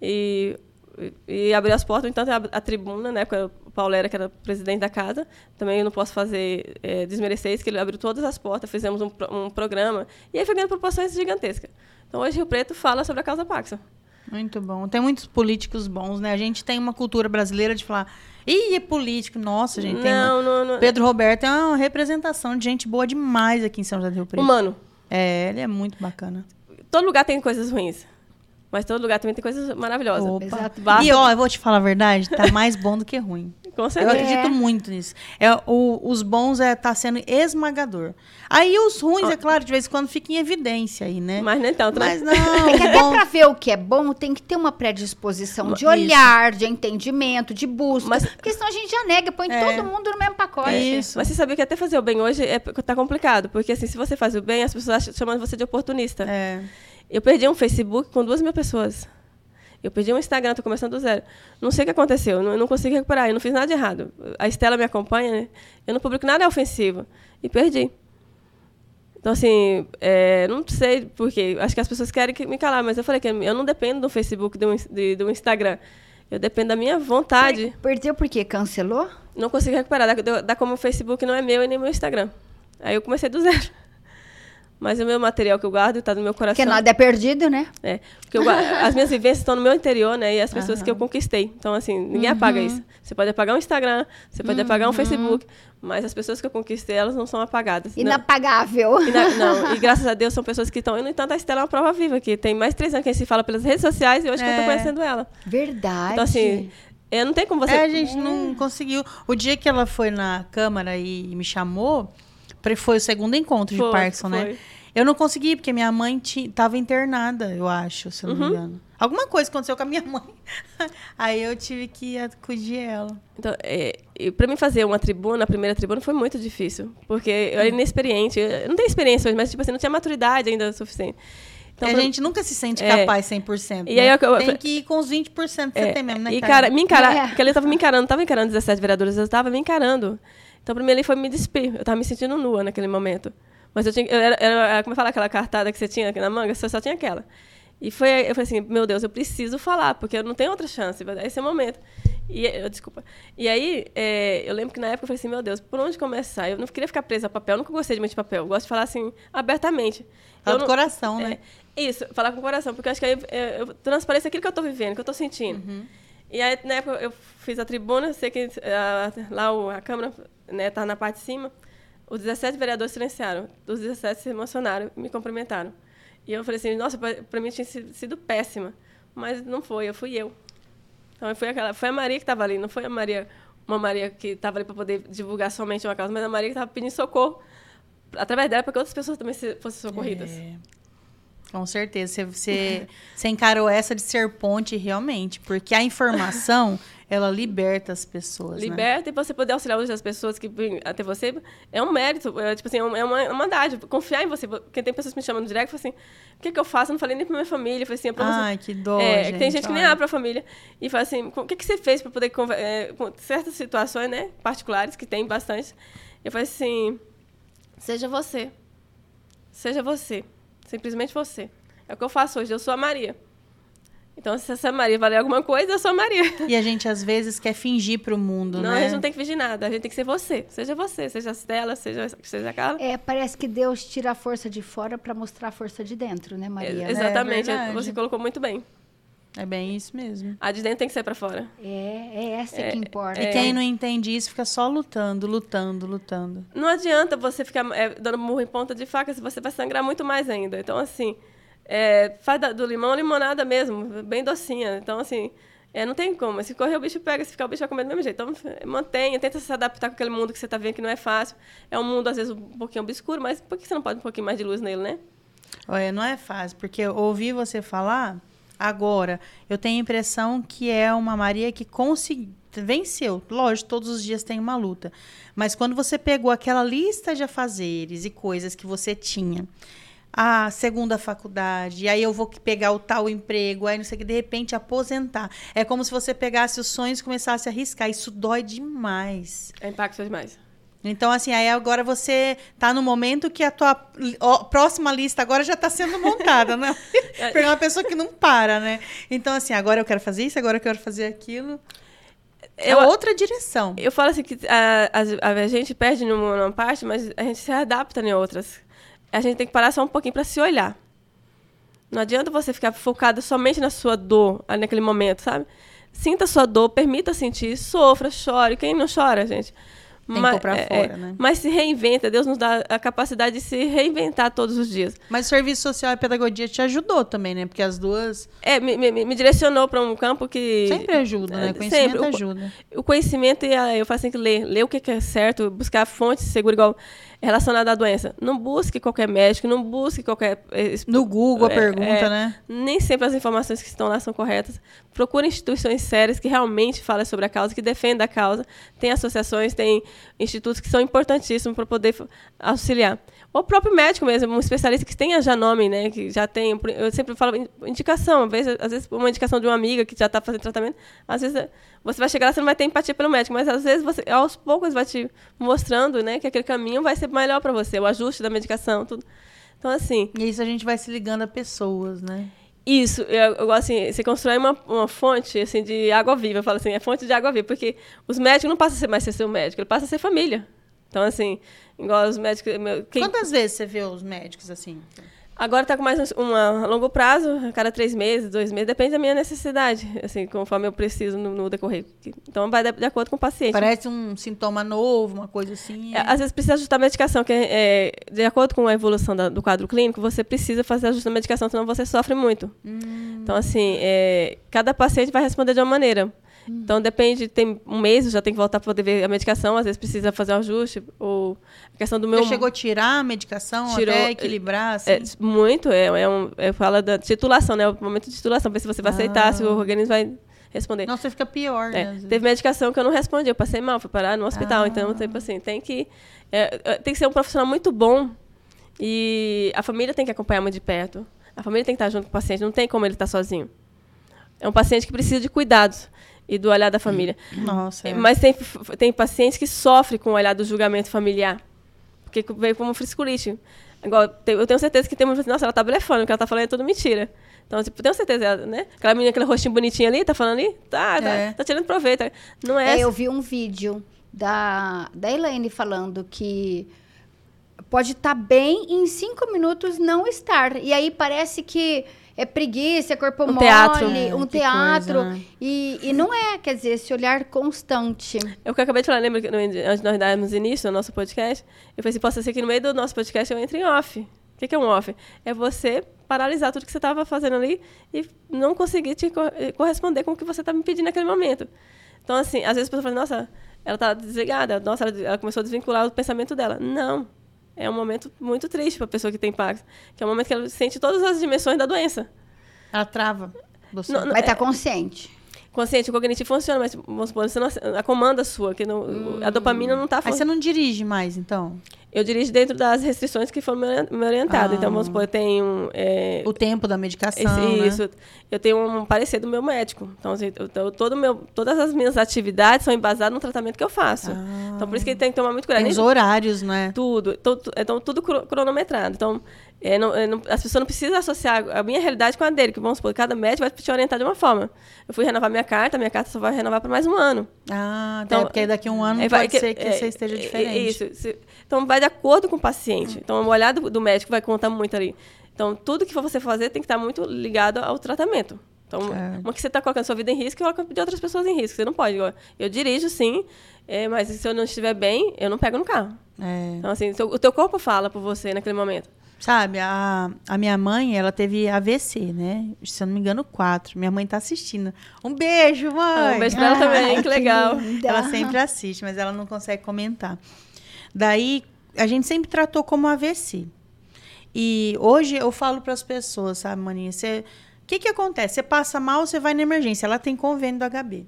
Speaker 3: E e abrir as portas, no entanto, a, a tribuna, né, com o Paulo era, que era presidente da casa, também eu não posso fazer, é, desmerecer isso, que ele abriu todas as portas, fizemos um, um programa, e aí foi ganhando proporções gigantescas. Então, hoje, Rio Preto fala sobre a causa Paxa.
Speaker 1: Muito bom. Tem muitos políticos bons, né? A gente tem uma cultura brasileira de falar, ih, é político. Nossa, gente, tem não, não, não, Pedro Roberto é uma representação de gente boa demais aqui em São José do Rio Preto.
Speaker 3: Humano.
Speaker 1: É, ele é muito bacana.
Speaker 3: Todo lugar tem coisas ruins. Mas todo lugar também tem coisas maravilhosas.
Speaker 1: E ó, eu vou te falar a verdade, tá mais bom do que ruim.
Speaker 3: Com certeza.
Speaker 1: Eu acredito é. muito nisso. É, o, os bons é tá sendo esmagador. Aí os ruins, é claro, de vez em quando fica em evidência aí, né?
Speaker 3: Mas nem tanto,
Speaker 1: né?
Speaker 3: Mas
Speaker 1: não.
Speaker 2: É que até bom... pra ver o que é bom, tem que ter uma predisposição de olhar, Isso. de entendimento, de busca. Mas... Porque senão a gente já nega, põe é. todo mundo no mesmo pacote.
Speaker 3: Isso. Mas você sabia que até fazer o bem hoje é, tá complicado. Porque assim, se você faz o bem, as pessoas acham, chamando você de oportunista.
Speaker 1: É.
Speaker 3: Eu perdi um Facebook com duas mil pessoas. Eu perdi um Instagram, estou começando do zero. Não sei o que aconteceu, não, não consegui recuperar, eu não fiz nada de errado. A Estela me acompanha, né? eu não publico nada ofensivo. E perdi. Então, assim, é, não sei por quê. Acho que as pessoas querem me calar, mas eu falei que eu não dependo do Facebook, do, de, do Instagram. Eu dependo da minha vontade.
Speaker 2: Perdeu porque cancelou?
Speaker 3: Não consegui recuperar. Dá, dá como o Facebook não é meu e nem meu Instagram. Aí eu comecei do zero. Mas o meu material que eu guardo está no meu coração.
Speaker 2: Porque nada é perdido, né?
Speaker 3: É. Porque guardo, as minhas vivências estão no meu interior, né? E as pessoas uhum. que eu conquistei. Então, assim, ninguém uhum. apaga isso. Você pode apagar um Instagram, você pode uhum. apagar um Facebook, mas as pessoas que eu conquistei, elas não são apagadas.
Speaker 2: Inapagável.
Speaker 3: Não. não. E graças a Deus são pessoas que estão. E, no entanto, a Estela é uma prova viva, que tem mais de três anos que a gente se fala pelas redes sociais e hoje é. que eu estou conhecendo ela.
Speaker 2: Verdade.
Speaker 3: Então, assim. Eu não tem como você.
Speaker 1: É, a gente não conseguiu. O dia que ela foi na Câmara e me chamou, foi o segundo encontro foi, de Parkinson, né? foi. né? Eu não consegui, porque minha mãe estava internada, eu acho, se eu não uhum. me engano. Alguma coisa aconteceu com a minha mãe. Aí eu tive que acudir ela.
Speaker 3: Então, é, para mim fazer uma tribuna, a primeira tribuna, foi muito difícil. Porque eu era inexperiente. Eu não tenho experiência hoje, mas tipo assim, não tinha maturidade ainda suficiente.
Speaker 1: Então, a pra... gente nunca se sente é, capaz 100%. E né? aí eu, eu, tem que ir com os 20% que é, você tem mesmo, né,
Speaker 3: e cara? me encarar, é. porque ele estava me encarando, não estava encarando 17 vereadores, eu estava me encarando. Então, para mim, ele foi me despir. Eu estava me sentindo nua naquele momento. Mas eu tinha. Eu era, era, como é falar aquela cartada que você tinha aqui na manga? Você só tinha aquela. E foi, eu falei assim, meu Deus, eu preciso falar, porque eu não tenho outra chance, esse é o momento. E, eu, desculpa. E aí, é, eu lembro que na época eu falei assim, meu Deus, por onde começar? Eu não queria ficar presa a papel, eu nunca gostei de muito de papel. Eu gosto de falar assim, abertamente.
Speaker 1: Fala com o coração,
Speaker 3: é,
Speaker 1: né?
Speaker 3: Isso, falar com o coração, porque eu acho que aí eu, eu transpareço aquilo que eu estou vivendo, que eu estou sentindo. Uhum. E aí, na época, eu fiz a tribuna, sei que a, lá a Câmara né, tá na parte de cima. Os 17 vereadores silenciaram. Os 17 se emocionaram me cumprimentaram. E eu falei assim, nossa, para mim tinha sido péssima. Mas não foi, eu fui eu. Então foi, aquela, foi a Maria que estava ali, não foi a Maria, uma Maria que estava ali para poder divulgar somente uma causa, mas a Maria que estava pedindo socorro através dela para que outras pessoas também se, fossem socorridas. É.
Speaker 1: Com certeza. Você, você, encarou essa de ser ponte realmente, porque a informação ela liberta as pessoas. né?
Speaker 3: Liberta e você poder auxiliar outras pessoas que vêm até você é um mérito, é, tipo assim, é uma, é uma, é dádiva. Confiar em você. Porque tem pessoas que me chamam no direct e falam assim: o que, que eu faço? Eu não falei nem pra minha família. Eu falei assim: é pra você.
Speaker 1: Ai, que dó,
Speaker 3: É,
Speaker 1: gente.
Speaker 3: tem gente que nem
Speaker 1: olha.
Speaker 3: abre pra família e fala assim: o que, que você fez para poder. é, com certas situações, né? Particulares, que tem bastante. Eu falei assim: seja você. Seja você. Simplesmente você. É o que eu faço hoje. Eu sou a Maria. Então, se essa Maria valer alguma coisa, eu sou a Maria.
Speaker 1: E a gente às vezes quer fingir pro mundo,
Speaker 3: Não,
Speaker 1: né?
Speaker 3: a gente não tem que fingir nada. A gente tem que ser você. Seja você. Seja a Stella, seja, seja a Carla.
Speaker 2: É, parece que Deus tira a força de fora para mostrar a força de dentro, né, Maria?
Speaker 3: É, exatamente.
Speaker 1: verdade.
Speaker 3: você colocou muito bem.
Speaker 1: É bem isso mesmo.
Speaker 3: A de dentro tem que sair para fora.
Speaker 2: É, é essa que importa.
Speaker 1: E quem não entende isso fica só lutando, lutando, lutando.
Speaker 3: Não adianta você ficar é, dando murro em ponta de faca, se você vai sangrar muito mais ainda. Então, assim, é, faz da- do limão limonada mesmo, bem docinha. Então, assim, é, não tem como. Se correr, o bicho pega. Se ficar, o bicho vai comer do mesmo jeito. Então, é, mantenha, tenta se adaptar com aquele mundo que você está vendo que não é fácil. É um mundo, às vezes, um pouquinho obscuro, mas por que você não pode um pouquinho mais de luz nele, né?
Speaker 1: Olha, não é fácil, porque eu ouvi você falar agora, eu tenho a impressão que é uma Maria que conseguiu, venceu. Lógico, todos os dias tem uma luta. Mas quando você pegou aquela lista de afazeres e coisas que você tinha, a segunda faculdade, aí eu vou pegar o tal emprego, aí não sei o que, de repente aposentar. É como se você pegasse os sonhos e começasse a arriscar. Isso dói demais.
Speaker 3: É impacto demais.
Speaker 1: Então, assim, aí agora você tá no momento que a tua próxima lista agora já tá sendo montada, né? Porque é uma pessoa que não para, né? Então, assim, agora eu quero fazer isso, agora eu quero fazer aquilo. É
Speaker 3: Eu-
Speaker 1: outra direção.
Speaker 3: Eu falo assim que a, a, a gente perde numa, numa parte, mas a gente se adapta em outras. A gente tem que parar só um pouquinho para se olhar. Não adianta você ficar focado somente na sua dor naquele momento, sabe? Sinta a sua dor, permita sentir, sofra, chore. Quem não chora, gente?
Speaker 1: Tem que pôr pra fora, né?
Speaker 3: Mas se reinventa. Deus nos dá a capacidade de se reinventar todos os dias.
Speaker 1: Mas o serviço social e pedagogia te ajudou também, né? Porque as duas
Speaker 3: É, me, me, me direcionou para um campo que...
Speaker 1: sempre ajudam, né?
Speaker 3: É,
Speaker 1: Conhecimento
Speaker 3: sempre. O-
Speaker 1: ajuda.
Speaker 3: O conhecimento, e a- eu faço assim que ler. Ler o que que é certo, buscar fontes seguras, igual relacionada à doença. Não busque qualquer médico, não busque qualquer... eh,
Speaker 1: No Google a
Speaker 3: É,
Speaker 1: pergunta,
Speaker 3: é.
Speaker 1: né?
Speaker 3: Nem sempre as informações que estão lá são corretas. Procure instituições sérias que realmente falem sobre a causa, que defendam a causa. Tem associações, tem institutos que são importantíssimos para poder auxiliar. O próprio médico mesmo, um especialista que tenha já nome, né, que já tem, eu sempre falo in- indicação, às vezes, às vezes uma indicação de uma amiga que já está fazendo tratamento, às vezes você vai chegar lá, você não vai ter empatia pelo médico, mas às vezes você, aos poucos vai te mostrando, né, que aquele caminho vai ser melhor para você, o ajuste da medicação, tudo. Então, assim,
Speaker 1: E isso a gente vai se ligando a pessoas, né?
Speaker 3: isso, eu, eu gosto assim, você constrói uma, uma fonte assim, de água viva, eu falo assim, é fonte de água viva, porque os médicos não passam a ser mais ser seu médico, ele passa a ser família. Então, assim, igual os médicos. meu, quem-
Speaker 1: Quantas vezes você vê os médicos assim?
Speaker 3: Agora está com mais um, uma- a longo prazo, a cada três meses, dois meses, depende da minha necessidade, assim, conforme eu preciso no, no decorrer. Então, vai de, de acordo com o paciente.
Speaker 1: Parece um sintoma novo, uma coisa assim.
Speaker 3: É, Às vezes precisa ajustar a medicação, que é, de acordo com a evolução da- do quadro clínico, você precisa fazer ajuste na medicação, senão você sofre muito. Então, assim, é, cada paciente vai responder de uma maneira. Então, depende, tem um mês, já tem que voltar para poder ver a medicação, às vezes precisa fazer um ajuste, ou a questão do meu...
Speaker 1: Já chegou a tirar a medicação
Speaker 3: Tirou,
Speaker 1: até equilibrar, assim?
Speaker 3: É, muito, é, é um, é, fala da titulação, né? O momento de titulação, ver se você vai aceitar, se o organismo vai responder.
Speaker 1: Nossa, fica pior, né?
Speaker 3: É,
Speaker 1: vezes.
Speaker 3: teve medicação que eu não respondi, eu passei mal, fui parar no hospital.
Speaker 1: Ah.
Speaker 3: Então, tipo assim, tem que. é, é, tem que ser um profissional muito bom e a família tem que acompanhar muito de perto. A família tem que estar junto com o paciente, não tem como ele estar sozinho. É um paciente que precisa de cuidados e do olhar da família.
Speaker 1: Nossa, é.
Speaker 3: Mas tem, tem pacientes que sofrem com o olhar do julgamento familiar. Porque veio como frisculite. Igual, eu tenho certeza que tem uma nossa, ela tá blefando, o que ela tá falando é tudo mentira. Então, tipo, tenho certeza, né? Aquela menina, aquele rostinho bonitinho ali, tá falando ali? Tá, tá,
Speaker 1: É.
Speaker 3: tá tirando proveito. Não é,
Speaker 2: É, eu vi um vídeo da, da Elaine falando que pode estar bem e em cinco minutos não estar. E aí parece que é preguiça, é corpo
Speaker 3: Um
Speaker 2: mole,
Speaker 3: teatro.
Speaker 1: É,
Speaker 2: um
Speaker 1: que
Speaker 2: teatro.
Speaker 1: coisa, né?
Speaker 2: e, e não é, quer dizer, esse olhar constante.
Speaker 3: É o que eu acabei de falar, lembra que no- antes de nós darmos início ao nosso podcast? Eu falei assim, possa ser que no meio do nosso podcast eu entre em off. O que que é um off? É você paralisar tudo que você estava fazendo ali e não conseguir te co- eh, corresponder com o que você está me pedindo naquele momento. Então, assim, às vezes a pessoa fala, nossa, ela está desligada, nossa, ela, ela começou a desvincular o pensamento dela. Não. É um momento muito triste para a pessoa que tem Parkinson, que é um momento que ela sente todas as dimensões da doença.
Speaker 1: Ela trava. Você.
Speaker 3: Não, não,
Speaker 2: Mas tá
Speaker 3: é-
Speaker 2: consciente.
Speaker 3: Consciente, o cognitivo funciona, mas vamos supor, você não, a comanda sua, que não, a dopamina não está
Speaker 1: Aí você não dirige mais, então.
Speaker 3: Eu dirijo dentro das restrições que foram me ori- me orientadas.
Speaker 1: Ah.
Speaker 3: Então, vamos supor, eu tenho. é,
Speaker 1: O tempo da medicação.
Speaker 3: esse-
Speaker 1: né?
Speaker 3: isso. Eu tenho um parecer do meu médico. Então, assim, eu- eu- todo meu, todas as minhas atividades são embasadas no tratamento que eu faço. Então, por isso que ele tem que tomar muito cuidado.
Speaker 1: Tem os horários, né?
Speaker 3: tudo. Então, então, tudo cro- cronometrado. Então, é, não- é, não- as pessoas não precisam associar a minha realidade com a dele, que vamos supor, cada médico vai te orientar de uma forma. Eu fui renovar minha carta, minha carta só vai renovar por mais um ano.
Speaker 1: Ah,
Speaker 3: Então,
Speaker 1: então, porque aí daqui a um ano
Speaker 3: É,
Speaker 1: pode
Speaker 3: que-
Speaker 1: ser que
Speaker 3: é,
Speaker 1: você esteja
Speaker 3: é,
Speaker 1: diferente.
Speaker 3: Isso. se- Então, vai de acordo com o paciente. Então, o olhar do, do médico vai contar muito ali. Então, tudo que for você fazer tem que estar muito ligado ao tratamento. Então, uma que você está colocando sua vida em risco, coloca de outras pessoas em risco. Você não pode. Eu, eu dirijo, sim, é, mas se eu não estiver bem, eu não pego no carro.
Speaker 1: É.
Speaker 3: Então, assim, seu- o teu corpo fala por você naquele momento.
Speaker 1: Sabe, a, a minha mãe, ela teve AVC, né? Se eu não me engano, quatro. Minha mãe tá assistindo. Um beijo, mãe!
Speaker 3: Ah, um beijo pra ela também, que legal.
Speaker 2: linda.
Speaker 1: Ela sempre assiste, mas ela não consegue comentar. Daí, a gente sempre tratou como AVC. E hoje eu falo para as pessoas, sabe, maninha? O que que acontece? Você passa mal, você vai na emergência. Ela tem convênio do HB.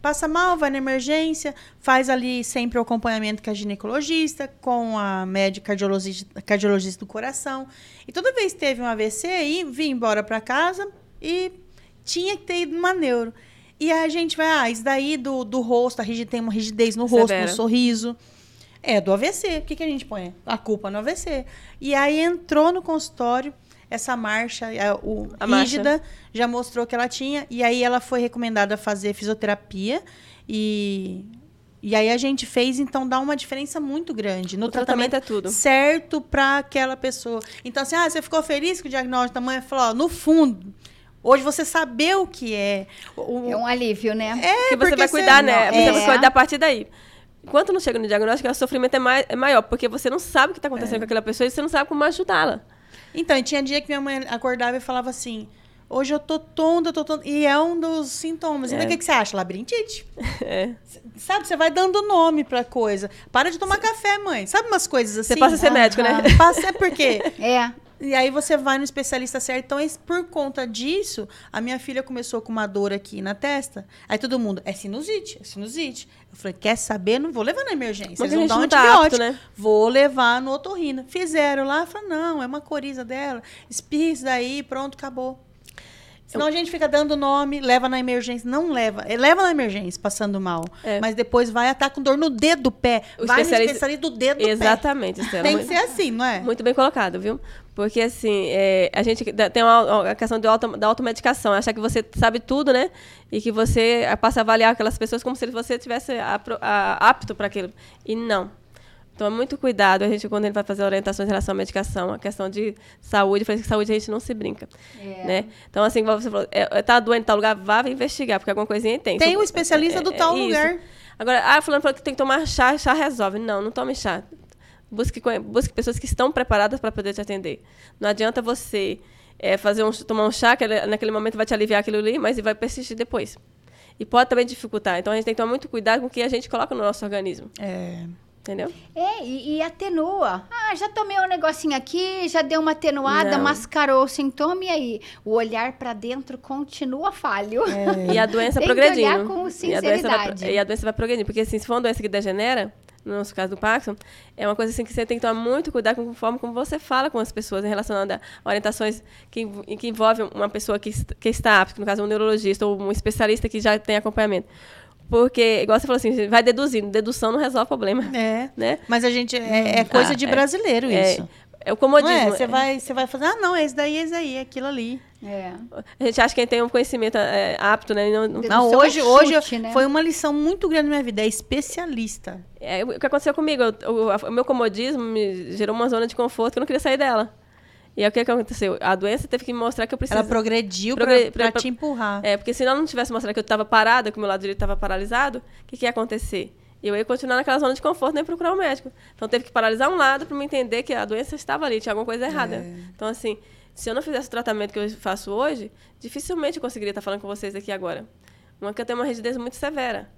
Speaker 1: Passa mal, vai na emergência, faz ali sempre o acompanhamento com a ginecologista, com a médica cardiologista, cardiologista do coração. E toda vez que teve um AVC, aí vim embora para casa e tinha que ter ido numa neuro. E a gente vai, ah, isso daí do, do rosto, a rigidez, tem uma rigidez no rosto,
Speaker 3: Severa.
Speaker 1: no sorriso. É, do AVC. O que, que a gente põe? A culpa no AVC. E aí entrou no consultório essa marcha, é, o
Speaker 3: A marcha.
Speaker 1: rígida, já mostrou que ela tinha. E aí ela foi recomendada a fazer fisioterapia. E, e aí a gente fez, então, dá uma diferença muito grande no
Speaker 3: O tratamento
Speaker 1: tratamento,
Speaker 3: é tudo.
Speaker 1: certo para aquela pessoa. Então, assim, ah, você ficou feliz com o diagnóstico da mãe? Falou, ó, no fundo, hoje você saber o que é. O,
Speaker 2: É um alívio, né?
Speaker 1: é,
Speaker 3: que você vai cuidar, né?
Speaker 1: não,
Speaker 3: Você
Speaker 1: é.
Speaker 3: vai cuidar a partir daí. Enquanto não chega no diagnóstico, o sofrimento é, mai- é maior, porque você não sabe o que está acontecendo
Speaker 1: É.
Speaker 3: com aquela pessoa e você não sabe como ajudá-la.
Speaker 1: Então, e tinha dia que minha mãe acordava e falava assim: hoje eu tô tonta, eu tô tonta. E é um dos sintomas. Então,
Speaker 3: É.
Speaker 1: o que, que você acha? Labirintite.
Speaker 3: É.
Speaker 1: Sabe, você vai dando nome pra coisa. Para de tomar café, mãe. Sabe umas coisas assim?
Speaker 3: Você passa a ser médico, né?
Speaker 1: Ah, Passa é porque.
Speaker 2: É.
Speaker 1: E aí você vai no especialista certo. Então, por conta disso, a minha filha começou com uma dor aqui na testa. Aí todo mundo, é sinusite, é sinusite. Eu falei, quer saber? Não vou levar na emergência.
Speaker 3: Mas
Speaker 1: Eles vão dar um
Speaker 3: não tá
Speaker 1: antibiótico.
Speaker 3: apto, né?
Speaker 1: Vou levar no otorrino. Fizeram lá, falaram, não, é uma coriza dela. Espirra isso daí, pronto, acabou. Senão a gente fica dando nome, leva na emergência. Não leva. eh, Leva na emergência, passando mal.
Speaker 3: É.
Speaker 1: Mas depois vai estar com dor no dedo do pé.
Speaker 3: O
Speaker 1: vai
Speaker 3: especialista-
Speaker 1: especialista do dedo do pé.
Speaker 3: Exatamente, Estela.
Speaker 1: Tem que ser assim, não é?
Speaker 3: Muito bem colocado, viu? Porque, assim, é, a gente tem uma, a questão de auto, da automedicação. Achar que você sabe tudo, né? E que você passa a avaliar aquelas pessoas como se você tivesse apto para aquilo. E não. Toma muito cuidado, a gente, quando gente vai fazer orientações em relação à medicação, a questão de saúde, falei que saúde a gente não se brinca.
Speaker 2: É.
Speaker 3: Né? Então, assim, como você falou, é, é, tá doente em tal lugar, vá investigar, porque alguma coisinha tem.
Speaker 1: Tem o especialista do tal
Speaker 3: isso.
Speaker 1: lugar.
Speaker 3: Agora, ah, fulano falou que tem que tomar chá, chá resolve. Não, não tome chá. Busque, busque pessoas que estão preparadas para poder te atender. Não adianta você é, fazer um, tomar um chá, que ele- naquele momento vai te aliviar aquilo ali, mas vai persistir depois. E pode também dificultar. Então, a gente tem que tomar muito cuidado com o que a gente coloca no nosso organismo.
Speaker 1: É.
Speaker 3: Entendeu?
Speaker 2: É, e, e atenua. Ah, já tomei um negocinho aqui, já deu uma atenuada,
Speaker 3: Não.
Speaker 2: mascarou o sintoma e aí? O olhar pra dentro continua falho.
Speaker 3: E a doença
Speaker 2: Tem que
Speaker 3: progredindo.
Speaker 2: olhar com
Speaker 3: e, a doença vai,
Speaker 2: sinceridade.
Speaker 3: e a doença vai progredindo. Porque assim, se for uma doença que degenera, no nosso caso do Parkinson, é uma coisa assim que você tem que tomar muito cuidado com a forma como você fala com as pessoas em relação a orientações que, que envolvem uma pessoa que, que está apta, no caso um neurologista ou um especialista que já tem acompanhamento. Porque, igual você falou assim, vai deduzindo. Dedução não resolve o problema.
Speaker 1: É.
Speaker 3: Né?
Speaker 1: Mas a gente. É, é coisa
Speaker 3: Ah,
Speaker 1: de
Speaker 3: é.
Speaker 1: brasileiro
Speaker 3: É,
Speaker 1: isso.
Speaker 3: é o
Speaker 1: Não
Speaker 3: comodismo.
Speaker 1: é? Você vai, você vai fazer, ah, não, esse daí, esse daí, aquilo ali.
Speaker 2: É.
Speaker 3: A gente acha que quem tem um conhecimento é, apto, né? Não, não-
Speaker 1: Não,
Speaker 2: é
Speaker 1: hoje, hoje
Speaker 2: chute, né?
Speaker 1: foi uma lição muito grande na minha vida. É especialista.
Speaker 3: É, o que aconteceu comigo? eu- o, o meu comodismo me gerou uma zona de conforto que eu não queria sair dela. E aí o que, que aconteceu? A doença teve que me mostrar que eu precisava.
Speaker 1: Ela progrediu
Speaker 3: Progre-
Speaker 1: pra, pra- te empurrar.
Speaker 3: É, porque se ela não tivesse mostrado que eu estava parada, que o meu lado direito estava paralisado, o que, que ia acontecer? Eu ia continuar naquela zona de conforto nem procurar o médico. Então teve que paralisar um lado para me entender que a doença estava ali, tinha alguma coisa errada.
Speaker 1: É.
Speaker 3: Então, assim, se eu não fizesse o tratamento que eu faço hoje, dificilmente eu conseguiria estar falando com vocês aqui agora. Uma que eu tenho uma rigidez muito severa.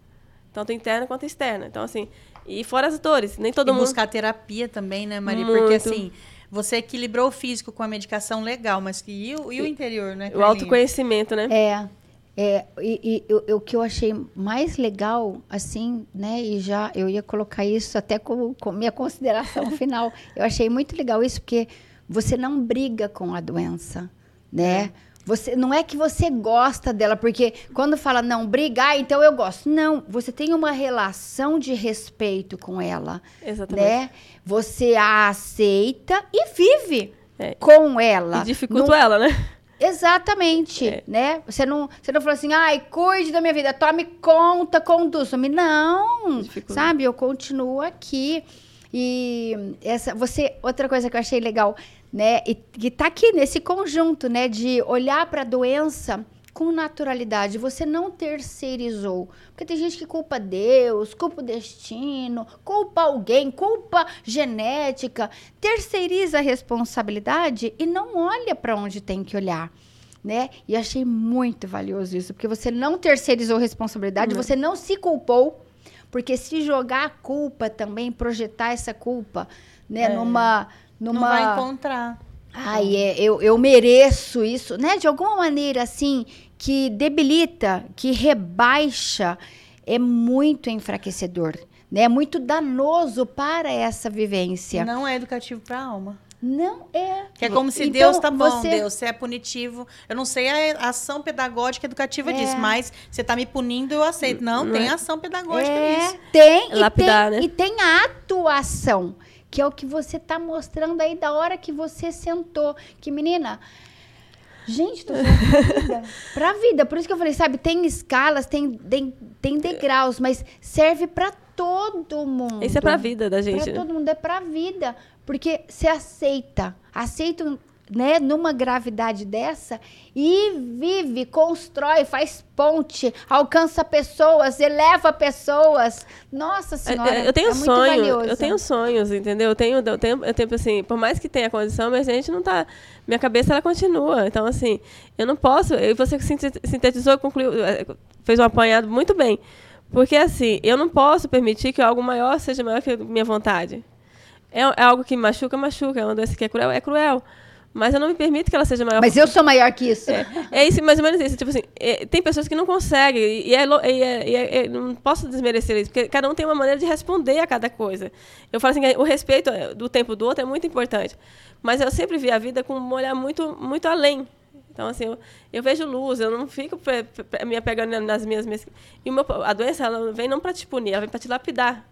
Speaker 3: Tanto interna quanto externa. Então, assim, E fora as dores, nem todo
Speaker 1: e
Speaker 3: mundo.
Speaker 1: buscar terapia também, né, Maria?
Speaker 3: Muito.
Speaker 1: Porque assim, você equilibrou o físico com a medicação legal, mas que, e, o, e o interior, né?
Speaker 3: O
Speaker 1: Carlinhos?
Speaker 3: autoconhecimento, né?
Speaker 2: É. É, e, e o- o que eu achei mais legal, assim, né, e já eu ia colocar isso até como, como minha consideração final. Eu achei muito legal isso, porque você não briga com a doença, né? Você, não é que você gosta dela, porque quando fala não brigar, então eu gosto. Não, você tem uma relação de respeito com ela,
Speaker 3: Exatamente.
Speaker 2: né? Você a aceita e vive
Speaker 3: É.
Speaker 2: com ela.
Speaker 3: E dificulta ela, né?
Speaker 2: Exatamente,
Speaker 3: É.
Speaker 2: né? Você não, você não falou assim, ai, cuide da minha vida, tome conta, conduza-me. Não,
Speaker 3: Dificulta.
Speaker 2: sabe? Eu continuo aqui. E essa, você, outra coisa que eu achei legal, né? E que tá aqui nesse conjunto, né? De olhar para a doença com naturalidade. Você não terceirizou. Porque tem gente que culpa Deus, culpa o destino, culpa alguém, culpa genética. Terceiriza a responsabilidade e não olha para onde tem que olhar. Né? E achei muito valioso isso, porque você não terceirizou a responsabilidade, você não se culpou, porque se jogar a culpa também, projetar essa culpa, né,
Speaker 1: É.
Speaker 2: numa
Speaker 1: Não
Speaker 2: numa
Speaker 1: vai encontrar.
Speaker 2: Ai, é, eu, eu mereço isso, né? De alguma maneira, assim, que debilita, que rebaixa, é muito enfraquecedor, né? É muito danoso para essa vivência.
Speaker 1: Não é educativo para a alma.
Speaker 2: Não é.
Speaker 1: Que é como se
Speaker 2: Então,
Speaker 1: Deus tá bom,
Speaker 2: você-
Speaker 1: Deus, você é punitivo. Eu não sei a ação pedagógica educativa
Speaker 2: É.
Speaker 1: disso, mas você tá me punindo, eu aceito. Não,
Speaker 3: Não
Speaker 1: tem
Speaker 3: é.
Speaker 1: ação pedagógica
Speaker 2: É,
Speaker 1: nisso.
Speaker 2: tem, e
Speaker 3: Lapidar,
Speaker 2: tem,
Speaker 3: né?
Speaker 2: e tem a atuação, que é o que você tá mostrando aí da hora que você sentou. Que menina, gente, tô falando pra vida. Pra vida. Por isso que eu falei, sabe, tem escalas, tem, tem, tem degraus, mas serve pra todo mundo.
Speaker 3: Isso é pra vida da gente,
Speaker 2: Pra
Speaker 3: né?
Speaker 2: todo mundo, é pra vida. Porque você aceita, aceita, né, numa gravidade dessa e vive, constrói, faz ponte, alcança pessoas, eleva pessoas. Nossa Senhora,
Speaker 3: É, eu tenho
Speaker 2: é
Speaker 3: sonho, eu tenho sonhos, entendeu? Eu tenho, eu tenho, eu tenho assim, por mais que tenha condição, mas a gente não tá, minha cabeça ela continua. Então assim, eu não posso, e você sintetizou, concluiu, eh, fez um apanhado muito bem. Porque assim, eu não posso permitir que algo maior seja maior que a minha vontade. É, é algo que machuca, machuca, é uma doença que é cruel, é cruel. Mas eu não me permito que ela seja maior
Speaker 2: Mas eu sou maior que isso.
Speaker 3: é isso, mais ou menos isso. Tipo assim, é, tem pessoas que não conseguem, e, é, e é- e é- é- não posso desmerecer isso, porque cada um tem uma maneira de responder a cada coisa. Eu falo assim, o respeito é, do tempo do outro é muito importante. Mas eu sempre vi a vida com um olhar muito, muito além. Então, assim, eu, eu vejo luz, eu não fico pre- pre- me apegando nas minhas... minhas e meu, a doença, ela vem não para te punir, ela vem para te lapidar.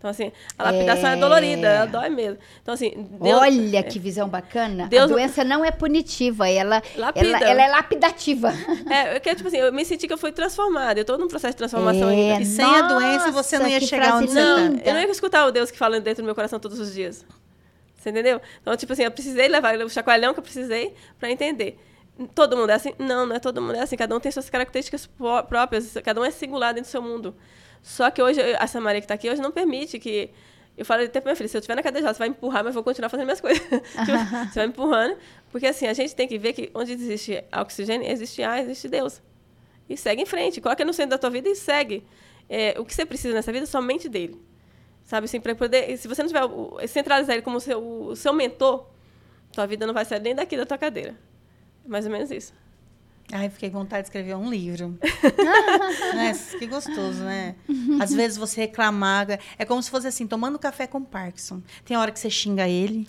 Speaker 3: Então, assim, a lapidação é,
Speaker 2: É.
Speaker 3: dolorida, ela dói mesmo. Então, assim... Deus-
Speaker 2: Olha que visão bacana.
Speaker 3: Deus-
Speaker 2: a doença não é punitiva, ela, ela, ela é lapidativa.
Speaker 3: É, eu, quero, tipo assim, eu me senti que eu fui transformada. Eu estou num processo de transformação
Speaker 2: É,
Speaker 3: ainda.
Speaker 1: E sem a doença, você não ia chegar onde você tá.
Speaker 2: linda.
Speaker 3: Eu não ia escutar o Deus que fala dentro do meu coração todos os dias. Você entendeu? Então, tipo assim, eu precisei levar o chacoalhão que eu precisei para entender. Todo mundo é assim? Não, não é todo mundo é assim. Cada um tem suas características pró- próprias, cada um é singular dentro do seu mundo. Só que hoje, eu- essa Maria que está aqui hoje não permite que. Eu falo até pra minha filha, se eu estiver na cadeira, você vai empurrar, mas eu vou continuar fazendo minhas coisas. Tipo, você vai empurrando. Porque assim, a gente tem que ver que onde existe oxigênio, existe ar, existe Deus. E segue em frente. Coloca no centro da tua vida e segue. É, o que você precisa nessa vida é somente dele. Sabe assim, para poder. Se você não tiver. centralizar ele como seu, o seu mentor, tua vida não vai sair nem daqui da tua cadeira. É mais ou menos isso.
Speaker 1: Ai, fiquei com vontade de escrever um livro. né? Que gostoso, né? Às vezes você reclamar. É como se fosse assim, tomando café com Parkinson. Tem hora que você xinga ele.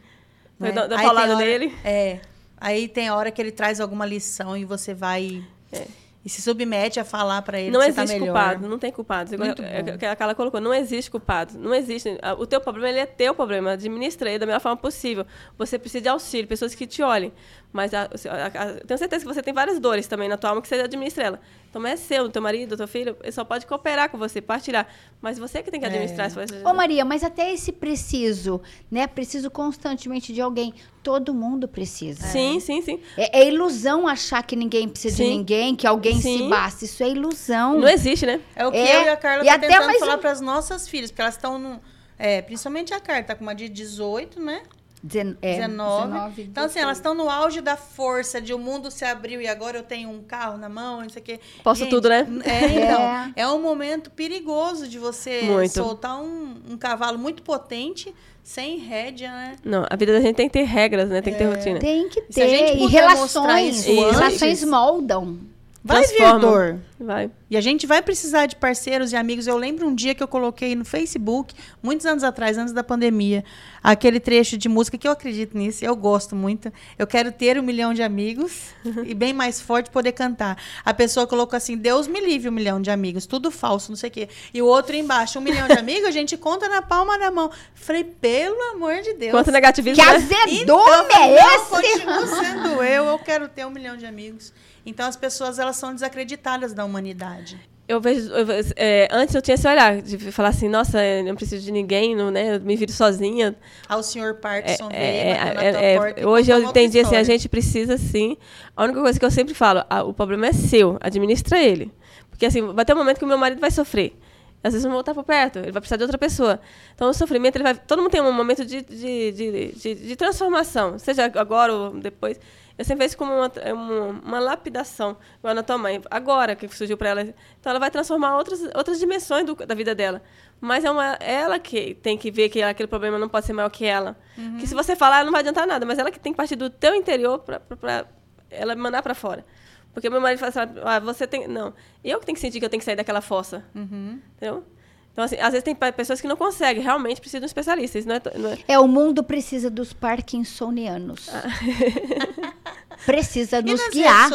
Speaker 1: Né?
Speaker 3: dar
Speaker 1: Aí
Speaker 3: paulada nele.
Speaker 1: É. Aí tem hora que ele traz alguma lição e você vai.
Speaker 3: É.
Speaker 1: E se submete a falar pra ele
Speaker 3: não
Speaker 1: que
Speaker 3: existe
Speaker 1: você tá
Speaker 3: culpado, não tem
Speaker 1: Muito
Speaker 3: é, a Carla colocou, não existe culpado. Não existe. O teu problema ele é teu problema. Administra ele da melhor forma possível. Você precisa de auxílio, pessoas que te olhem. Mas a- a- a- tenho certeza que você tem várias dores também na tua alma que você administra ela. Então é seu, teu marido, teu filho, ele só pode cooperar com você, partilhar. Mas você que tem que administrar
Speaker 1: É.
Speaker 3: as coisas.
Speaker 2: Ô Maria, mas até esse preciso, né? Preciso constantemente de alguém. Todo mundo precisa.
Speaker 3: Sim, sim, sim.
Speaker 2: É, é ilusão achar que ninguém precisa de
Speaker 3: Sim.
Speaker 2: ninguém, que alguém se
Speaker 3: Sim.
Speaker 2: basa. Isso é ilusão.
Speaker 3: Não existe, né?
Speaker 1: É o que
Speaker 2: É,
Speaker 1: eu e a Carla
Speaker 2: e
Speaker 1: tá
Speaker 2: até
Speaker 1: tentando falar
Speaker 2: um-
Speaker 1: para as nossas filhas, porque elas estão no. É, principalmente a Carla, tá com uma de 18, né?
Speaker 2: Dezen- é,
Speaker 1: 19.
Speaker 2: 19,
Speaker 1: Então, assim, elas estão no auge da força, de o mundo se abriu e agora eu tenho um carro na mão, não sei o quê.
Speaker 3: Posso tudo, né?
Speaker 1: É, então,
Speaker 2: É.
Speaker 1: é. um momento perigoso de você
Speaker 3: Muito.
Speaker 1: soltar um, um cavalo muito potente, sem rédea, né?
Speaker 3: Não, a vida da gente tem que ter regras, né? Tem que ter
Speaker 1: É.
Speaker 3: rotina.
Speaker 2: Tem que
Speaker 1: se a gente
Speaker 2: ter. E relações.
Speaker 1: isso
Speaker 3: antes-
Speaker 2: Relações moldam.
Speaker 1: Vai vir
Speaker 3: Transforma.
Speaker 1: dor.
Speaker 3: Vai.
Speaker 1: E a gente vai precisar de parceiros e amigos. Eu lembro um dia que eu coloquei no Facebook, muitos anos atrás, antes da pandemia, aquele trecho de música que eu acredito nisso, eu gosto muito. Eu quero ter um milhão de amigos e bem mais forte poder cantar. A pessoa colocou assim: Deus me livre um milhão de amigos, tudo falso, não sei o quê. E o outro embaixo, um milhão de amigos, a gente conta na palma da mão. Falei, pelo amor de Deus.
Speaker 3: Quanto negativismo,
Speaker 2: Que
Speaker 3: né?
Speaker 2: azedume
Speaker 1: Então,
Speaker 2: é esse?
Speaker 1: continuo sendo eu, eu quero ter um milhão de amigos. Então as pessoas elas são desacreditadas da humanidade.
Speaker 3: Eu vejo, eu vejo- é, antes eu tinha esse olhar de falar assim, nossa, eu não preciso de ninguém, não, né? Eu me viro sozinha.
Speaker 1: Ao senhor Parkinson
Speaker 3: É, é, é,
Speaker 1: e
Speaker 3: hoje eu entendi assim, a gente precisa sim. A única coisa que eu sempre falo, ah, o problema é seu, administra ele. Porque assim, vai ter um momento que o meu marido vai sofrer. Às vezes não vou estar por perto, ele vai precisar de outra pessoa. Então o sofrimento, ele vai. Todo mundo tem um momento de, de, de, de, de transformação, seja agora ou depois. Eu sempre vejo como uma, uma, uma lapidação, igual na tua mãe. Agora que surgiu para ela. Então ela vai transformar outras, outras dimensões do- da vida dela. Mas é uma, ela que tem que ver que aquele problema não pode ser maior que ela. Que se você falar, não vai adiantar nada. Mas ela que tem que partir do teu interior para ela mandar para fora. Porque meu marido fala assim, ah, você tem... Não, eu que tenho que sentir que eu tenho que sair daquela fossa. Entendeu? Então, assim, às vezes tem pe- pessoas que não conseguem, realmente precisam de um especialista. Não é, não é-
Speaker 2: É, o mundo precisa dos parkinsonianos. precisa
Speaker 1: E
Speaker 2: nos guiar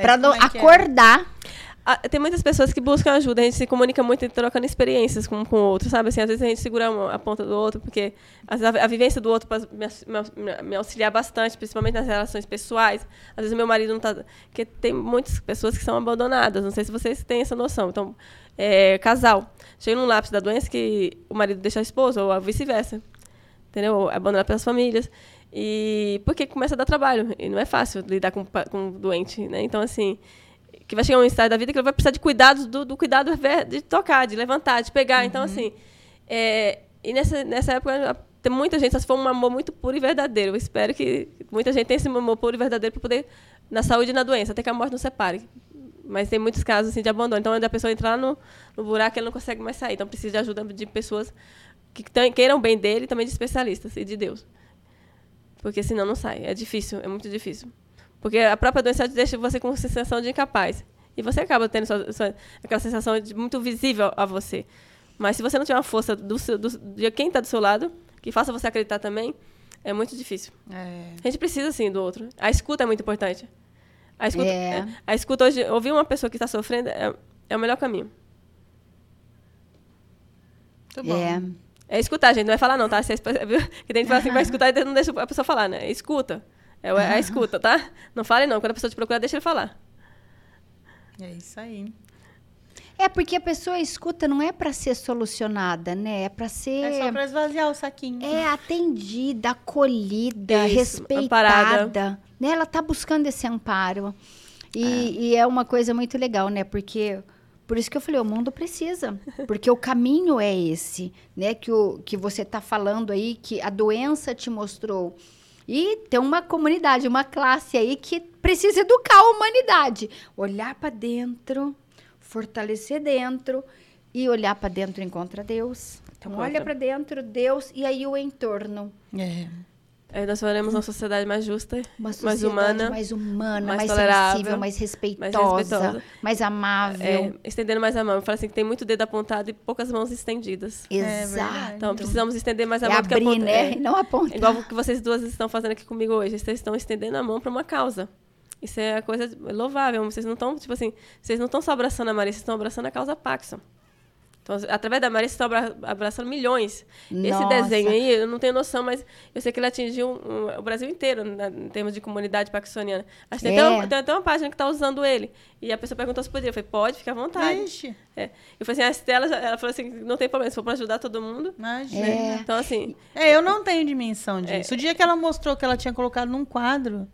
Speaker 2: para
Speaker 1: é é?
Speaker 2: acordar.
Speaker 3: Ah, tem muitas pessoas que buscam ajuda, a gente se comunica muito trocando experiências com, com o outro, sabe? Assim, às vezes a gente segura uma- a ponta do outro, porque às vezes a, a vivência do outro pode me, me me- auxiliar bastante, principalmente nas relações pessoais. Às vezes o meu marido não está... Porque tem muitas pessoas que são abandonadas, não sei se vocês têm essa noção. Então, é, casal, chega num lápis da doença que o marido deixa a esposa, ou vice-versa. Entendeu? Abandonado pelas famílias. E porque começa a dar trabalho. E não é fácil lidar com, com um doente, né? Então, assim, que vai chegar um estágio da vida que ele vai precisar de cuidados, do, do cuidado de tocar, de levantar, de pegar. Então, assim, é, e nessa, nessa época tem muita gente, se for um amor muito puro e verdadeiro. Eu espero que muita gente tenha esse amor puro e verdadeiro para poder, na saúde e na doença, até que a morte não separe. Mas tem muitos casos assim, de abandono. Então, a pessoa entrar no, no buraco, ele não consegue mais sair. Então, precisa de ajuda de pessoas que queiram bem dele e também de especialistas e de Deus. Porque senão não sai. É difícil, é muito difícil. Porque a própria doença deixa você com sensação de incapaz. E você acaba tendo sua- sua- aquela sensação de muito visível a você. Mas se você não tiver uma força do seu- do- de quem está do seu lado, que faça você acreditar também, é muito difícil.
Speaker 1: É.
Speaker 3: A gente precisa, sim, do outro. A escuta é muito importante. A escuta,
Speaker 2: É.
Speaker 3: é, a escuta hoje, ouvir uma pessoa que está sofrendo é, é o melhor caminho.
Speaker 1: Muito bom.
Speaker 2: É.
Speaker 3: É escutar, gente. Não vai falar, não, tá? Vocês, viu? que tem que falar assim, vai escutar e não deixa a pessoa falar, né? Escuta. É é a escuta, tá? Não fale, não. Quando a pessoa te procurar, deixa ele falar.
Speaker 1: É isso aí.
Speaker 2: É porque a pessoa escuta não é para ser solucionada, né? É para ser
Speaker 1: É só pra esvaziar o saquinho.
Speaker 2: é atendida, acolhida,
Speaker 3: Isso, amparada.
Speaker 2: respeitada. Né? Ela está buscando esse amparo. E e é. uma coisa muito legal, né? Porque por isso que eu falei, o mundo precisa. Porque o caminho é esse, né? Que, o, que você está falando aí, que a doença te mostrou. E tem uma comunidade, uma classe aí que precisa educar a humanidade. Olhar para dentro, fortalecer dentro e olhar para dentro encontra Deus. Então, olha para dentro, Deus, e aí o entorno.
Speaker 1: É.
Speaker 3: Aí nós faremos uma sociedade mais justa,
Speaker 2: Uma
Speaker 3: mais humana,
Speaker 2: mais humana, mais,
Speaker 3: mais tolerável,
Speaker 2: sensível, mais respeitosa, mais,
Speaker 3: respeitosa.
Speaker 2: amável.
Speaker 3: é, estendendo mais a mão. Eu falo assim que tem muito dedo apontado e poucas mãos estendidas.
Speaker 1: É
Speaker 2: Exato.
Speaker 3: Então, precisamos estender mais a
Speaker 2: é
Speaker 3: mão que
Speaker 2: abrir,
Speaker 3: apontar.
Speaker 2: né?
Speaker 3: É.
Speaker 2: E não apontar.
Speaker 3: Igual o que vocês duas estão fazendo aqui comigo hoje. Vocês estão estendendo a mão para uma causa. Isso é a coisa louvável. Vocês não estão, tipo assim, vocês não estão só abraçando a Maria, vocês estão abraçando a causa Paxson. Então, através da Maria, vocês estão abra- abraçando milhões. Esse
Speaker 2: Nossa.
Speaker 3: desenho aí, eu não tenho noção, mas eu sei que ele atingiu um- o Brasil inteiro, né, em termos de comunidade paxsoniana. Acho que tem,
Speaker 2: É.
Speaker 3: até uma, tem até uma página que está usando ele. E a pessoa perguntou se podia. Eu falei, pode, fica à vontade.
Speaker 1: Ixi,
Speaker 3: É. Eu falei assim, a Estela, já- ela falou assim, não tem problema, se for para ajudar todo mundo.
Speaker 1: imagina.
Speaker 2: É.
Speaker 3: Então, assim,
Speaker 1: É, eu não tenho dimensão
Speaker 3: É.
Speaker 1: disso. O dia que ela mostrou que ela tinha colocado num quadro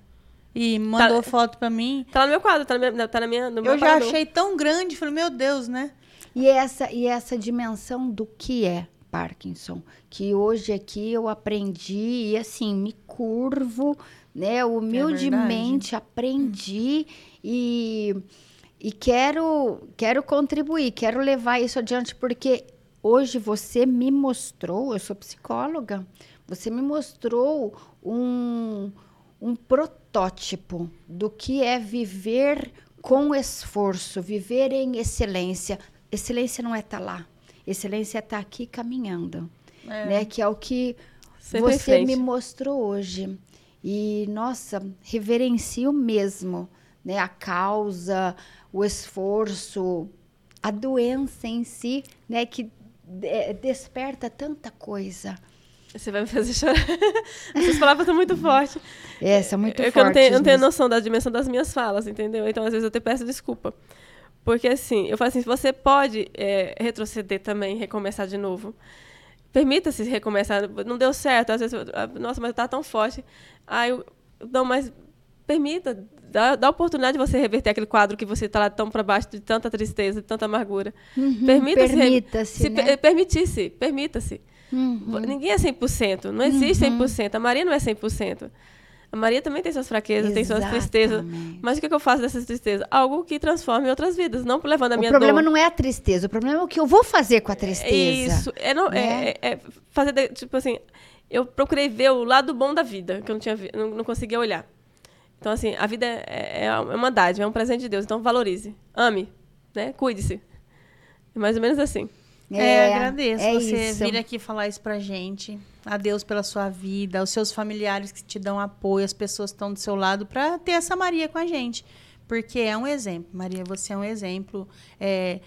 Speaker 1: e mandou foto pra mim,
Speaker 3: tá no meu quadro, tá na minha, tá na minha, no meu
Speaker 1: eu já achei tão grande. Falei, meu Deus, né?
Speaker 2: E essa, e essa dimensão do que é. Parkinson, que hoje aqui eu aprendi e assim me curvo, né, humildemente é aprendi e e quero quero contribuir, quero levar isso adiante porque hoje você me mostrou, eu sou psicóloga, você me mostrou um um protótipo do que é viver com esforço, viver em excelência. Excelência não é estar tá lá. Excelência é estar tá aqui caminhando, é. né? Que é o que Sempre você me mostrou hoje. E nossa, reverencio mesmo, né? A causa, o esforço, a doença em si, né? Que desperta tanta coisa.
Speaker 3: Você vai me fazer chorar. Essas palavras estão muito fortes.
Speaker 2: É, são muito
Speaker 3: eu,
Speaker 2: fortes. Eu
Speaker 3: não tenho, não tenho noção da dimensão das minhas falas, entendeu? Então, às vezes, eu te peço desculpa. Porque, assim, eu falo assim, você pode é, retroceder também, recomeçar de novo. Permita-se recomeçar. Não deu certo, às vezes, ah, nossa, mas está tão forte. Ah, eu, não, mas permita, dá, dá a oportunidade de você reverter aquele quadro que você está lá tão para baixo de tanta tristeza, de tanta amargura.
Speaker 2: Uhum, permita-se. Permita-se,
Speaker 3: né? Permitisse, permita-se. Uhum. Ninguém é 100%, não existe uhum. 100%. A Maria não é 100%. A Maria também tem suas fraquezas, Exatamente. tem suas tristezas. Mas o que, é eu faço dessas tristezas? Algo que transforme outras vidas, não levando a minha
Speaker 2: dor. O problema
Speaker 3: dor.
Speaker 2: não é a tristeza, o problema é o que eu vou fazer com a tristeza. É
Speaker 3: isso. É, não, né? é, é fazer, de, tipo assim, eu procurei ver o lado bom da vida, que eu não, tinha, não, não conseguia olhar. Então, assim, a vida é, é uma dádiva, é um presente de Deus. Então, valorize, ame, né? Cuide-se. É mais ou menos assim.
Speaker 1: É, é agradeço é você isso. vir aqui falar isso pra gente. A Deus pela sua vida, os seus familiares que te dão apoio, as pessoas que estão do seu lado, para ter essa Maria com a gente. Porque é um exemplo. Maria, você é um exemplo. É,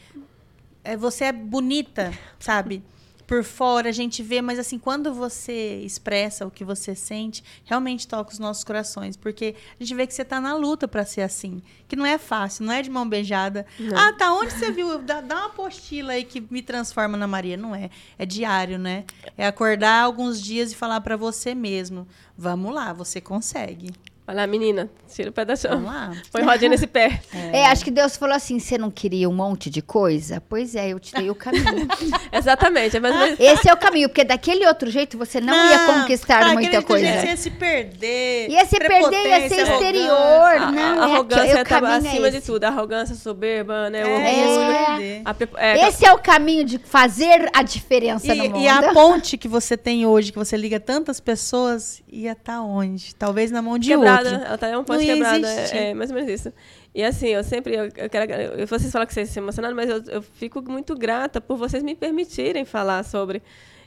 Speaker 1: é, você é bonita, sabe? Por fora a gente vê, mas assim, quando você expressa o que você sente, realmente toca os nossos corações, porque a gente vê que você está na luta para ser assim, que não é fácil, não é de mão beijada. Não. Ah, tá onde você viu? Dá, dá, uma apostila aí que me transforma na Maria, não é? É diário, né? É acordar alguns dias e falar para você mesmo, vamos lá, você consegue.
Speaker 3: Olha lá, menina, tira o pé da chão. Vamos lá. Põe rodinha nesse pé.
Speaker 2: É. é. acho que Deus falou assim: você não queria um monte de coisa? Pois é, eu te dei o caminho.
Speaker 3: Exatamente. É mais
Speaker 2: Esse é o caminho, porque daquele outro jeito você não, não ia conquistar muita coisa.
Speaker 1: Jeito, ia se perder.
Speaker 2: Ia se perder, ia ser exterior.
Speaker 3: A,
Speaker 2: não,
Speaker 3: a, a é arrogância é, tá acima é de tudo. A arrogância soberba, né?
Speaker 2: É, é. Esse é o caminho de fazer a diferença
Speaker 1: e,
Speaker 2: no mundo.
Speaker 1: E a ponte que você tem hoje, que você liga tantas pessoas, ia estar tá onde? Talvez na mão de outro
Speaker 3: quebrada. Ela tá é um ponto quebrada. É, é, mais ou menos isso. E assim, eu sempre. Eu, eu quero, eu, vocês falam que vocês se emocionaram, mas eu, eu fico muito grata por vocês me permitirem falar sobre.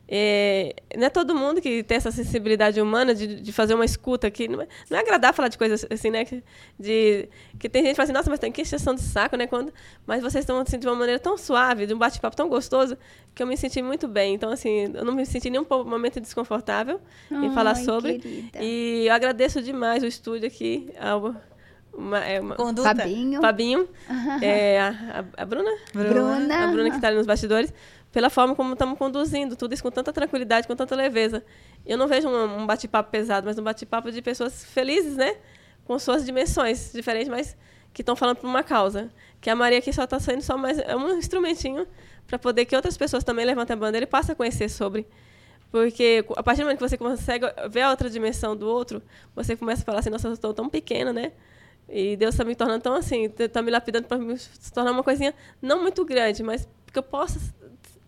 Speaker 3: É, não é todo mundo que tem essa sensibilidade humana de, de fazer uma escuta que não é, não é agradável falar de coisas assim, né? De, que tem gente que fala assim, nossa, mas tem que exceção de saco, né? Quando, mas vocês estão assim, de uma maneira tão suave, de um bate-papo tão gostoso, que eu me senti muito bem. Então, assim, eu não me senti nenhum momento desconfortável Ai, em falar sobre. Querida. E eu agradeço demais o estúdio aqui, ao uma, é uma
Speaker 2: Fabinho.
Speaker 3: Fabinho. É, a, a, Bruna?
Speaker 2: Bruna.
Speaker 3: A Bruna que está ali nos bastidores pela forma como estamos conduzindo tudo isso com tanta tranquilidade, com tanta leveza. Eu não vejo um, um bate-papo pesado, mas um bate-papo de pessoas felizes, né? Com suas dimensões diferentes, mas que estão falando por uma causa. Que a Maria aqui só está sendo só mais é um instrumentinho para poder que outras pessoas também levantem a bandeira e passem a conhecer sobre. Porque a partir do momento que você consegue ver a outra dimensão do outro, você começa a falar assim, nossa, eu estou tão pequena, né? E Deus está me tornando tão assim, está me lapidando para se tornar uma coisinha não muito grande, mas que eu possa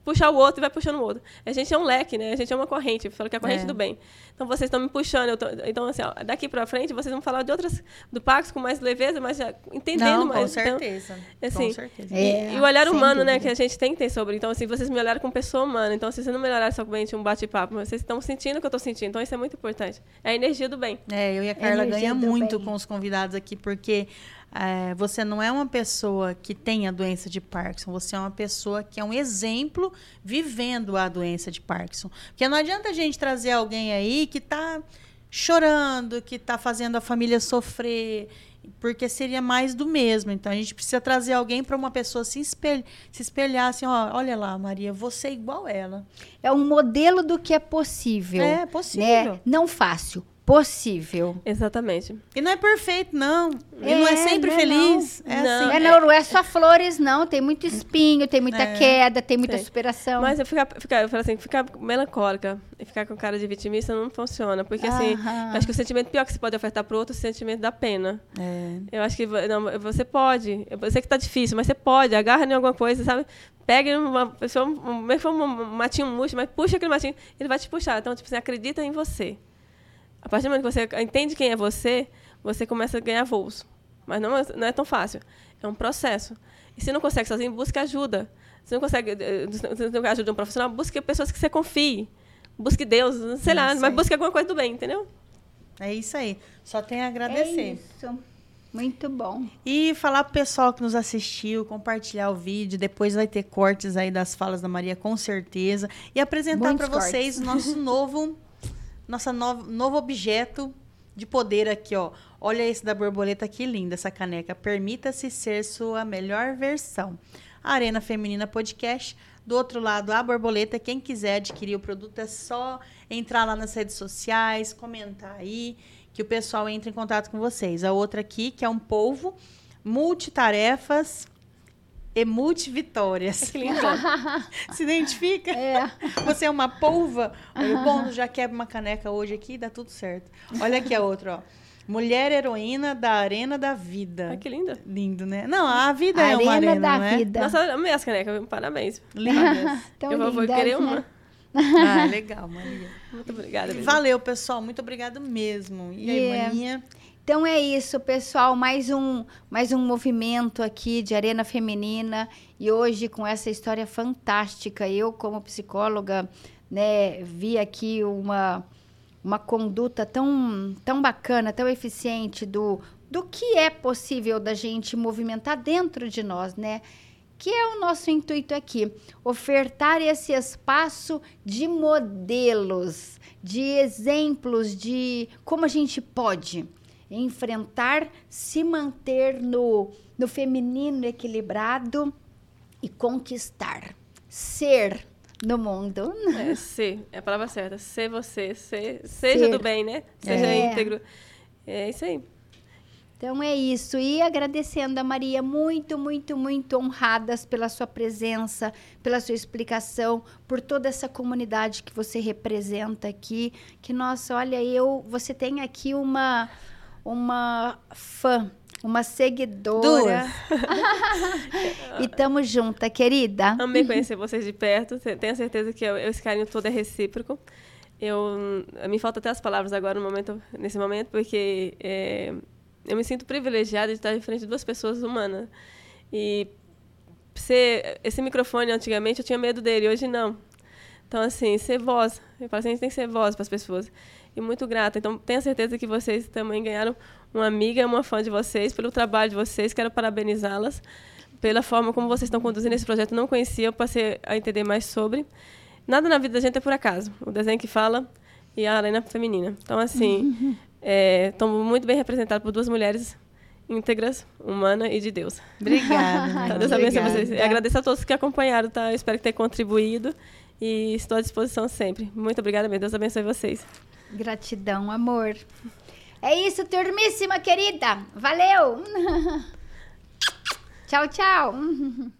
Speaker 3: puxar o outro e vai puxando o outro. A gente é um leque, né? A gente é uma corrente, falo que é a corrente é. do bem. Então vocês estão me puxando, tô, então assim, ó, daqui para frente vocês vão falar de outras do Pax com mais leveza, mas já entendendo
Speaker 1: Não,
Speaker 3: mais.
Speaker 1: Com então, certeza.
Speaker 3: Então, assim,
Speaker 1: com certeza.
Speaker 3: É, e, o olhar humano, dúvida. né, que a gente tem que ter sobre. Então assim, vocês me olharam como pessoa humana. Então se vocês não me olharem somente um bate-papo, vocês estão sentindo o que eu estou sentindo. Então isso é muito importante. É a energia do bem.
Speaker 1: É, eu e a Carla ganha muito bem. com os convidados aqui porque é, você não é uma pessoa que tem a doença de Parkinson, você é uma pessoa que é um exemplo vivendo a doença de Parkinson. Porque não adianta a gente trazer alguém aí que está chorando, que está fazendo a família sofrer, porque seria mais do mesmo. Então a gente precisa trazer alguém para uma pessoa se, espelhar, se espelhar assim, ó, olha lá, Maria, você é igual ela.
Speaker 2: É um modelo do que é possível.
Speaker 1: É possível.
Speaker 2: Né? Não fácil, possível.
Speaker 3: Exatamente.
Speaker 1: E não é perfeito, não. e
Speaker 2: É,
Speaker 1: não é sempre
Speaker 2: não é
Speaker 1: feliz. É
Speaker 3: Não.
Speaker 1: assim.
Speaker 2: É, não, não é só flores, não. Tem muito espinho, tem muita
Speaker 1: É.
Speaker 2: queda, tem muita
Speaker 3: Sim.
Speaker 2: superação.
Speaker 3: Mas eu ficar, ficar, eu falo assim, ficar melancólica e ficar com cara de vitimista não funciona. Porque, assim, acho que o sentimento pior que você pode ofertar pro outro é o sentimento da pena.
Speaker 1: É.
Speaker 3: Eu acho que não, você pode. Eu sei que tá difícil, mas você pode. Agarra em alguma coisa, sabe? Pega uma pessoa, um, mesmo que for um matinho murcho, mas puxa aquele matinho, ele vai te puxar. Então, tipo, você acredita em você. A partir do momento que você entende quem é você, você começa a ganhar voos. Mas não, é- não é tão fácil. É um processo. E se não consegue sozinho, busque ajuda. Se não consegue eh, se não ajuda de um profissional, busque pessoas que você confie. Busque Deus, sei lá, mas busque alguma coisa do bem, entendeu?
Speaker 1: É isso aí. Só tem a
Speaker 2: é
Speaker 1: agradecer.
Speaker 2: isso. Muito bom.
Speaker 1: E falar pro pessoal que nos assistiu, compartilhar o vídeo. Depois vai ter cortes aí das falas da Maria, com certeza. E apresentar para vocês o nosso novo, nossa novo, novo objeto de poder aqui, ó. Olha esse da borboleta, que linda essa caneca. Permita-se ser sua melhor versão. Arena Feminina Podcast. Do outro lado, a borboleta. Quem quiser adquirir o produto é só entrar lá nas redes sociais, comentar aí, que o pessoal entre em contato com vocês. A outra aqui, que é um polvo, multitarefas e multivitórias.
Speaker 3: Que lindo.
Speaker 1: Se identifica?
Speaker 2: É.
Speaker 1: Você é uma polva? Olha, Bom, já quebra uma caneca hoje aqui, dá tudo certo. Olha aqui a outra, ó. Mulher heroína da Arena da Vida.
Speaker 3: Ah, que linda.
Speaker 1: Lindo, né? Não, a vida é uma
Speaker 2: Arena da
Speaker 1: não é?
Speaker 2: vida.
Speaker 3: Nossa, eu amei essa caneca. Parabéns.
Speaker 1: Lindas.
Speaker 2: Tão
Speaker 3: eu vou, querer
Speaker 2: né?
Speaker 3: uma.
Speaker 1: Ah, legal, Maria.
Speaker 3: Muito obrigada. Bia.
Speaker 1: Valeu, pessoal. Muito obrigado mesmo. E aí,
Speaker 2: Yeah.
Speaker 1: Maninha?
Speaker 2: Então é isso, pessoal. Mais um, mais um movimento aqui de Arena Feminina. E hoje, com essa história fantástica, eu, como psicóloga, né, vi aqui uma, uma conduta tão, tão bacana, tão eficiente do, do que é possível da gente movimentar dentro de nós, né? Que é o nosso intuito aqui, ofertar esse espaço de modelos, de exemplos de como a gente pode enfrentar, se manter no, no feminino equilibrado e conquistar, ser no mundo.
Speaker 3: É, ser, é a palavra certa. Ser você, ser, seja
Speaker 2: Ser.
Speaker 3: do bem, né? Seja
Speaker 2: É.
Speaker 3: íntegro. É isso aí.
Speaker 2: Então é isso. E agradecendo a Maria, muito, muito, muito honradas pela sua presença, pela sua explicação, por toda essa comunidade que você representa aqui. Que, nossa, olha, eu, você tem aqui uma, uma fã, uma seguidora. e tamo junta, querida.
Speaker 3: Amei conhecer vocês de perto. Te- Tenho certeza que eu- esse carinho todo é recíproco. Eu, me falta até as palavras agora no momento, nesse momento, porque é, eu me sinto privilegiada de estar em frente de duas pessoas humanas. E ser, esse microfone, antigamente, eu tinha medo dele, hoje não. Então, assim, ser voz. Eu falo assim, a gente tem que ser voz para as pessoas. E muito grata. Então, tenho certeza que vocês também ganharam uma amiga, uma fã de vocês, pelo trabalho de vocês. Quero parabenizá-las pela forma como vocês estão conduzindo esse projeto. Não conhecia, eu passei a entender mais sobre. Nada na vida da gente é por acaso. O desenho que fala e a arena feminina. Então, assim, estou muito bem representada por duas mulheres íntegras, humana e de Deus.
Speaker 1: Obrigada.
Speaker 3: Tá. Deus abençoe vocês. E agradeço a todos que acompanharam, tá? Eu espero que tenha contribuído e estou à disposição sempre. Muito obrigada mesmo. Deus abençoe vocês.
Speaker 2: Gratidão, amor. É isso, turmíssima querida. Valeu! tchau, tchau.